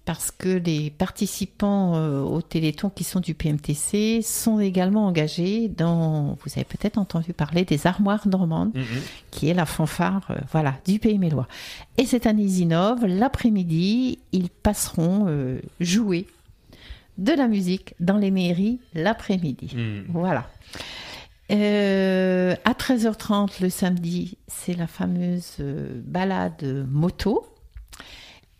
parce que les participants euh, au Téléthon qui sont du PMTC sont également engagés dans, vous avez peut-être entendu parler des armoires normandes, qui est la fanfare euh, voilà, du Pays Mélois. Et cette année, ils innovent. L'après-midi, ils passeront euh, jouer de la musique dans les mairies l'après-midi. Voilà. Euh, à 13h30 le samedi, c'est la fameuse balade moto.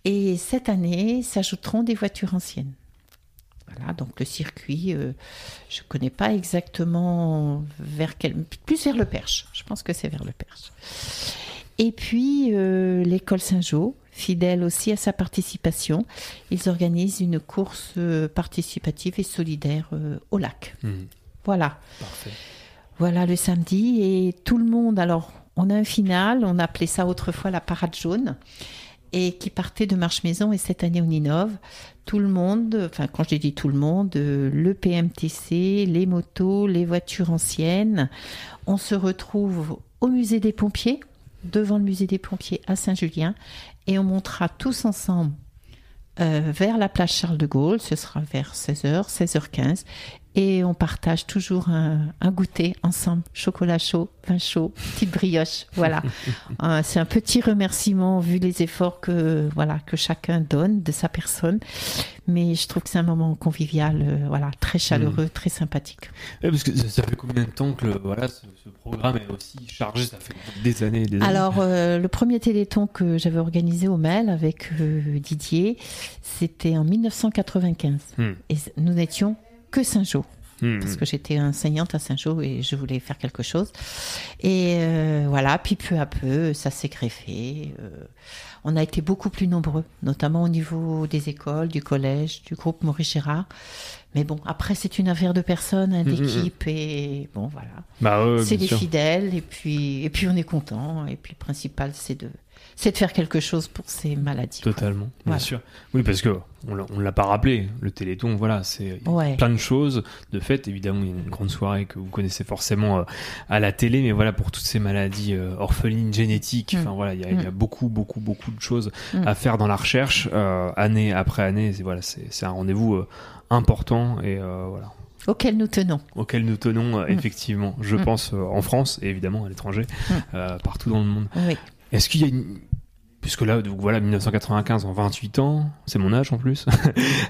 Et cette année, s'ajouteront des voitures anciennes. Voilà, donc le circuit, euh, je ne connais pas exactement vers quel... Plus vers le Perche. Je pense que c'est vers le Perche. Et puis, euh, l'école Saint-Jean, fidèle aussi à sa participation, ils organisent une course euh, participative et solidaire euh, au lac. Mhm. Voilà. Voilà le samedi et tout le monde. Alors, on a un final, on appelait ça autrefois la parade jaune, et qui partait de Marche Maison et cette année on innove. Tout le monde, enfin quand je dis tout le monde, euh, le PMTC, les motos, les voitures anciennes, on se retrouve au musée des pompiers, devant le musée des pompiers à Saint-Julien, et on montera tous ensemble euh, vers la place Charles de Gaulle, ce sera vers 16h, 16h15, et on partage toujours un, un goûter ensemble, chocolat chaud, vin chaud, petite brioche, voilà. <laughs> Euh, C'est un petit remerciement vu les efforts que voilà que chacun donne de sa personne, mais je trouve que c'est un moment convivial, euh, voilà, très chaleureux, très sympathique. Parce que ça, ça fait combien de temps que le- voilà, ce, ce programme est aussi chargé? Ça fait des années et des années. Alors, euh, le premier téléthon que j'avais organisé au MEL avec euh, Didier, c'était en 1995. Hmm. Et nous n'étions que Saint-Jean. Hmm. Parce que j'étais enseignante à Saint-Jean et je voulais faire quelque chose. Et euh, voilà, puis peu à peu, ça s'est greffé. euh, on a été beaucoup plus nombreux, notamment au niveau des écoles, du collège, du groupe Maurice Gérard. Mais bon, après, c'est une affaire de personnes, hein, Mhm, d'équipe, et bon, voilà. Bah c'est des sûr. fidèles, et puis, et puis on est content. Et puis le principal, c'est de, c'est de faire quelque chose pour ces maladies. quoi. Totalement, bien Voilà. sûr. Oui, parce que on l'a- on l'a pas rappelé, le Téléthon, voilà, c'est Ouais. plein de choses. De fait, évidemment, il y a une grande soirée que vous connaissez forcément euh, à la télé, mais voilà, pour toutes ces maladies euh, orphelines, génétiques, Mm. enfin voilà, il y, a- il y a Mm. beaucoup, beaucoup, beaucoup de choses Mm. à faire dans la recherche, euh, année après année. C'est voilà, c'est un rendez-vous euh, important et euh, voilà Auquel nous tenons. auquel nous tenons euh, Mm. effectivement, je Mm. pense euh, en France et évidemment à l'étranger, Mm. euh, partout dans le monde. Oui. Est-ce qu'il y a une puisque là voilà 1995 en 28 ans, c'est mon âge en plus. <laughs>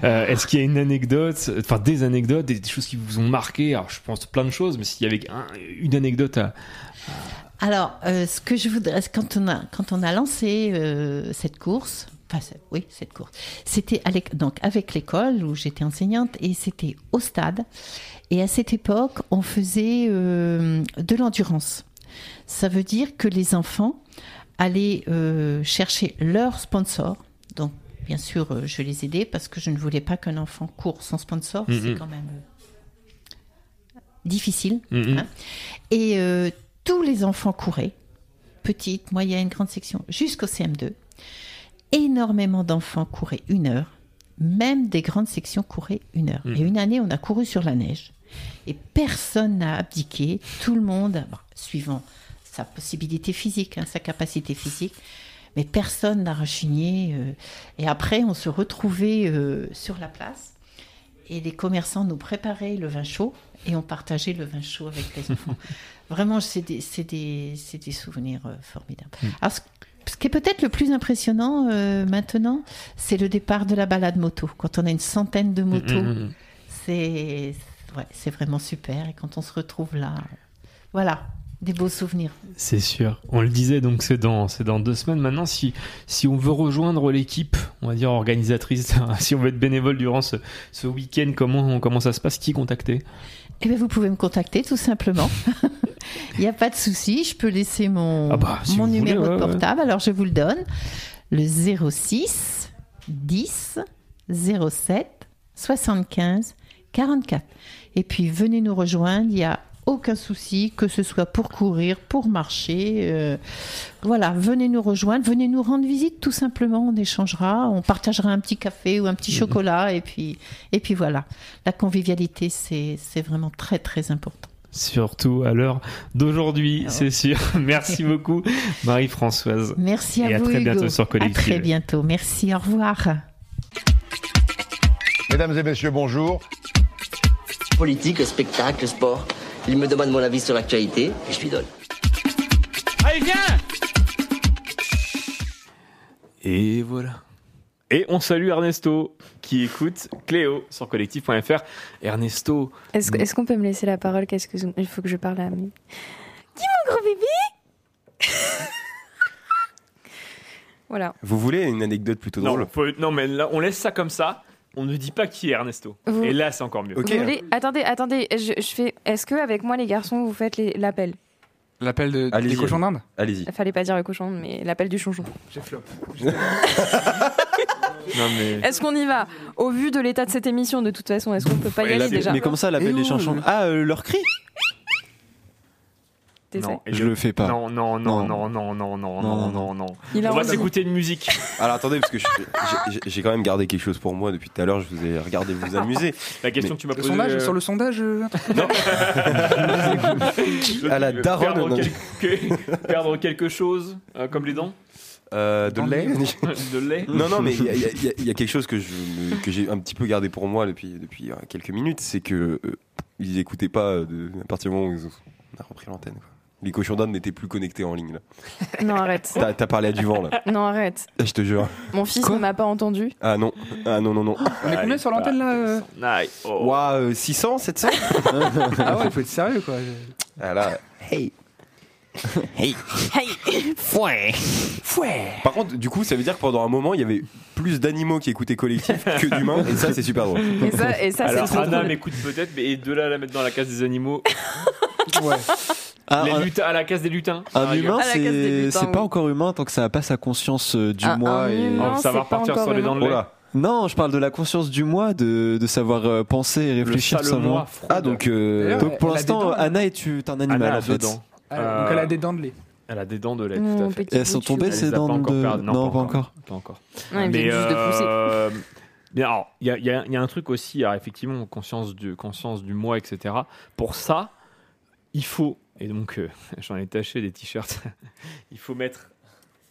Euh, Est-ce qu'il y a une anecdote, enfin des anecdotes, des, choses qui vous ont marqué? Alors je pense plein de choses, mais s'il y avait un- une anecdote à Alors, euh, ce que je voudrais, quand on a, lancé euh, cette course, oui, cette course, c'était donc avec l'école où j'étais enseignante et c'était au stade. Et à cette époque, on faisait de l'endurance. Ça veut dire que les enfants allaient euh, chercher leur sponsor. Donc, bien sûr, euh, je les aidais parce que je ne voulais pas qu'un enfant court sans sponsor. C'est Mhm. quand même euh, difficile. Mhm. hein. Et tous les enfants couraient, petite, moyenne, grande section, jusqu'au CM2. Énormément d'enfants couraient une heure, même des grandes sections couraient une heure. Mhm. Et une année, on a couru sur la neige. Et personne n'a abdiqué, tout le monde, bon, suivant sa possibilité physique, hein, sa capacité physique, mais personne n'a rechigné. euh, et après, on se retrouvait euh, sur la place et les commerçants nous préparaient le vin chaud et on partageait le vin chaud avec les enfants. <laughs> Vraiment, c'est des, des, des souvenirs euh, formidables. Mm. Alors, ce, ce qui est peut-être le plus impressionnant maintenant, c'est le départ de la balade moto. Quand on a une centaine de motos, Mm, mm, mm. c'est ouais, c'est vraiment super. Et quand on se retrouve là, voilà, des beaux souvenirs. C'est sûr. On le disait, donc c'est dans, c'est dans deux semaines. Maintenant, si, si on veut rejoindre l'équipe, on va dire organisatrice, <laughs> si on veut être bénévole durant ce, ce week-end, comment, comment ça se passe? Qui contacter? Eh bien, vous pouvez me contacter tout simplement. <laughs> Il n'y a pas de souci, je peux laisser mon, Ah bah, si mon voulez, numéro ouais, de ouais. portable. Alors, je vous le donne. Le 06 10 07 75 44. Et puis, venez nous rejoindre. Il n'y a aucun souci, que ce soit pour courir, pour marcher. euh, voilà, venez nous rejoindre, venez nous rendre visite tout simplement. On échangera, on partagera un petit café ou un petit chocolat. Et puis, et puis voilà. La convivialité, c'est c'est vraiment très, très important. Surtout à l'heure d'aujourd'hui, c'est sûr. <laughs> Merci beaucoup, Marie-Françoise. Merci à Et vous. à très Hugo. bientôt sur À Collective. très bientôt. Merci. Au revoir. Mesdames et messieurs, bonjour. Politique, spectacle, sport. Il me demande mon avis sur l'actualité et je lui donne. Allez, viens Et voilà. Et on salue Ernesto, qui écoutent Cléo sur collectif.fr. Ernesto. Est-ce qu'on peut me laisser la parole? Qu'est-ce que il faut que je parle à mes... Dis mon gros bébé <laughs> Voilà. Vous voulez une anecdote plutôt Non, drôle? non, mais là, on laisse ça comme ça. On ne dit pas qui est Ernesto. Vous- Et là, c'est encore mieux. Vous voulez- Attendez, attendez, je, je fais. Est-ce que avec moi les garçons vous faites les- l'appel? L'appel de, des Allez-y, cochons d'Inde? Allez-y. Il fallait pas dire le cochon, mais l'appel du chonchon. J'ai flop. <laughs> Non, mais. Est-ce qu'on y va? Au vu de l'état de cette émission, de toute façon, est-ce qu'on peut pas y aller déjà? Mais comment ça, l'appel des chansons Ah, euh, leur cri Non, et Je le fais pas. Non, non, non, Non. non, non, non, non, Non, non, non. non, non. Il a On va s'écouter une musique. <laughs> Alors attendez, parce que j'ai- quand même gardé quelque chose pour moi depuis tout à l'heure. Je vous ai regardé vous amuser. La question Mais- que tu m'as Le posée. sondage, euh, sur le sondage euh, truc <laughs> à la daronne. Perdre, non. quelque... perdre quelque chose, euh, comme les dents Euh, de lait <laughs> De lait Non, non, mais il y, a- y y quelque chose que je me- que j'ai un petit peu gardé pour moi depuis, depuis quelques minutes, c'est que euh, ils écoutaient pas de, à partir du moment où ils ont- on a repris l'antenne. Les cochons d'Inde n'étaient plus connectés en ligne. là. <laughs> Non, arrête. T'as t'as parlé à du vent là. Non, arrête. Ah, Je te jure. Mon fils ne m'a pas entendu. Ah non, ah non, non, non. <gasps> On est combien sur l'antenne là Aïe, oh. Ouah, euh, 600, 700 <laughs> Ah ouais, il faut être sérieux quoi. Ah là, hey. Hey. Hey Fouet. Fouet. Par contre, du coup, ça veut dire que pendant un moment, il y avait plus d'animaux qui écoutaient collectif que <laughs> d'humains, et ça, c'est super drôle. Et ça, et ça c'est Alors, trop Anna drôle. m'écoute peut-être, mais et de là à la mettre dans la case des animaux. Ouais. Ah, Les un- lutins, à la case des lutins. Un Ah, humain, c'est pas encore humain tant que ça n'a pas sa conscience euh, du Un- moi. et... humain, Oh, ça va repartir sur les dents de lait. là. Non, je parle de la conscience du moi, de, de savoir euh, penser et Le réfléchir sale simplement. moi. Ah, donc. euh, Donc pour l'instant, Anna est un animal Anna a en fait. dedans. Ah, Donc elle a des dents de lait. Elle a des dents de lait, tout à fait. Et elles sont tombées ces dents de. perdues. Non, pas encore. Pas encore. Ouais, il vient juste de pousser. euh, mais alors, il y a, il y y a un truc aussi, alors, effectivement, conscience du, conscience du moi, etc. Pour ça, il faut, et donc euh, <laughs> j'en ai taché des t-shirts, <laughs> il faut mettre,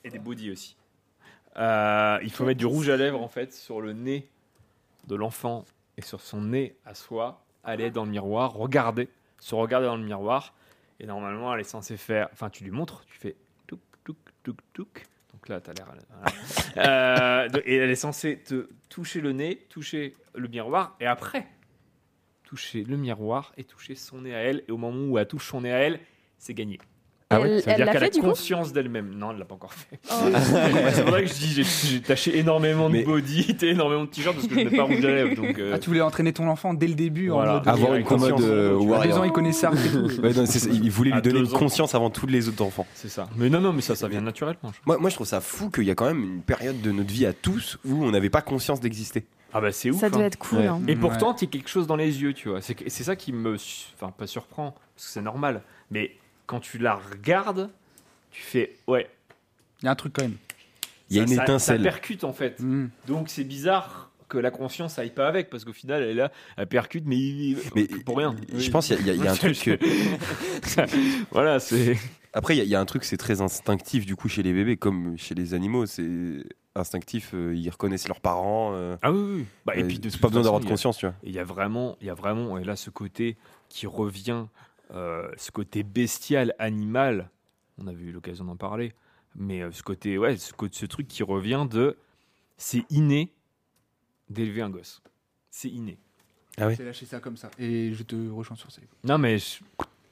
et des bodys aussi, Euh, il faut mettre du rouge à lèvres, en fait, sur le nez de l'enfant et sur son nez à soi, aller dans le miroir, regarder, se regarder dans le miroir, et normalement, elle est censée faire, enfin, tu lui montres, tu fais touk, touk, touk, touk. Donc là, t'as l'air. voilà. <laughs> Euh, et elle est censée te toucher le nez, toucher le miroir, et après, toucher le miroir et toucher son nez à elle. Et au moment où elle touche son nez à elle, c'est gagné. Ah ouais Elle- Ça veut elle dire qu'elle a conscience d'elle-même. Non, elle l'a pas encore fait. Oh. <laughs> c'est pour ça que je dis j'ai- taché énormément de Mais- body, <laughs> énormément de t-shirts parce que je n'ai pas rouge à lèvres. Donc, euh, Ah, tu voulais entraîner ton enfant dès le début Voilà. en mode. Avoir une commode conscience. euh, À deux ans, il connaissait ça. <laughs> Ouais, non, il voulait À lui donner une conscience avant tous les autres enfants. c'est ça. Mais non, non, mais ça, ça vient naturellement. je- Moi, moi, je trouve ça fou qu'il y a quand même une période de notre vie à tous où on n'avait pas conscience d'exister. Ah bah c'est ouf. Ça hein. devait être cool. Ouais. hein. Et Ouais. pourtant, il y a quelque chose dans les yeux, tu vois. C'est ça qui me. Enfin, pas surprend, parce que c'est normal. Mais quand tu la regardes, tu fais. Ouais. Il y a un truc quand même. Il y a une ça- étincelle. Ça percute, en fait. Mm. Donc c'est bizarre que la conscience aille pas avec, parce qu'au final, elle est là, elle percute, mais, Mais pour rien. je pense qu'il y, a- il y a un truc. que- <laughs> voilà, c'est. Après, il y y, a un truc, c'est très instinctif du coup chez les bébés, comme chez les animaux. C'est instinctif, euh, ils reconnaissent leurs parents. euh, Ah oui, oui. Bah, et euh, puis de c'est toute pas besoin d'avoir de il y a- conscience, tu vois. Et il y a vraiment, il y a vraiment, et là ce côté qui revient, euh, ce côté bestial, animal. On avait eu l'occasion d'en parler, mais euh, ce côté, ouais, ce, côté- ce truc qui revient de, c'est inné d'élever un gosse. C'est inné. Ah oui. J'ai lâché ça comme ça. Et je te rejoins sur ça. Non mais je-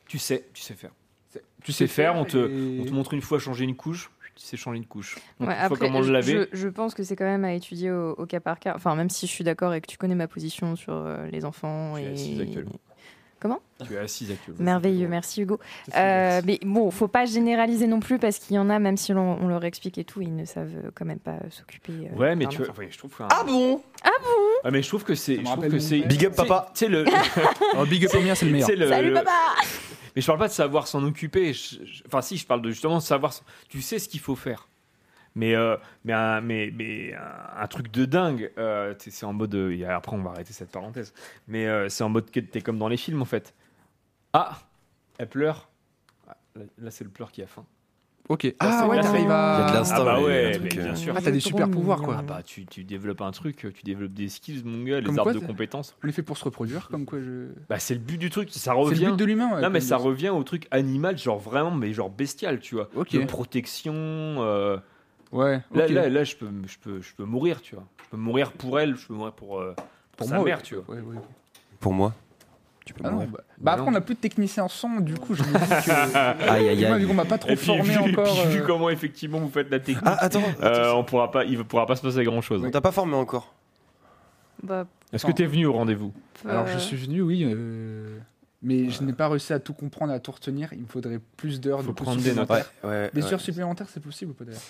tu sais, tu sais faire. C'est- Tu sais faire. On te, et- on te montre une fois changer une couche. Tu sais changer une couche. Ouais, après, comment le je, laver. je- je pense que c'est quand même à étudier au, au cas par cas. Enfin, même si je suis d'accord et que tu connais ma position sur euh, les enfants. Tu es et... assise actuellement. Comment Tu es assise actuellement. Merveilleux, merci Hugo. Euh, mais bon, faut pas généraliser non plus parce qu'il y en a, même si on leur explique et tout, ils ne savent quand même pas s'occuper. euh, Ouais, mais tu vois, enfant. enfin, je trouve que- Ah bon? Ah bon? Ah, mais je trouve que c'est. je c'est. Big up, papa. Tu sais le. <laughs> Oh, big up au mien, c'est le <laughs> meilleur. le- Salut le- papa Mais je parle pas de savoir s'en occuper. Enfin, si, je parle de justement de savoir. Tu sais ce qu'il faut faire. Mais, euh, mais, un, mais, mais un, truc de dingue. euh, c'est en mode. euh, et après, on va arrêter cette parenthèse. Mais euh, c'est en mode que t'es comme dans les films en fait. Ah, elle pleure. Ah, là, c'est le pleur qui a faim. Ok. Là, Ah c'est- ouais, là, ça c'est- il va. Il y a de l'instinct, Ah bah ouais, truc, mais bien euh, sûr. Ah, t'as des C'est super pouvoirs quoi. Ah bah tu, tu développes un truc, tu développes des skills mon gars, les Comme arbres quoi, de c'est- compétences. On est fait pour se reproduire, comme quoi je. Bah c'est le but du truc, ça C'est revient. le but de l'humain. ouais, non mais ça revient au truc animal, genre vraiment, mais genre bestial, tu vois. Ok. De protection, euh, Ouais. Là, ok. là, là, je peux, je peux, je peux mourir, tu vois. Je peux mourir pour elle, je peux mourir pour, euh, pour, Pour sa moi, mère, ouais. tu vois. Ouais. Pour moi, tu peux Ah non, mourir. bah, bah après, on n'a plus de technicien son, du coup, je me dis que. <laughs> Aïe, aïe, aïe. vu qu'on m'a pas trop Et puis, formé vu, encore. puis vu euh, comment effectivement vous faites la technique, Ah, attends, euh, on pourra pas, il ne pourra pas se passer grand chose. on t'a pas formé encore. Bah, Est-ce que tu es venu au rendez-vous Alors, euh, je suis venu, oui. euh, Mais je n'ai pas réussi à tout comprendre, à tout retenir. Il me faudrait plus d'heures. Coup, prendre des notes. supplémentaires. Ouais, ouais, Des ouais. heures supplémentaires, c'est possible ou pas d'ailleurs?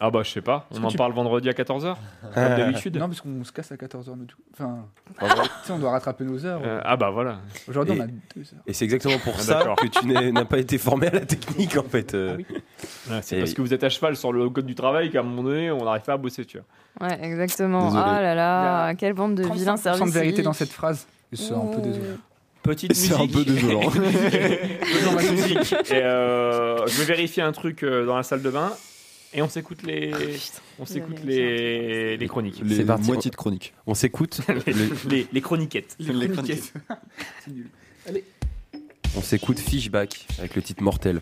Ah bah je sais pas, on en tu- parle vendredi à 14h Comme d'habitude Non, parce qu'on se casse à 14h. Nous. Enfin, Ah ouais. tu sais, on doit rattraper nos heures. Euh, Ah bah voilà. Aujourd'hui, Et- on a deux heures. Et c'est exactement pour Ah, ça d'accord. que tu n'as pas été formé à la technique en fait. euh. Ouais, c'est Et- parce que vous êtes à cheval sur le code du travail qu'à un moment donné on n'arrive pas à bosser, tu vois. Ouais, exactement. Désolé. Ah là là, quelle bande de 35% vilains services. de vérité dans cette phrase. C'est un peu désolant. Petite C'est un musique. peu désolant. <laughs> Petite musique. Et euh, je vais vérifier un truc euh, dans la salle de bain et on s'écoute les, on s'écoute les, les chroniques. Les C'est parti. moitiés de chronique. On s'écoute. <laughs> les, le- les, les chroniquettes. Les chroniquettes. <laughs> C'est nul. Allez. On s'écoute Fishback avec le titre Mortel.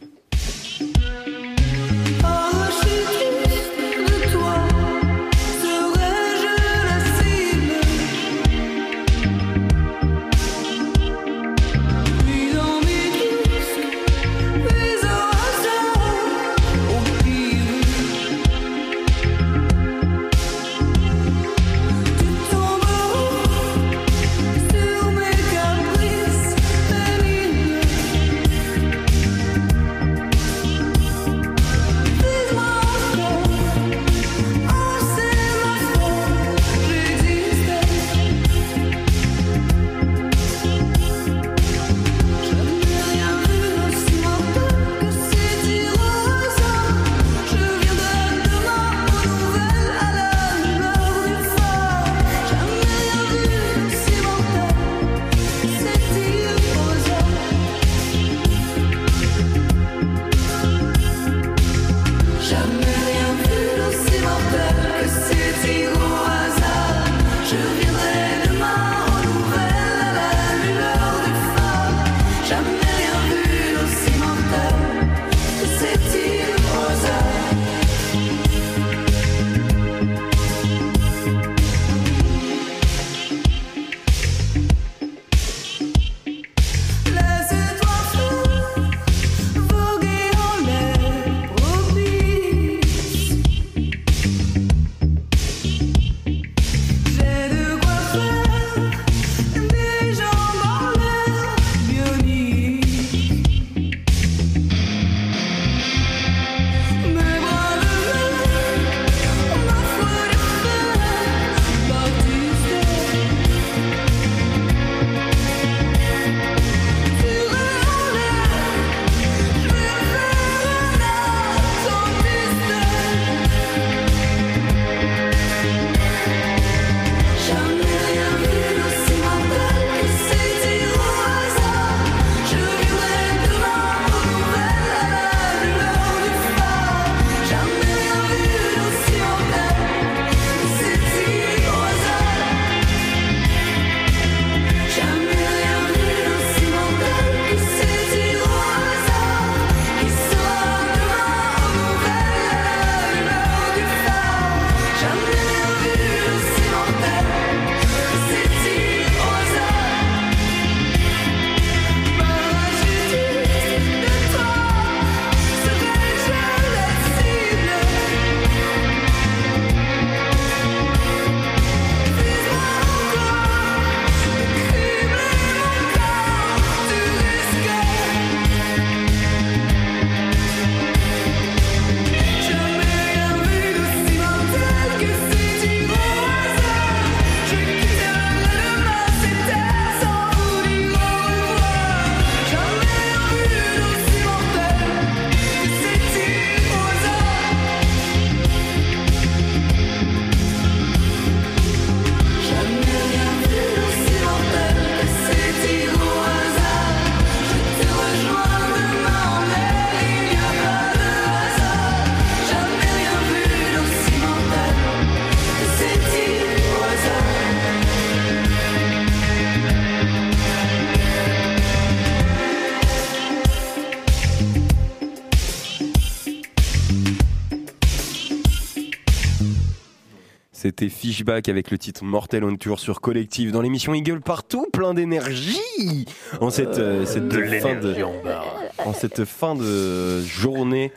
Fishback avec le titre Mortel on Tour sur Collectif dans l'émission Eagle partout, plein d'énergie en cette, euh, cette de fin de l'énergie en barre. en cette fin de journée.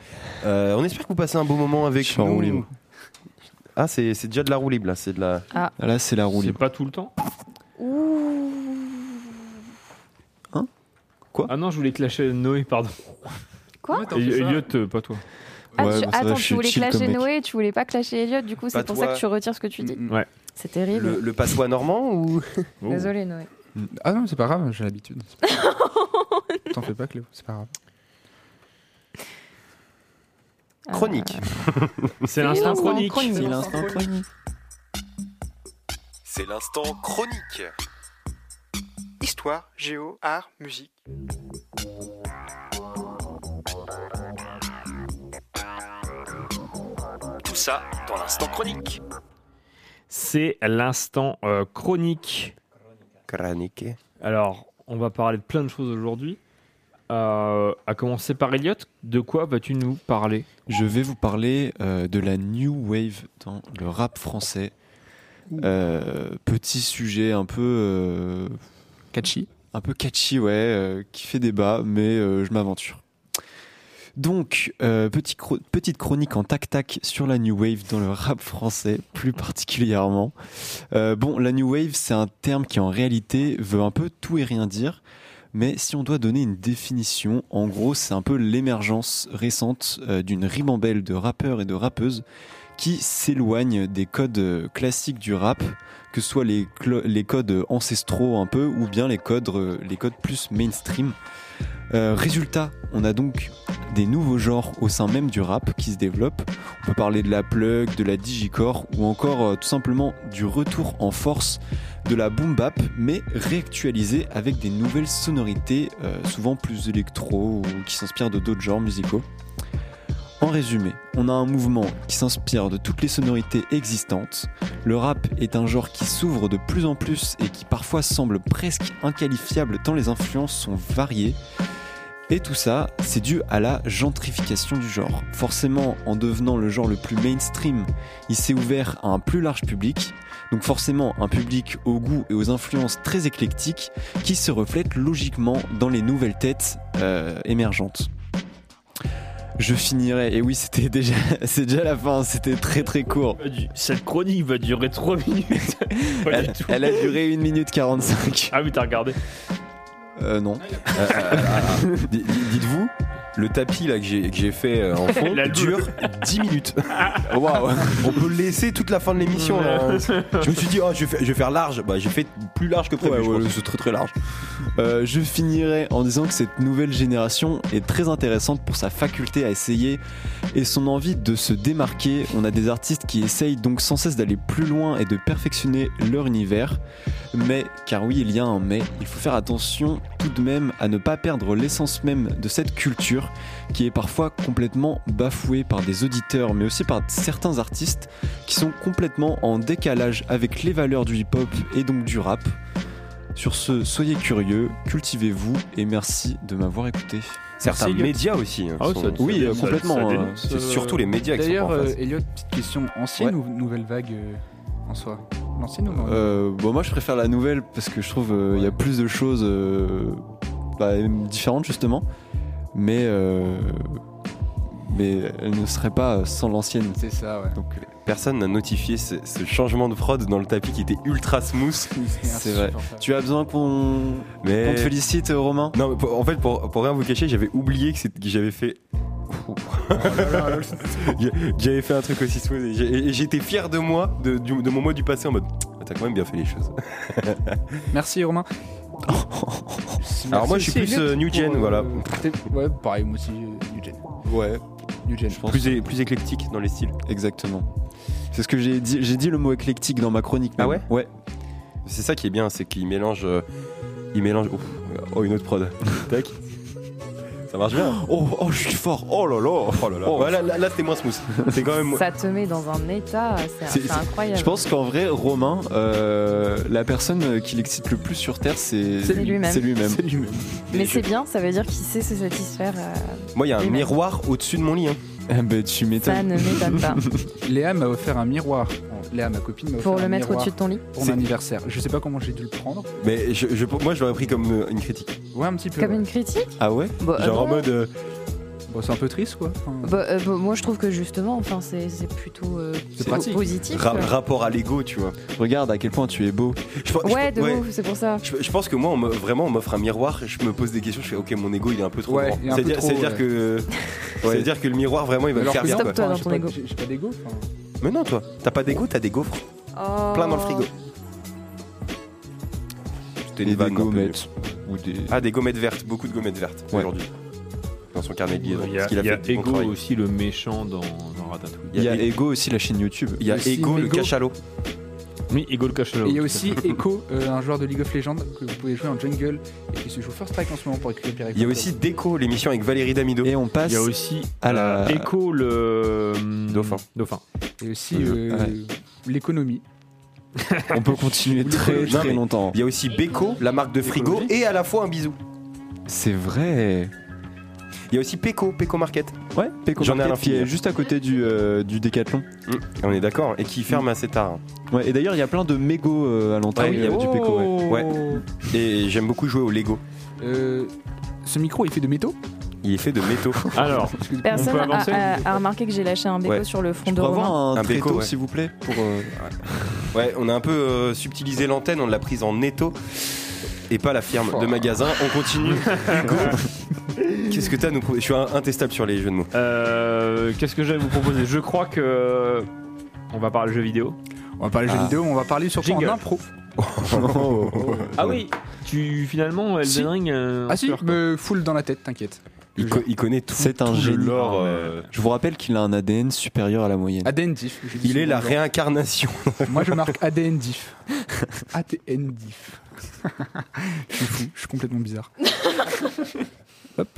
Euh, on espère que vous passez un beau moment avec en nous. roue. Ah, c'est c'est déjà de la roue libre là, c'est de la. Ah. Là, c'est la roue C'est libre. pas tout le temps Hein? Quoi? Ah non, je voulais clasher Noé, pardon. Quoi? Elliot, euh, pas toi. Ah, Ouais, tu- bah, va, attends, tu voulais clasher. Noé, tu voulais pas clasher Elliot, du coup c'est pour ça que tu retires ce que tu dis. Ouais. C'est terrible. Le, le patois normand ou <laughs> Désolé Noé. Ah non, c'est pas grave, j'ai l'habitude. <laughs> T'en fais pas, Cléo, c'est pas grave. <laughs> chronique C'est l'instant chronique. C'est l'instant chronique. C'est l'instant chronique. Histoire, géo, art, musique. Ça dans l'instant chronique. C'est l'instant euh, chronique. Chronique. Alors, on va parler de plein de choses aujourd'hui. Euh, à commencer par Elliot, de quoi vas-tu nous parler? Je vais vous parler euh, de la new wave dans le rap français. Euh, petit sujet un peu euh, Catchy. un peu catchy, ouais, euh, qui fait débat, mais euh, je m'aventure. Donc, euh, petite chronique en tac-tac sur la New Wave dans le rap français, plus particulièrement. Euh, bon, la New Wave, c'est un terme qui en réalité veut un peu tout et rien dire, mais si on doit donner une définition, en gros, c'est un peu l'émergence récente euh, d'une ribambelle de rappeurs et de rappeuses qui s'éloignent des codes classiques du rap, que ce soit les, les codes ancestraux un peu, ou bien les codes, les codes plus mainstream. Résultat, on a donc des nouveaux genres au sein même du rap qui se développent. On peut parler de la plug, de la digicore ou encore euh, tout simplement du retour en force de la boom bap, mais réactualisé avec des nouvelles sonorités, euh, souvent plus électro ou qui s'inspirent de d'autres genres musicaux. En résumé, on a un mouvement qui s'inspire de toutes les sonorités existantes. Le rap est un genre qui s'ouvre de plus en plus et qui parfois semble presque inqualifiable tant les influences sont variées. Et tout ça, c'est dû à la gentrification du genre. Forcément, en devenant le genre le plus mainstream, il s'est ouvert à un plus large public. Donc forcément, un public aux goûts et aux influences très éclectiques qui se reflètent logiquement dans les nouvelles têtes euh, émergentes. Je finirai, et oui, c'était <laughs> déjà, c'est déjà la fin, c'était très très court. Cette chronique va durer 3 minutes. <laughs> Pas Elle, du tout. elle a duré 1 minute 45. Ah oui, t'as regardé. Euh, non. Euh, euh, euh, Dites-vous, le tapis là que j'ai fait euh, en <laughs> fond La dure 10 minutes. <laughs> Waouh, on peut le laisser toute la fin de l'émission. là. Je me suis dit, oh, je, vais faire, je vais faire large. Bah, j'ai fait plus large que prévu. Ouais, ouais, c'est très très large. Euh, je finirai en disant que cette nouvelle génération est très intéressante pour sa faculté à essayer et son envie de se démarquer. On a des artistes qui essayent donc sans cesse d'aller plus loin et de perfectionner leur univers. Mais, car oui, il y a un mais, il faut faire attention tout de même à ne pas perdre l'essence même de cette culture qui est parfois complètement bafouée par des auditeurs mais aussi par certains artistes qui sont complètement en décalage avec les valeurs du hip-hop et donc du rap. Sur ce, soyez curieux, cultivez-vous et merci de m'avoir écouté. Certains Merci, Elliot. médias aussi. hein, Ah ouais, sont- ça- Oui, ça- euh, complètement, ça euh, dénonce, c'est euh, surtout les médias qui sont D'ailleurs, en euh, face. Elliot, petite question ancienne ou nouvelle vague euh, en soi? L'ancienne ou non Euh, bon, moi je préfère la nouvelle parce que je trouve euh, il y a plus de choses euh, bah, différentes justement, mais euh, mais elle ne serait pas sans l'ancienne. C'est ça, ouais. Donc euh, Personne n'a notifié ce, ce changement de prod dans le tapis qui était ultra smooth. <laughs> c'est vrai. Tu as besoin qu'on Mais te félicite, euh, Romain? Non, mais pour- en fait, pour, pour rien vous cacher, j'avais oublié que, j'avais fait. <laughs> j'avais fait un truc aussi smooth et j'étais fier de moi, de, du- de mon mois du passé en mode. Ah, T'as quand même bien fait les choses. Merci Romain. Alors moi, je suis plus, euh, New Gen, voilà. Ouais, pareil, moi aussi, euh, New Gen. Ouais. New Gen. Je pense. Plus, é- plus éclectique dans les styles. Exactement. C'est ce que j'ai dit. J'ai dit le mot éclectique dans ma chronique. Ah même. ouais Ouais. C'est ça qui est bien, c'est qu'il mélange. euh, il mélange. Ouf. Oh, une autre prod. <laughs> Tac. Ça marche bien. Oh, oh, je suis fort. Oh là là. Oh là là. Ouais, là, là, là, c'était moins smooth. <laughs> C'est quand même. Ça te met dans un état, c'est incroyable. Je pense qu'en vrai, Romain, euh, la personne qui l'excite le plus sur Terre, c'est lui-même. C'est lui-même. Mais c'est bien, ça veut dire qu'il sait se satisfaire. euh, Moi, il y a un miroir au-dessus de mon lit. hein. Ah bah, tu Ça m'étonnes. ne m'étonne pas. <laughs> Léa m'a offert un miroir Léa, ma copine, m'a Pour offert le un mettre miroir au-dessus de ton lit Pour mon anniversaire. Je sais pas comment j'ai dû le prendre. Mais je, je- moi, je l'aurais pris comme euh, une critique. Ouais, un petit peu. Comme ouais. une critique Ah ouais Bah, euh, Genre en non. mode. euh, Bon, c'est un peu triste, quoi. Enfin, Bah, euh, bah, moi je trouve que justement, enfin c'est plutôt euh, C'est po- pratique. positif. ra- rapport à l'ego, tu vois. Regarde à quel point tu es beau. Je, pense- je- Ouais, de ouais. ouf, c'est pour ça. Je, je pense que moi, on me- vraiment, on m'offre un miroir, je me pose des questions, je fais ok, mon ego il est un peu trop Ouais, grand. C'est-à-dire ouais. que, <laughs> c'est-à-dire que le miroir vraiment il va me faire bien. non, quoi. Stop-toi dans j'ai ton pas- ego. J'ai pas d'ego. Mais non, toi, t'as pas d'ego, t'as des gaufres. Oh. Plein dans le frigo. Des gommettes. Ou des... Ah, des gommettes vertes, beaucoup de gommettes vertes Ouais. aujourd'hui. Dans son carnet de liaison. Il y a, il y fait Ego travail. aussi, le méchant dans, dans Ratatouille. Il y a Ego aussi, la chaîne YouTube. Il y a Ego, le cachalot. Oui, Ego le cachalot. Et il y a aussi Echo, euh, un joueur de League of Legends que vous pouvez jouer en jungle et qui se joue First Strike en ce moment pour récupérer. Il y a aussi Déco, l'émission avec Valérie Damido. Et on passe Il y a aussi à la... euh, Echo le Dauphin. Dauphin. Et aussi euh, Ouais. l'économie. <laughs> On peut continuer très très longtemps. Il y a aussi Beko, la marque de frigo, et à la fois un bisou. C'est vrai. Il y a aussi Peko, Peko Market. Ouais, Peko J'en Market qui est juste à côté du, euh, du Décathlon. Mmh, On est d'accord, et qui ferme assez tard. Ouais, et d'ailleurs, il y a plein de mégots euh, à l'entrée Ah oui, euh, du Peko. ouais. Ouais. Et j'aime beaucoup jouer au Lego. Euh, ce micro, il fait de métaux? Il est fait de métaux. <laughs> Alors, Personne peut a, avancer a- a remarqué que j'ai lâché un béco Ouais. sur le front On de avoir Romain. un, Un tréteau, Beko, ouais. s'il vous plaît, pour. euh, Ouais, on a un peu euh, subtilisé l'antenne, on l'a prise en netto et pas la firme de magasin. On continue. <laughs> Hugo, qu'est-ce que t'as à nous proposer Je suis intestable sur les jeux de mots. euh, qu'est-ce que j'allais vous proposer? Je crois que on va parler jeux vidéo. On va parler jeux Ah. vidéo, mais on va parler surtout Jingle. en impro. <laughs> Ah oui, tu finalement Elden Si. Ring. euh, Ah si, me full dans la tête, t'inquiète. Il, co- il connaît tout. C'est un tout le génie. lore, Ah, euh, Je vous rappelle qu'il a un ADN supérieur à la moyenne. ADN diff. je dis Il est souvent la genre. réincarnation. <laughs> Moi je marque <laughs> ADN diff. ADN diff. je suis fou, je suis complètement bizarre. Hop.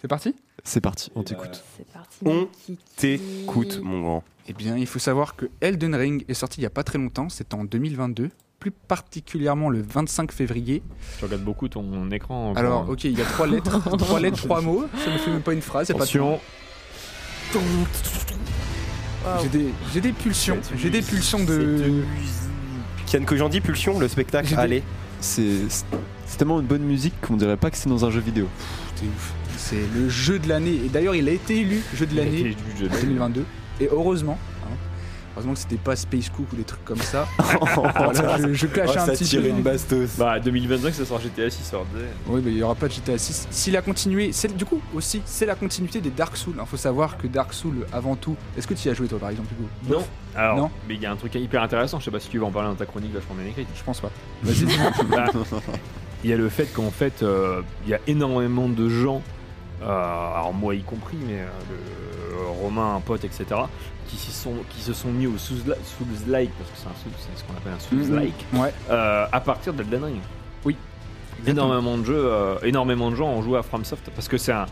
C'est parti C'est parti, on t'écoute. C'est parti. On. T'écoutes, mon grand. Eh bien, il faut savoir que Elden Ring est sorti il n'y a pas très longtemps, c'est en 2022, plus particulièrement le 25 février. Tu regardes beaucoup ton écran. Alors, ok, il y a trois lettres, <laughs> trois lettres, trois mots, ça ne fait même pas une phrase, pas de attention. J'ai des, j'ai des pulsions, j'ai des pulsions de. Kian Kojandi, Pulsion, le spectacle. J'ai des- Allez. C'est c'est tellement une bonne musique qu'on dirait pas que c'est dans un jeu vidéo. C'est ouf. C'est le jeu de l'année. Et d'ailleurs, il a été élu jeu de l'année élu jeu de l'année. 2022. Et heureusement, hein, heureusement que c'était pas Space Cook ou des trucs comme ça. <laughs> Voilà, je, je clash Oh, un ça petit tire peu. une bastos. Bah 2025 ça sort GTA 6 sort. Oui, mais il n'y aura pas de GTA 6. S'il a continué, c'est du coup aussi, c'est la continuité des Dark Souls. Il faut savoir que Dark Souls, avant tout, est-ce que tu y as joué toi par exemple, Hugo? Non. Alors, Non. mais il y a un truc hyper intéressant. Je sais pas si tu vas en parler dans ta chronique vachement bien écrite. Je pense pas. Vas-y. <laughs> Bah, Il y a le fait qu'en fait, euh, il y a énormément de gens, euh, alors moi y compris, mais euh, le- Romain, un pote, etc., qui, s'y sont, qui se sont mis au Souls-like, parce que c'est ce qu'on appelle un Souls-like, Ouais. euh, à partir d'Elden Ring. Oui. Énormément de jeux, énormément de gens ont joué à FromSoft parce que c'est un.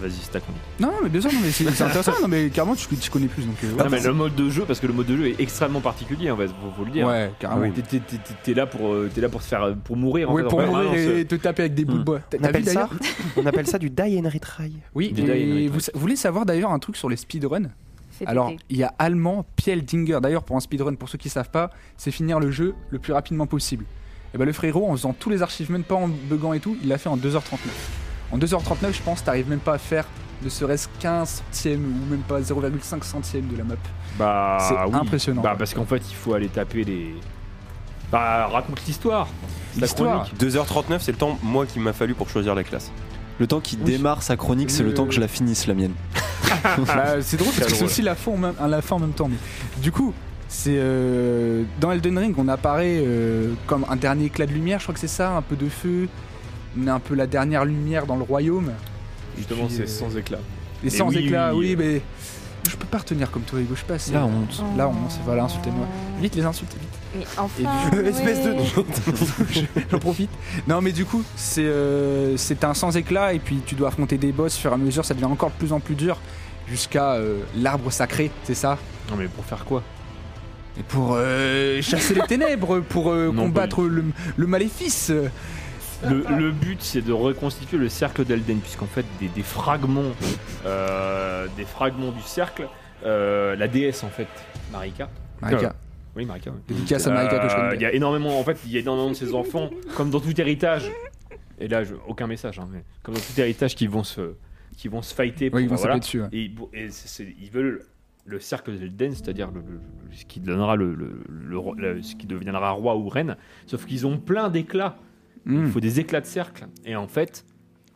Vas-y, c'est ta chronique. Non, non, mais bien sûr, non, mais c'est c'est intéressant. Non, mais carrément, tu, tu connais plus. Donc, euh, Non, mais le mode de jeu, parce que le mode de jeu est extrêmement particulier, en fait, faut, faut le dire. Ouais, carrément. T'es- t'es- t'es- T'es là pour, euh, t'es là pour te faire, pour mourir. en Ouais, fait, pour en mourir et te taper avec des bouts de bois. T'as On appelle, ça, <laughs> on appelle ça du die and retry. Oui, Du die and et retry. vous, vous voulez savoir d'ailleurs un truc sur les speedruns Fais Alors, il y a allemand Piel Dinger. D'ailleurs, pour un speedrun, pour ceux qui savent pas, c'est finir le jeu le plus rapidement possible. Et ben le frérot, en faisant tous les achievements, pas en buguant et tout, il l'a fait en 2h39. En 2h39, je pense, t'arrives même pas à faire ne serait-ce qu'un centième ou même pas 0,5 centième de la map. Bah, C'est oui. impressionnant. Bah, parce qu'en fait, il faut aller taper les. Bah, raconte l'histoire. La L'histoire. chronique. 2h39, c'est le temps, moi, qu'il m'a fallu pour choisir la classe. Le temps qu'il Oui. démarre sa chronique, c'est le Euh, temps que je la finisse, la mienne. <laughs> Bah, c'est drôle parce que c'est aussi la fin, en même, à la fin en même temps. Mais du coup, c'est euh, dans Elden Ring, on apparaît euh, comme un dernier éclat de lumière. Je crois que c'est ça, un peu de feu. On est un peu la dernière lumière dans le royaume. Justement, c'est euh, sans éclat. Et sans oui, éclats, oui, oui, mais je peux pas retenir comme toi, Hugo. Je sais pas. c'est- La honte. La honte, voilà, insultez-moi. Vite les insultes, vite. Mais enfin. Et du- <laughs> Espèce de. Je- <laughs> J'en profite. Non, mais du coup, c'est euh, c'est un sans éclat et puis tu dois affronter des boss. Au fur et à mesure, ça devient encore de plus en plus dur jusqu'à euh, l'arbre sacré, c'est ça? Non, mais pour faire quoi? Et pour euh, chasser les ténèbres, pour euh, Non, combattre le, le maléfice. Le, le but, c'est de reconstituer le cercle d'Elden, puisqu'en fait, des, des fragments, euh, des fragments du cercle euh, la déesse en fait, Marika. Marika. Euh, oui, Marika. oui. Dédicace à Marika que je connais Il y a énormément, en fait, il y a énormément de ces enfants, comme dans tout héritage. Et là, je- aucun message, hein, mais comme dans tout héritage, qui vont se, qui vont se fighter. Oui, ils vont voilà. dessus, ouais. Et, ils- veulent le cercle de Elden, c'est-à-dire le, le- le- ce qui donnera le- ce qui deviendra roi ou reine. Sauf qu'ils ont plein d'éclats. Hmm. Il faut des éclats de cercle. Et en fait,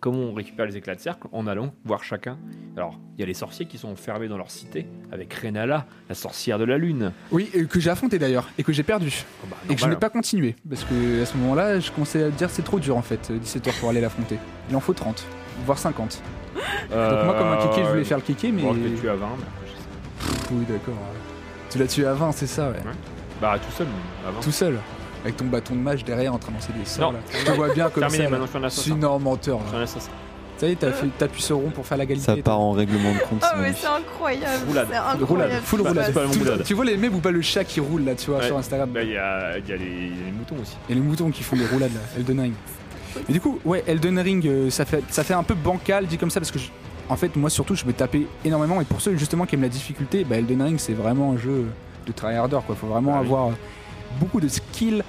comment on récupère les éclats de cercle En allant voir chacun. Alors, il y a les sorciers qui sont enfermés dans leur cité, avec Renala, la sorcière de la lune. Oui, et que j'ai affronté d'ailleurs, et que j'ai perdu. bah, et que je n'ai pas continué, parce que à ce moment-là, je commençais à dire c'est trop dur en fait, 17 heures pour aller l'affronter. Il en faut 30, voire 50. Donc moi, comme un kéké, je voulais faire le kéké, mais. Bon, je l'ai tué à 20, mais après, je sais pas. Pff, oui, d'accord. Tu l'as tué à 20, c'est ça, ouais. Bah, tout seul, mais à 20. Tout seul. Avec ton bâton de mage derrière en train de lancer des sorts. Là. Je te vois bien comme Terminé, ça. là. C'est une énorme menteur. Assassin. Ça y est, t'appuies sur rond pour faire la qualité. Ça part en règlement de compte. Oh, c'est mais c'est incroyable. Roulade. C'est incroyable. Roulade, full Bah, roulade. c'est pas le Tout- roulade. Tu vois les mêmes ou pas le chat qui roule là, tu vois, Ouais. sur Instagram Bah, il y a, y les, il y a les moutons aussi. Et les moutons qui font des roulades là, Elden Ring. Et du coup, ouais, Elden Ring, euh, ça fait, ça fait un peu bancal dit comme ça parce que, je- en fait, moi surtout, je me tapais énormément. Et pour ceux justement qui aiment la difficulté, bah, Elden Ring, c'est vraiment un jeu de tryharder quoi. Faut vraiment Ah oui. Beaucoup de skills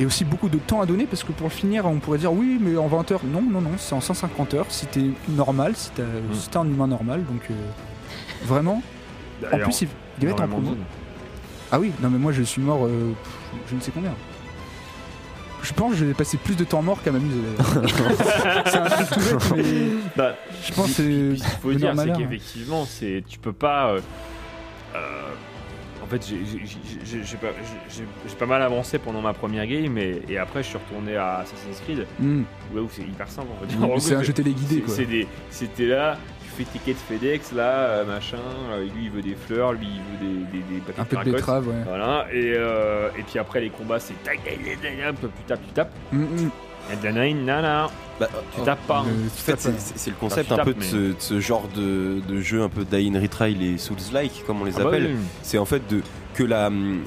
et aussi beaucoup de temps à donner parce que pour le finir, on pourrait dire oui, mais en 20 heures. Non, non, non, c'est en 150 heures si t'es normal, si Mm. si t'es un humain normal. Donc, euh, vraiment. En plus, il, va être en promo. Ah oui, non mais moi je suis mort, euh, je ne sais combien. Je pense que j'ai passé plus de temps mort qu'à m'amuser. <laughs> c'est un truc tout bête, mais Bah, je pense ce qu'il faut dire, c'est hein. qu'effectivement, c'est tu peux pas. euh, euh, fait, j'ai- pas, mal avancé pendant ma première game et, et après je suis retourné à Assassin's Creed. Mm. Ouais, où c'est hyper simple. On va dire. Mm, En c'est un jeu téléguidé, c'est- quoi. C'était là, tu fais tes quêtes FedEx, là, euh, machin. euh, lui il veut des fleurs, lui il veut des, des, Un peu de betterave, ouais. Voilà. Et, euh, et puis après les combats, c'est tac, tac, tac, tac, tac, tu tapes, tu tapes. Mm, mm. Et la nine, nana. Bah, tu tapes pas. hein. En fait, c'est- le concept Enfin, un peu de ce, mais- de ce genre de, de jeu un peu die and retry, les Souls-like, comme on les Ah bah appelle. oui. C'est en fait de, que la, hum,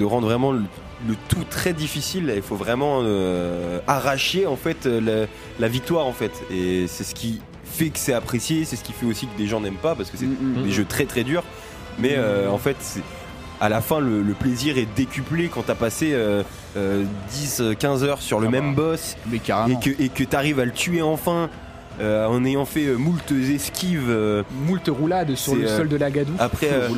de rendre vraiment le, le tout très difficile. Il faut vraiment euh, arracher en fait la, la victoire en fait. Et c'est ce qui fait que c'est apprécié, c'est ce qui fait aussi que des gens n'aiment pas parce que c'est Mm, des jeux très très durs. Mais euh, en fait, c'est- à la fin, le, le plaisir est décuplé quand t'as passé euh, euh, 10-15 heures sur le Ah même bah, boss Mais carrément. et que et que t'arrives à le tuer enfin euh, en ayant fait euh, moult esquives. euh, Moult roulades sur le euh, sol de la gadoue. après, euh,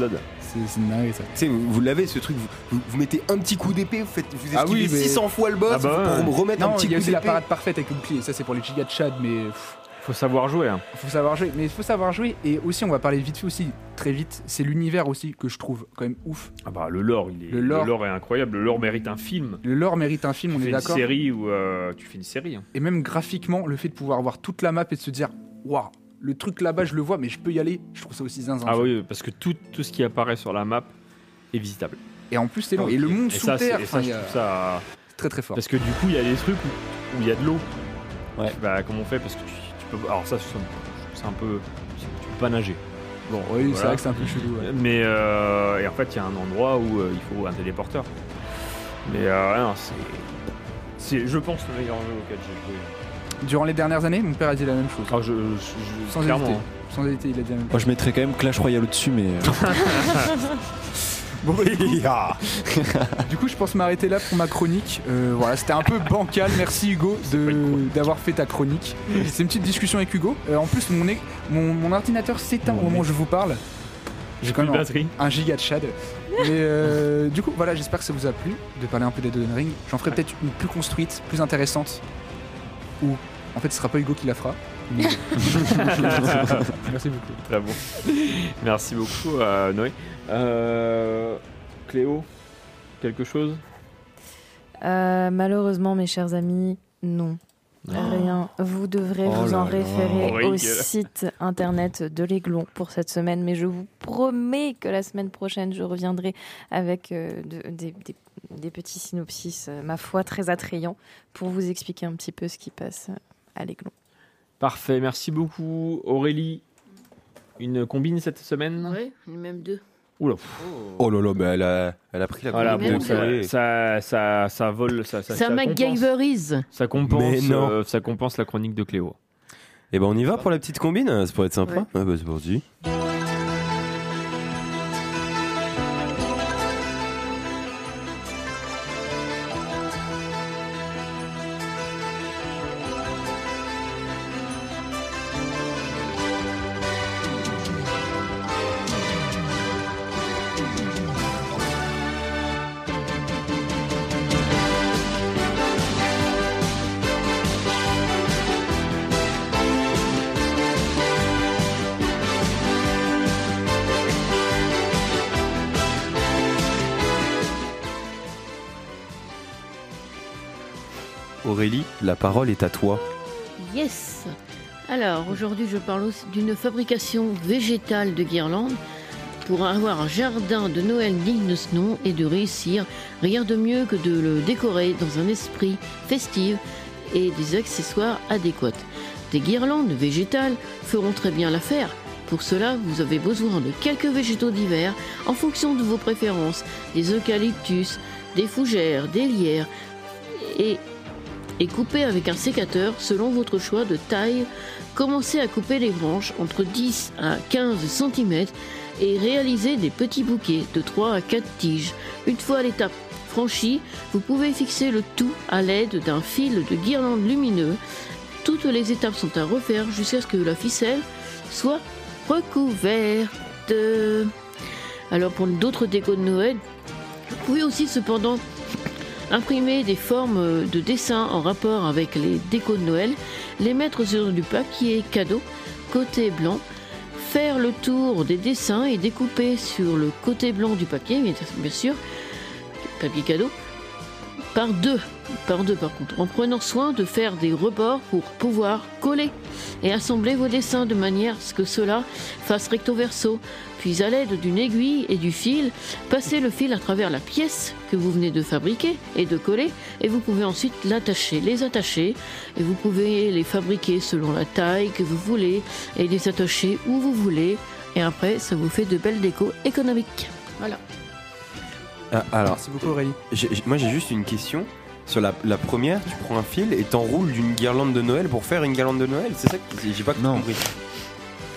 C'est c'est une dinguerie ça. tu sais, vous, vous l'avez ce truc, vous, vous- vous mettez un petit coup d'épée, vous faites vous Ah esquivez oui, mais- 600 fois le boss Ah bah ouais. pour remettre Non, un petit il y a coup aussi la d'épée. parade parfaite avec le bouclier. Ça, c'est pour les gigas de Chad, mais pff, Faut savoir jouer. Hein. faut savoir jouer. Mais il faut savoir jouer. Et aussi, on va parler vite fait aussi, très vite. C'est l'univers aussi que je trouve quand même ouf. Ah bah le lore, il est, Le le lore. est incroyable. Le lore mérite un film. Le lore mérite un film, Tu on fais est une d'accord. série ou euh, tu fais une série. hein. Et même graphiquement, le fait de pouvoir voir toute la map et de se dire, waouh, le truc là-bas, je le vois, mais je peux y aller. Je trouve ça aussi zinzin. Ah oui, parce que tout, tout ce qui apparaît sur la map est visitable. Et en plus, c'est long. Ah, Et le monde Et sous ça, c'est- terre, et ça, je trouve ça très très fort. Parce que du coup, il y a des trucs où où il y a de l'eau. Ouais. Bah, comment on fait? Parce que tu, tu peux. Alors, ça, c'est un peu. Tu peux pas nager. Bon, Oui, c'est vrai que c'est un peu chelou. ouais. Mais euh, et en fait, il y a un endroit où euh, il faut un téléporteur. Mais euh, c'est. C'est, je pense, le meilleur jeu auquel j'ai joué. Durant les dernières années, mon père a dit la même chose. Ah, je, je- je- Sans hésiter. Sans hésiter, il a dit la même Moi, je mettrais quand même Clash Royale au-dessus, mais. <laughs> <laughs> Bon, bah, <laughs> du, coup, je pense m'arrêter là pour ma chronique. Euh, voilà, c'était un peu bancal. Merci Hugo d'avoir fait ta chronique. C'est une petite discussion avec Hugo. Euh, en plus, mon, mon, mon ordinateur s'éteint au moment où je vous parle. J'ai quand même un, un giga de shad. Mais euh, du coup, voilà, j'espère que ça vous a plu de parler un peu d'Elden Ring. J'en ferai peut-être une plus construite, plus intéressante. Ou en fait, ce sera pas Hugo qui la fera. mais- <laughs> <laughs> Merci beaucoup. Très bon. Merci beaucoup, Noé. Euh, Cléo, quelque chose? Euh, malheureusement, mes chers amis, non. Rien. Vous devrez Oh vous en référer au Horrible. site internet de l'Aiglon pour cette semaine, mais je vous promets que la semaine prochaine, je reviendrai avec euh, de- des, des- des petits synopsis, euh, ma foi, très attrayants, pour vous expliquer un petit peu ce qui passe à l'Aiglon. Parfait, merci beaucoup. Aurélie, une combine cette semaine? Ouais, même deux. Oula. Oh là là, mais elle a, elle a pris la Voilà, combine. bon, ça, ça, ça, ça vole, ça, ça, ça compense, MacGyverise. ça compense, Mais non. euh, ça compense la chronique de Cléo. Et ben on y va pour la petite combine, ça pourrait être sympa. Ouais. Ouais, bah, c'est parti. Parole est à toi. Yes Alors, aujourd'hui, je parle aussi d'une fabrication végétale de guirlandes. Pour avoir un jardin de Noël digne de ce nom et de réussir, rien de mieux que de le décorer dans un esprit festif et des accessoires adéquats. Des guirlandes végétales feront très bien l'affaire. Pour cela, vous avez besoin de quelques végétaux divers en fonction de vos préférences, des eucalyptus, des fougères, des lierres et et coupez avec un sécateur selon votre choix de taille. Commencez à couper les branches entre 10 à 15 cm et réalisez des petits bouquets de 3 à 4 tiges. Une fois l'étape franchie, vous pouvez fixer le tout à l'aide d'un fil de guirlande lumineux. Toutes les étapes sont à refaire jusqu'à ce que la ficelle soit recouverte. Alors pour d'autres décos de Noël, vous pouvez aussi cependant imprimer des formes de dessins en rapport avec les décos de Noël, les mettre sur du papier cadeau côté blanc, faire le tour des dessins et découper sur le côté blanc du papier, bien sûr, papier cadeau, par deux, par deux par contre, en prenant soin de faire des rebords pour pouvoir coller et assembler vos dessins de manière à ce que cela fasse recto verso. Puis à l'aide d'une aiguille et du fil, passez le fil à travers la pièce que vous venez de fabriquer et de coller et vous pouvez ensuite l'attacher, les attacher et vous pouvez les fabriquer selon la taille que vous voulez et les attacher où vous voulez et après ça vous fait de belles décos économiques. Voilà. Ah, alors, Merci beaucoup Aurélie. j'ai- j'ai- moi j'ai juste une question. Sur la, la première, tu prends un fil et t'enroules d'une guirlande de Noël pour faire une guirlande de Noël. C'est ça que j'ai pas compris.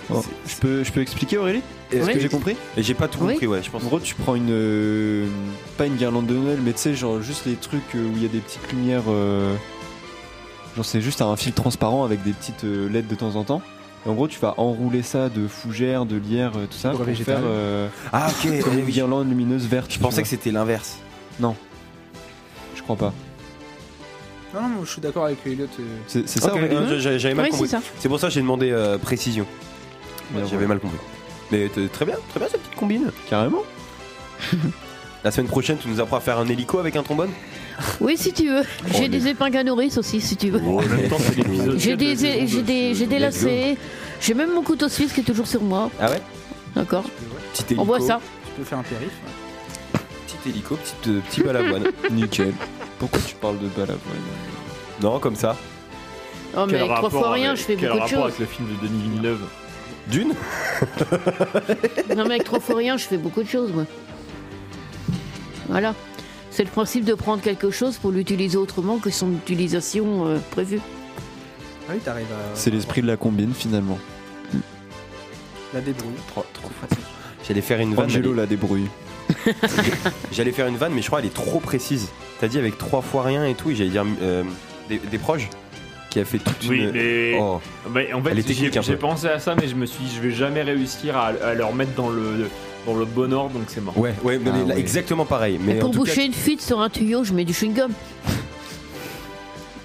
Bon, je, peux, je peux expliquer Aurélie Est-ce ce que que j'ai compris Et j'ai pas tout Oui. compris, ouais, je pense. En gros, tu prends une. euh, pas une guirlande de Noël, mais tu sais, genre juste les trucs euh, où il y a des petites lumières. euh, genre, c'est juste un fil transparent avec des petites euh, LED de temps en temps. Et en gros, tu vas enrouler ça de fougères, de lierre, euh, tout ça, pour faire. euh, Ah, ok, Comme eh une guirlande lumineuse verte. Je pensais que c'était l'inverse. Non. Je crois pas. Non, non, je suis d'accord avec Elliot. euh, C'est c'est ça, Ok, Aurélie j'a- J'avais mal Oui, compris. c'est ça. C'est pour ça que j'ai demandé euh, précision. J'avais mal compris. Mais t- très bien, très bien cette petite combine. Carrément. <laughs> La semaine prochaine, tu nous apprends à faire un hélico avec un trombone? Oui, si tu veux. J'ai Oh, des épingles à nourrice aussi, si tu veux. Oh, en même temps, c'est l'épisode J'ai des, j'ai des, j'ai des lacets. J'ai même mon couteau suisse qui est toujours sur moi. Ah ouais? D'accord. Petit hélico. On voit ça. Tu peux faire un périph. Petit hélico, petite, euh, petit balavoine. <laughs> Nickel. Pourquoi tu parles de balavoine? Non, comme ça. Oh, mais avec trois fois rien, je fais quel beaucoup de rapport choses. avec le film de Denis Villeneuve? D'une? Non, mais avec trois fois rien, je fais beaucoup de choses, moi. Voilà. C'est le principe de prendre quelque chose pour l'utiliser autrement que son utilisation euh, prévue. Ah oui, t'arrives à. C'est l'esprit de la combine finalement. La débrouille. Trop, trop pratique. J'allais faire une vanne. Angelo mais- la débrouille. <laughs> J'allais faire une vanne, mais je crois qu'elle est trop précise. T'as dit avec trois fois rien et tout, et j'allais dire euh, des, des proches qui a fait toute Oui, une. mais. Oh. Bah, en Elle fait, j'ai pensé à ça, mais je me suis dit, je vais jamais réussir à, à le remettre dans le, dans le bon ordre, donc c'est mort. Ouais, ouais, mais Ah là, ouais. exactement pareil. Mais Et pour en tout boucher cas, une fuite sur un tuyau, je mets du chewing-gum.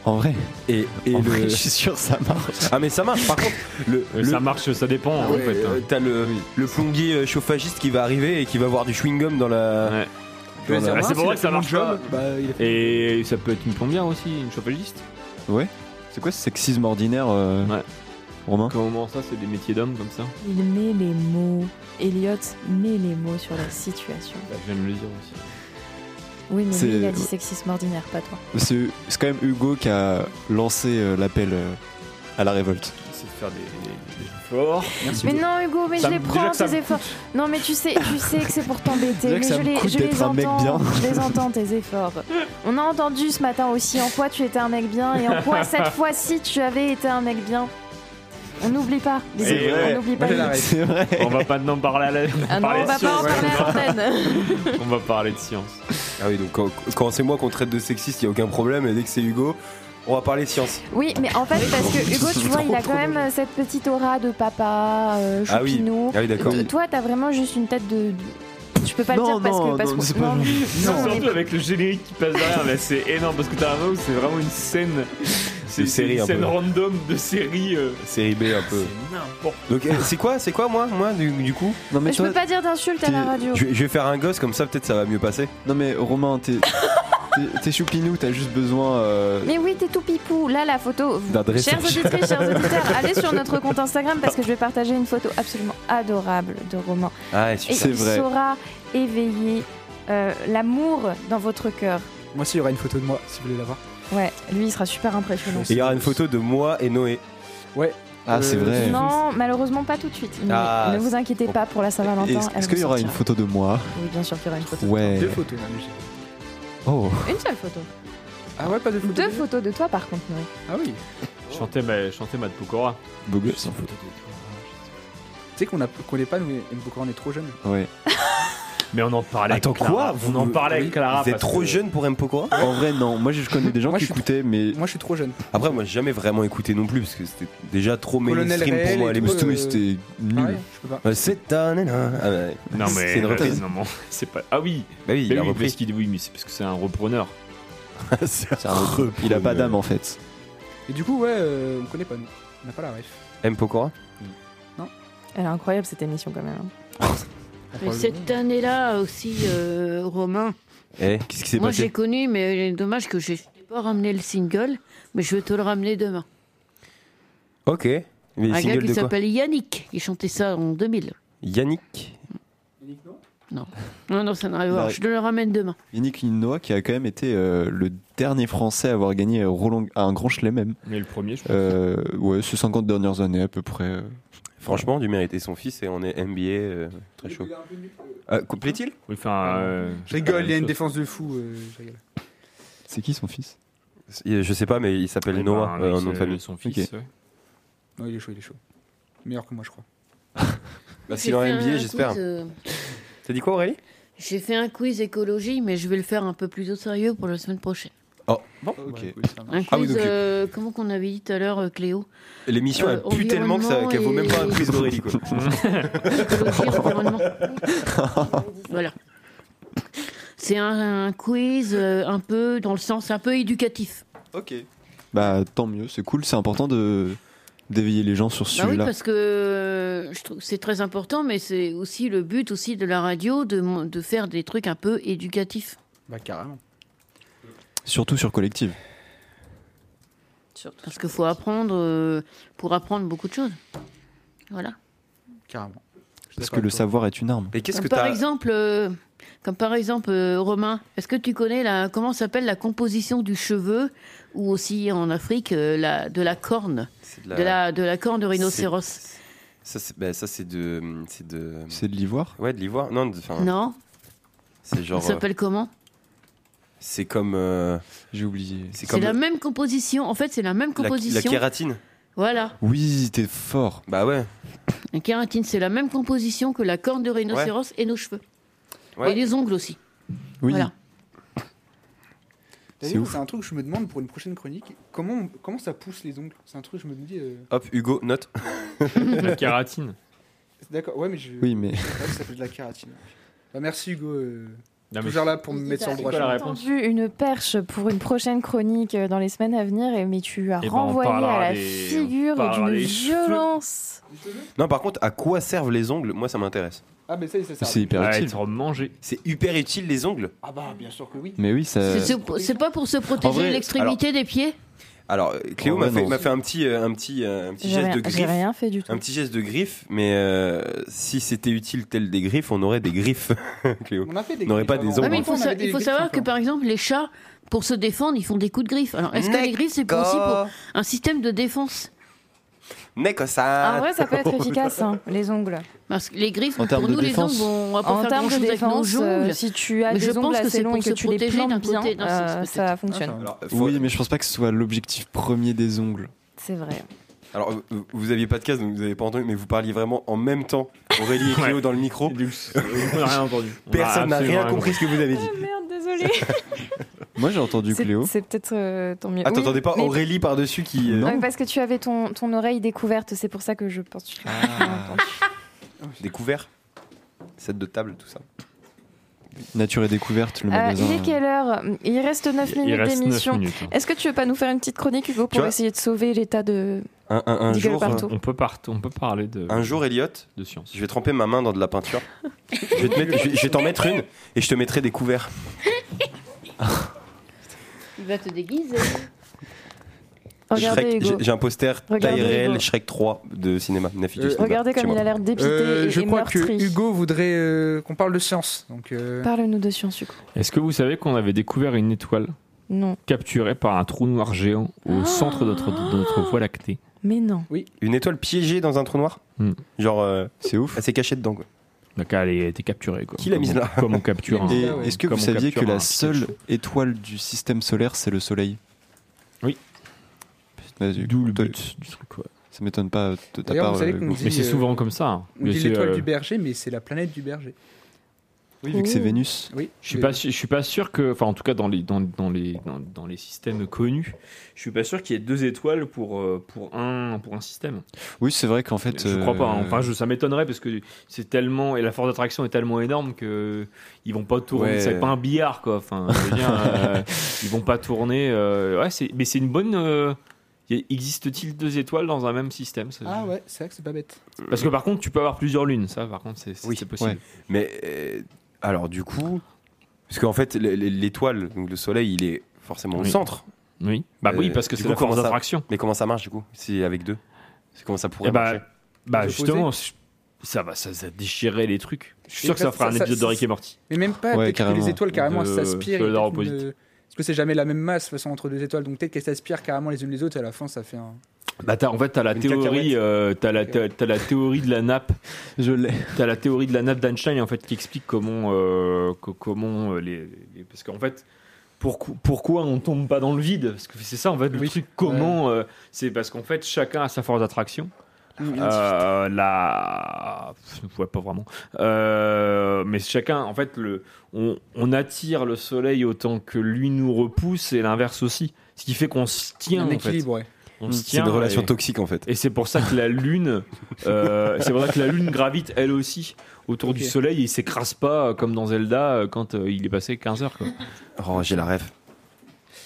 En vrai. Et, et En le. vrai, je suis sûr ça marche. Ah, mais ça marche. Par contre, le, Euh, le- Ça marche, ça dépend en Ouais, fait. euh, hein. T'as le, le plombier euh, chauffagiste qui va arriver et qui va avoir du chewing-gum dans la. Ouais. dans la- Ah, c'est pour ça que ça marche pas. Bah, il a fait- Et ça peut être une plombière aussi, une chauffagiste. Ouais. C'est quoi ce sexisme ordinaire euh, Ouais. Romain Comment ça, c'est des métiers d'hommes comme ça Il met les mots. Elliot met les mots sur la situation. Bah, Je viens de le dire aussi. Oui, mais lui, il a dit sexisme ordinaire, pas toi. C'est quand même Hugo qui a lancé euh, l'appel euh, à la révolte. C'est de faire des, des- des efforts. Merci. Mais non, Hugo, mais Ça je les prends, tes efforts. Non, mais tu sais, tu sais que c'est pour t'embêter. Mais je les, je les entends. bien. Je les entends, tes efforts. On a entendu ce matin aussi en quoi tu étais un mec bien et en quoi cette <laughs> fois-ci tu avais été un mec bien. On n'oublie pas. les. On n'oublie pas. C'est vrai. On va pas maintenant parler à la. Ah non, parler on va de pas en science. parler à l'antenne. <laughs> On va parler de science. Ah oui, donc quand, quand c'est moi qu'on traite de sexiste, il a aucun problème. Et dès que c'est Hugo, on va parler science. Oui, mais en fait, parce que Hugo, tu vois, il a quand même <laughs> cette petite aura de papa, euh, Ah oui. Ah oui, d'accord. Toi, t'as vraiment juste une tête de. Je peux pas Non, le dire parce non, que. Parce non, que- c'est pas non, surtout avec le générique qui passe derrière, mais c'est énorme parce que t'as un où c'est vraiment une scène. C'est série, une un scène peu. random de série. euh, Série B un peu. C'est n'importe Donc euh, c'est quoi, c'est quoi moi, moi du, du coup? Non mais Je toi, peux pas dire d'insulte à la t'es- radio. je, vais- je vais faire un gosse comme ça, peut-être ça va mieux passer. non mais Romain, t'es T'es- T'es choupinou, t'as juste besoin. euh, Mais oui, t'es tout pipou. Là, la photo. vous- D'un dressage. Chers auditrices, chers auditeurs, allez sur notre compte Instagram parce que je vais partager une photo absolument adorable de Romain. Ah, Et c'est il vrai. saura éveiller euh, l'amour dans votre cœur. Moi aussi, il y aura une photo de moi si vous voulez la voir. Ouais, lui, il sera super impressionnant. Et il y aura une photo de moi et Noé. Ouais. Ah, c'est vrai. Non, malheureusement pas tout de suite. Mais Ah, ne vous inquiétez pas pour la Saint-Valentin. Est-ce elle est-ce qu'il y aura une sortira. photo de moi Oui, bien sûr qu'il y aura une photo. Ouais. Deux photos même. j'ai- Oh. Une seule photo. Ah ouais, pas de photos Deux photos de toi par contre, Noé. Ah oui. Chanter, ma, chanter Matt Pokora. Beau gosse. Tu sais qu'on a- qu'on n'est pas, nous, M. Bokora, on est trop jeunes. Ouais. <laughs> Mais on en parlait Attends, avec Clara. quoi On en parlait avec Clara. Vous êtes parce trop que- jeune pour M. Pokora En vrai, non. Moi, je connais des gens Moi, qui je suis écoutaient, mais. Moi, je suis trop jeune. Après, moi, j'ai jamais vraiment écouté non plus parce que c'était déjà trop Colonel mainstream pour Réel moi à et l'époque. tout, Mais euh, c'était nul. Pareil, je peux pas. Euh, C'est un. Ah, ouais. Non, mais. C'est une reprise. Non, non, <laughs> c'est pas. Ah oui. Bah oui, il Mais a oui, repris. parce qu'il- oui, mais c'est parce que c'est un repreneur. <laughs> C'est un- Il a pas d'âme en fait. Et du coup, ouais, euh, on connaît pas, nous. On n'a pas la ref. M. Pokora Elle est incroyable cette émission quand même. <laughs> Mais cette année-là aussi, euh, Romain, Eh, qu'est-ce qui s'est moi passé j'ai connu, mais dommage que je n'ai pas ramené le single, mais je vais te le ramener demain. Ok. Mais un gars qui de quoi s'appelle Yannick, qui chantait ça en 2000. Yannick Non, non, non ça n'a rien à voir. Je te le ramène demain. Yannick Noah qui a quand même été euh, le dernier français à avoir gagné Roland, un grand chelem même. Mais le premier, je pense. Euh, ouais, ces 50 dernières années à peu près. euh. Franchement, du mérite. Et son fils, et on est NBA, euh, très chaud. Euh, Plaît-il? Oui, enfin. euh, Je rigole, il y a une défense de fou. euh, je rigole. C'est qui son fils? Je sais pas, mais il s'appelle Eh Noah, ben, euh, mec, en nom de c'est famille. Son fils. Ok. ouais. Non, il est chaud, il est chaud. Meilleur que moi, je crois. <laughs> Bah, s'il est en J'ai fait NBA, un j'espère. quiz, euh, T'as dit quoi, Aurélie? J'ai fait un quiz écologie, mais je vais le faire un peu plus au sérieux pour la semaine prochaine. Oh, Bon, Ok. Un quiz, Ah oui, donc, euh, comment qu'on avait dit tout à l'heure, euh, Cléo l'émission Euh, elle pue tellement que ça- qu'elle vaut même pas un quiz d'Aurélie, quoi. Voilà. C'est un, un quiz euh, un peu dans le sens un peu éducatif. Ok. Bah tant mieux, c'est cool, c'est important de d'éveiller les gens sur ce Bah oui, sujet-là. parce que euh, je trouve que c'est très important, mais c'est aussi le but aussi de la radio de, de faire des trucs un peu éducatifs. Bah, carrément. Surtout sur collective. Parce qu'il faut apprendre euh, pour apprendre beaucoup de choses. Voilà. Carrément. Parce que le savoir est une arme. Et qu'est-ce Comme que par exemple, euh, comme par exemple, euh, Romain, est-ce que tu connais la comment s'appelle la composition du cheveu ou aussi en Afrique euh, la, de la corne, de la de la corne de rhinocéros? Ça, c'est bah, ça, c'est de. C'est de. C'est de l'ivoire? Ouais, de l'ivoire Non, de- Non, c'est genre. ça s'appelle comment? C'est comme. euh, J'ai oublié. c'est C'est comme. la même composition. En fait, c'est la même la, composition. la kératine. Voilà, Oui, t'es fort. Bah ouais. la kératine, c'est la même composition que la corne de rhinocéros et nos cheveux Ouais. et les ongles aussi. Oui. Voilà. C'est D'ailleurs, ouf. c'est un truc que je me demande pour une prochaine chronique. Comment, on- comment ça pousse les ongles? C'est un truc que je me dis. euh, Hop, Hugo, note. <laughs> La kératine. D'accord, ouais, mais je. Oui, mais- <laughs> Ouais, ça s'appelle de la kératine. Bah, merci Hugo. euh, toujours là pour me mettre sur le droit chemin. J'ai une perche pour une prochaine chronique euh, dans les semaines à venir, et mais tu as Eh ben, on renvoyé à la des- figure on parlera d'une des cheveux. violence. Non, par contre, à quoi servent les ongles? Moi, ça m'intéresse. Ah, mais ça, ça sert. C'est hyper utile. être mangé. C'est hyper utile, les ongles Ah, bah, bien sûr que oui. Mais oui, ça. C'est- C'est c'est pas pour se protéger vrai, l'extrémité des pieds? Alors, euh, Cléo En m'a fait, non. m'a fait un petit, euh, un petit, euh, un petit J'ai geste rien, de j'ai griffe. rien fait du tout. Un petit geste de griffe, mais euh, si c'était utile tel des griffes, on aurait des griffes, <laughs> Cléo. On a fait des On n'aurait pas griffes des ongles. mais il faut, sa- il faut savoir que par exemple, les chats, pour se défendre, ils font des coups de griffe. Alors, est-ce que les griffes, c'est aussi pour un système de défense? N'est que En ça. vrai, ça peut être efficace, hein, <laughs> les ongles. Parce que les griffes, En pour nous, les ongles, on va pas En faire termes de grand-chose avec nos défense, euh, si tu as Mais je des pense ongles que assez c'est longs et que tu les plantes bien, côté, euh, ça fonctionne. Alors, faut- Oui, mais je pense pas que ce soit l'objectif premier des ongles. C'est vrai. Alors, vous- vous aviez pas de casque, donc vous avez pas entendu, mais vous parliez vraiment en même temps, Aurélie et Cléo dans le micro. <laughs> On n'a rien entendu. Personne n'a absolument rien compris ce que vous avez dit. Merde, désolé. <laughs> Moi, j'ai entendu Cléo. c'est peut-être euh, tant mieux. Ah, Oui, t'entendais pas mais- Aurélie par-dessus qui. euh, Non, mais parce que tu avais ton, ton oreille découverte, c'est pour ça que je pense. que entendu. Découvert Set de table, tout ça. Nature et découverte, le Euh, magasin. il est quelle heure? Il reste 9 Il minutes d'émission. hein. Est-ce que tu veux pas nous faire une petite chronique, Hugo, pour essayer de sauver l'état de. Un, un, un D'Eagle jour, partout. On peut, part- on peut parler de, un jour, Elliot, de science. je vais tremper ma main dans de la peinture. je vais te mettre- je vais- je vais t'en mettre une et je te mettrai des couverts. Il va te déguiser. J'ai- un poster taille réelle. Shrek 3 de cinéma. Euh, Regardez comme il a l'air dépité Euh, et, je et crois meurtri. que Hugo voudrait euh, qu'on parle de science. Donc, euh, Parle-nous de science, Hugo. Est-ce que vous savez qu'on avait découvert une étoile Non. capturée par un trou noir géant au Ah. centre de notre, de notre voie lactée Mais non. Oui. Une étoile piégée dans un trou noir Hmm. Genre. C'est ouf. Elle s'est cachée dedans, quoi. Donc elle a été capturée. Quoi. Qui l'a Comme mise on- là <laughs> Comme on capture. Et est-ce que vous saviez que la seule Pikachu. étoile du système solaire, c'est le Soleil? Oui. Vas-y, D'où le but du truc. quoi. Ça m'étonne pas de ta part. vous savez euh, Mais c'est euh, souvent comme ça. hein. on Mais dit c'est, l'étoile euh, du berger, mais c'est la planète du berger. Oui, vu que c'est Vénus. Oui. Je suis pas, je suis pas sûr que, enfin en tout cas dans les dans, dans les dans, dans les systèmes connus, je suis pas sûr qu'il y ait deux étoiles pour euh, pour un pour un système. Oui, c'est vrai qu'en fait. Je crois pas. hein. euh, Enfin, je, ça m'étonnerait parce que c'est tellement et la force d'attraction est tellement énorme que ils vont pas tourner. Ouais. C'est pas un billard quoi. Enfin, je veux dire, euh, <laughs> ils vont pas tourner. euh, ouais, c'est mais c'est une bonne. euh, Existe-t-il deux étoiles dans un même système Ça, Ah ouais, c'est vrai que c'est pas bête. Parce que par contre, tu peux avoir plusieurs lunes. Ça, par contre, c'est c'est- Oui, c'est possible. ouais. Mais euh, alors du coup, parce qu'en fait l'étoile, donc le soleil, il est forcément au Oui. centre. Oui. Bah oui, Euh, parce que c'est la force d'attraction. Mais comment ça marche du coup C'est avec deux? C'est comment ça pourrait Eh bah, marcher? bah justement, ça va, ça, les trucs. Je suis Et sûr que ça ça- fera un épisode de Rick et Morty. Mais même pas, Ouais, peut-être que les étoiles carrément s'aspirent. Parce que c'est jamais la même masse de toute façon entre deux étoiles, donc peut-être qu'elles s'aspirent carrément les unes les autres et à la fin ça fait un. Bah t'as, en fait, t'as la théorie, euh, t'as la, t'as, t'as la théorie de la nappe. Je l'ai. T'as la théorie de la nappe d'Einstein en fait qui explique comment, euh, co- comment euh, les, les- parce qu'en fait. Pourquoi, pourquoi on tombe pas dans le vide? Parce que c'est ça en fait le Oui. truc. Comment euh, C'est parce qu'en fait chacun a sa force d'attraction. Mm, Euh, la, ouais, pas vraiment. Euh, mais chacun, en fait, le, on, on attire le soleil autant que lui nous repousse et l'inverse aussi. Ce qui fait qu'on se tient. Un en fait. équilibre, ouais. On se C'est une relation et- toxique en fait. et c'est pour ça que la lune, <laughs> euh, c'est pour ça que la lune gravite elle aussi autour du soleil et il s'écrase pas euh, comme dans Zelda euh, quand euh, il est passé 15 heures. Quoi. Oh, j'ai la rêve.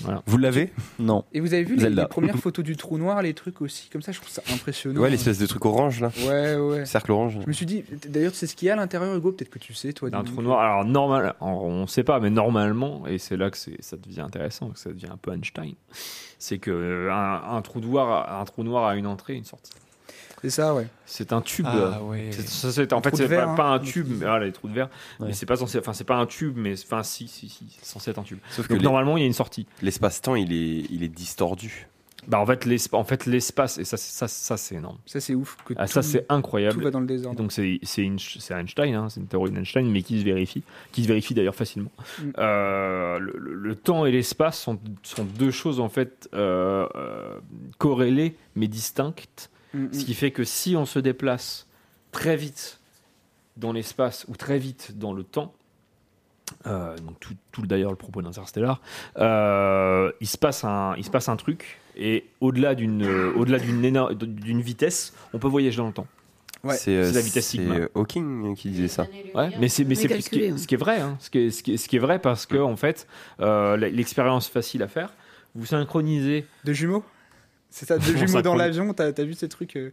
Voilà. Vous l'avez Non. Et vous avez vu les, les premières <laughs> photos du trou noir, les trucs aussi, comme ça je trouve ça impressionnant. Ouais, l'espèce de truc orange là. Ouais, ouais. Cercle orange. Je me suis dit, d'ailleurs, sais ce qu'il y a à l'intérieur, Hugo? Peut-être que tu sais, toi. Un trou noir. Alors normal, on sait pas, mais normalement, et c'est là que c'est- ça devient intéressant, que ça devient un peu Einstein, c'est que euh, un, un trou noir, un trou noir a une entrée, et une sortie. C'est ça, ouais. C'est un tube. Ah, ouais. C'est- ça, c'est- en fait, c'est pas, hein. pas un tube, mais voilà, les trous de verre. Ouais. Mais c'est pas censé, enfin, c'est pas un tube, mais enfin, si, si, si, c'est censé être un tube. Sauf que Donc les- normalement, il y a une sortie. l'espace-temps, il est, il est distordu. Bah en fait, l'espace, en fait, l'espace, et ça, c'est- ça, ça c'est énorme. Ça, c'est ouf. Que Ah, ça, c'est incroyable. Tout va dans le Et désordre. donc c'est c'est une- c'est Einstein, hein, c'est une théorie d'Einstein, mais qui se vérifie, qui se vérifie d'ailleurs facilement. Mm. Euh, le, le- le temps et l'espace sont, sont deux choses en fait euh, euh, corrélées mais distinctes, Mm, ce mm. qui fait que si on se déplace très vite dans l'espace ou très vite dans le temps, euh, donc tout, tout d'ailleurs le propos d'Interstellar, euh, il se passe un, il se passe un truc et au-delà d'une, euh, au-delà d'une éno- d'une vitesse, on peut voyager dans le temps. Ouais. C'est C'est la vitesse c'est, sigma. Hawking qui disait ça. Ouais, mais c'est mais ce, qui est, ce qui est vrai, hein, ce, qui est, ce, qui est, ce qui est vrai parce que en fait, euh, l'expérience facile à faire, vous synchronisez. De jumeaux? C'est ça, deux jumeaux dans l'avion, t'as as vu ces trucs euh,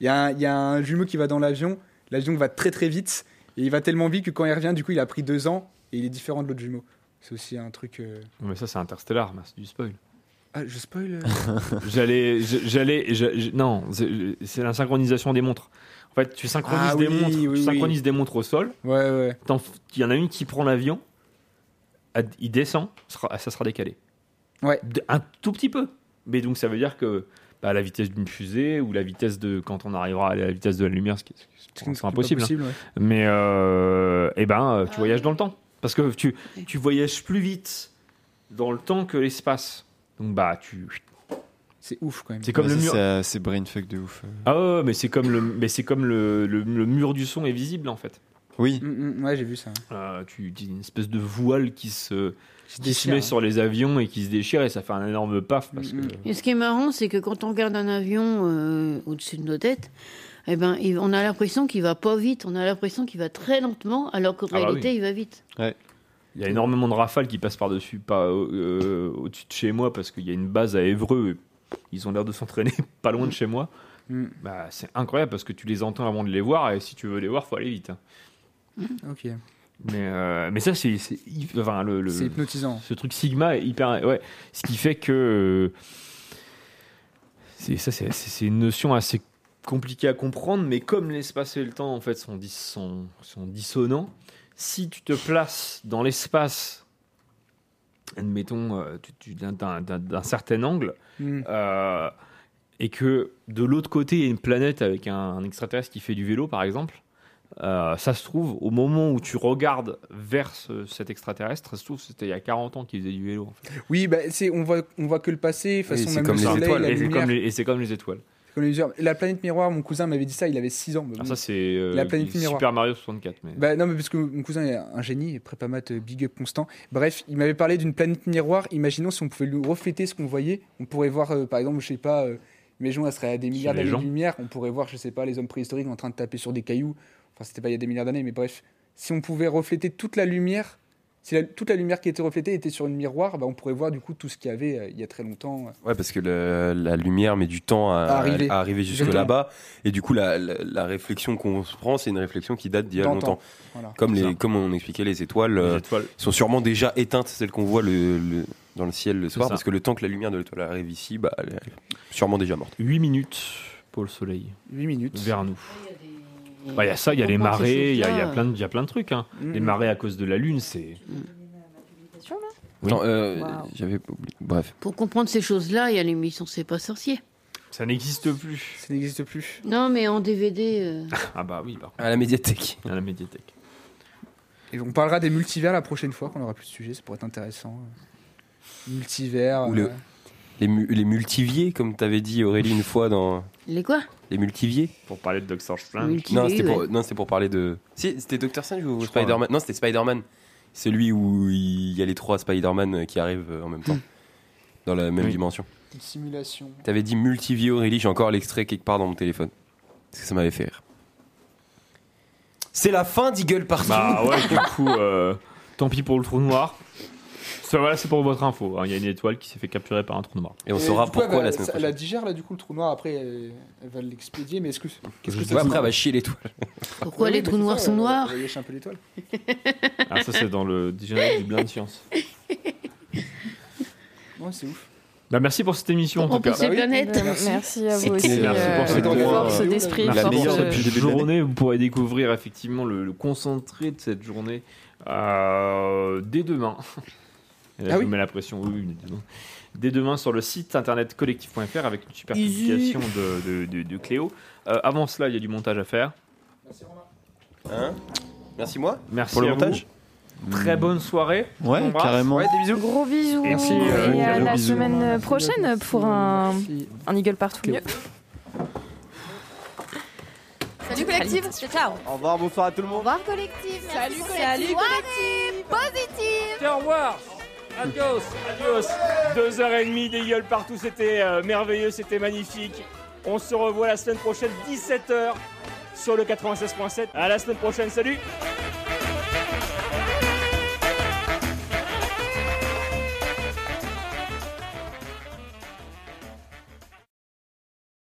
Il y, a un- il y a un jumeau qui va dans l'avion, l'avion va très très vite, et il va tellement vite que quand il revient, du coup, il a pris deux ans, et il est différent de l'autre jumeau. C'est aussi un truc... euh, Mais ça, c'est Interstellar, c'est du spoil. Ah, je spoil euh. <laughs> J'allais, j'allais, non, c'est la synchronisation des montres. En fait, tu synchronises Ah des oui, montres, oui, tu oui. synchronises des montres au sol. Ouais, ouais. Il y en a une qui prend l'avion, il descend, ça sera, ça sera décalé. Ouais. De- Un tout petit peu. Mais donc ça veut dire que bah, la vitesse d'une fusée ou la vitesse de quand on arrivera à la vitesse de la lumière, ce qui est, ce qui pas impossible. hein. ouais. Mais euh, eh ben, euh, tu voyages dans le temps. Parce que tu, tu voyages plus vite dans le temps que l'espace. Donc bah tu. C'est ouf quand même. C'est comme Ouais, le mur. c'est- brainfuck de ouf. Ah ouais, mais c'est comme le, mais c'est comme le, le, le mur du son est visible en fait. Oui. Mm, mm, ouais, j'ai vu ça. Euh, tu dis une espèce de voile qui se qui se met sur les avions et qui se déchire et ça fait un énorme paf parce que. Et ce qui est marrant, c'est que quand on regarde un avion euh, au-dessus de nos têtes, eh ben, on a l'impression qu'il va pas vite, on a l'impression qu'il va très lentement, alors qu'en Ah bah réalité, oui. il va vite. Il y a énormément de rafales qui passent par-dessus, pas euh, au-dessus de chez moi, parce qu'il y a une base à Évreux. et Ils ont l'air de s'entraîner <laughs> pas loin de chez moi. Mm. Bah, c'est incroyable parce que tu les entends avant de les voir, et si tu veux les voir, faut aller vite. hein. Ok. Mais, euh, mais ça, c'est. c'est- Enfin, le, le- hypnotisant. Ce truc Sigma est hyper. Ouais. Ce qui fait que. euh, C'est, ça, c'est, une notion assez compliquée à comprendre, mais comme l'espace et le temps, en fait, sont, dis- sont, sont dissonants, si tu te places dans l'espace, admettons, euh, d'un, certain angle, Mm. euh, et que de l'autre côté, il y a une planète avec un, un extraterrestre qui fait du vélo, par exemple, euh, ça se trouve, au moment où tu regardes vers ce- cet extraterrestre, ça se trouve, c'était il y a 40 ans qu'il faisait du vélo. en fait. Oui, bah, c'est, on, voit, on voit que le passé, de toute façon, même le soleil, la Et c'est lumière. comme les- et c'est comme les étoiles. Comme les. La planète miroir, mon cousin m'avait dit ça, il avait 6 ans. Ah, ça, c'est euh, la planète miroir. Super Mario 64. Mais... Bah, non, mais parce que mon cousin est un génie, prépa maths euh, big up constant. Bref, il m'avait parlé d'une planète miroir. Imaginons si on pouvait lui refléter ce qu'on voyait, on pourrait voir, euh, par exemple, je sais pas, euh, imaginons, elle serait à des milliards d'années de lumière, on pourrait voir, je sais pas, les hommes préhistoriques en train de taper sur des cailloux. Enfin, c'était pas il y a des milliards d'années, mais bref, si on pouvait refléter toute la lumière, si la- toute la lumière qui était reflétée était sur une miroir, bah, on pourrait voir du coup tout ce qu'il y avait euh, il y a très longtemps. Ouais, parce que le- la lumière met du temps à, À arriver. à arriver jusque là-bas. Et du coup, la, la- la réflexion qu'on se prend, c'est une réflexion qui date d'il y a longtemps. Voilà. Comme, les, on expliquait, les étoiles, euh, étoiles. sont sûrement déjà éteintes, celles qu'on voit le, le- dans le ciel le soir, parce que le temps que la lumière de l'étoile arrive ici, bah, elle est sûrement déjà morte. 8 minutes pour le soleil. 8 minutes. Vers nous. Bah, Il y a ça, il y a les marées, il y, a- il y a plein de- il y a plein de trucs. hein. Mm. Les marées à cause de la Lune, c'est. Oui. Euh, Wow. j'avais oublié. Bref. Pour comprendre ces choses-là, il y a l'émission C'est pas sorcier. Ça n'existe plus. Ça n'existe plus. Non, mais en DVD. euh, <laughs> Ah bah oui, par contre. À la médiathèque. À la médiathèque. Et on parlera des multivers la prochaine fois, qu'on aura plus de sujets, ça pourrait être intéressant. Multivers. Ou euh, le- les, mu- les multiviers, comme t'avais dit Aurélie une fois dans. Les quoi? Les multiviers Pour parler de Doctor Strange. Non, c'était pour, ouais. non, c'était pour parler de. Si, c'était Doctor Strange ou Spider-Man Non, c'était Spider-Man. Celui où il y a les trois Spider-Man qui arrivent euh, en même temps. Dans la même Oui. dimension. Une simulation. T'avais dit multivier Aurélie, j'ai encore l'extrait quelque part dans mon téléphone. Parce que ça m'avait fait rire. C'est la fin d'Eagle Partout. Bah ouais, du coup, euh, tant pis pour le trou noir. Ça, voilà, c'est pour votre info. hein. Il y a une étoile qui s'est fait capturer par un trou noir. Et on Et saura du coup, elle pourquoi la semaine ça- prochaine. Elle la digère là, du coup, le trou noir. Après, elle, elle va l'expédier. Mais est-ce que. Qu'est-ce que Ouais, après, elle va chier l'étoile. Pourquoi <laughs> les trous noirs ça, sont noirs Elle un peu l'étoile. <laughs> Ah, ça, c'est dans le générique du blind science. <laughs> Ouais, c'est ouf. Bah, merci pour cette émission en tout cas. planète. Merci. Merci à vous aussi. merci euh, pour cette force journée. d'esprit, La meilleure de journée, vous pourrez découvrir effectivement le, le concentré de cette journée euh, dès demain. Et là, Ah je oui vous mets la pression. Oui, oui, dès demain. Dès demain sur le site internet collectif.fr avec une super publication de, de, de- de Cléo. Euh, avant cela, il y a du montage à faire. Hein? Merci moi? Merci Pour le montage vous. Très bonne soirée. Ouais, carrément. Ouais, des bisous. Gros bisous. Et Et, puis, euh, à la bisous. semaine prochaine pour un, un Eagle partout mieux. Salut collectif. Ciao. Au revoir, bonsoir à tout le monde. Au revoir collectif. Salut collectif. Soirée positive. Tiens, au revoir. Adios, adios. Deux heures et demie des gueules partout, c'était euh, merveilleux, c'était magnifique. On se revoit la semaine prochaine, 17h, sur le 96.7. À la semaine prochaine, salut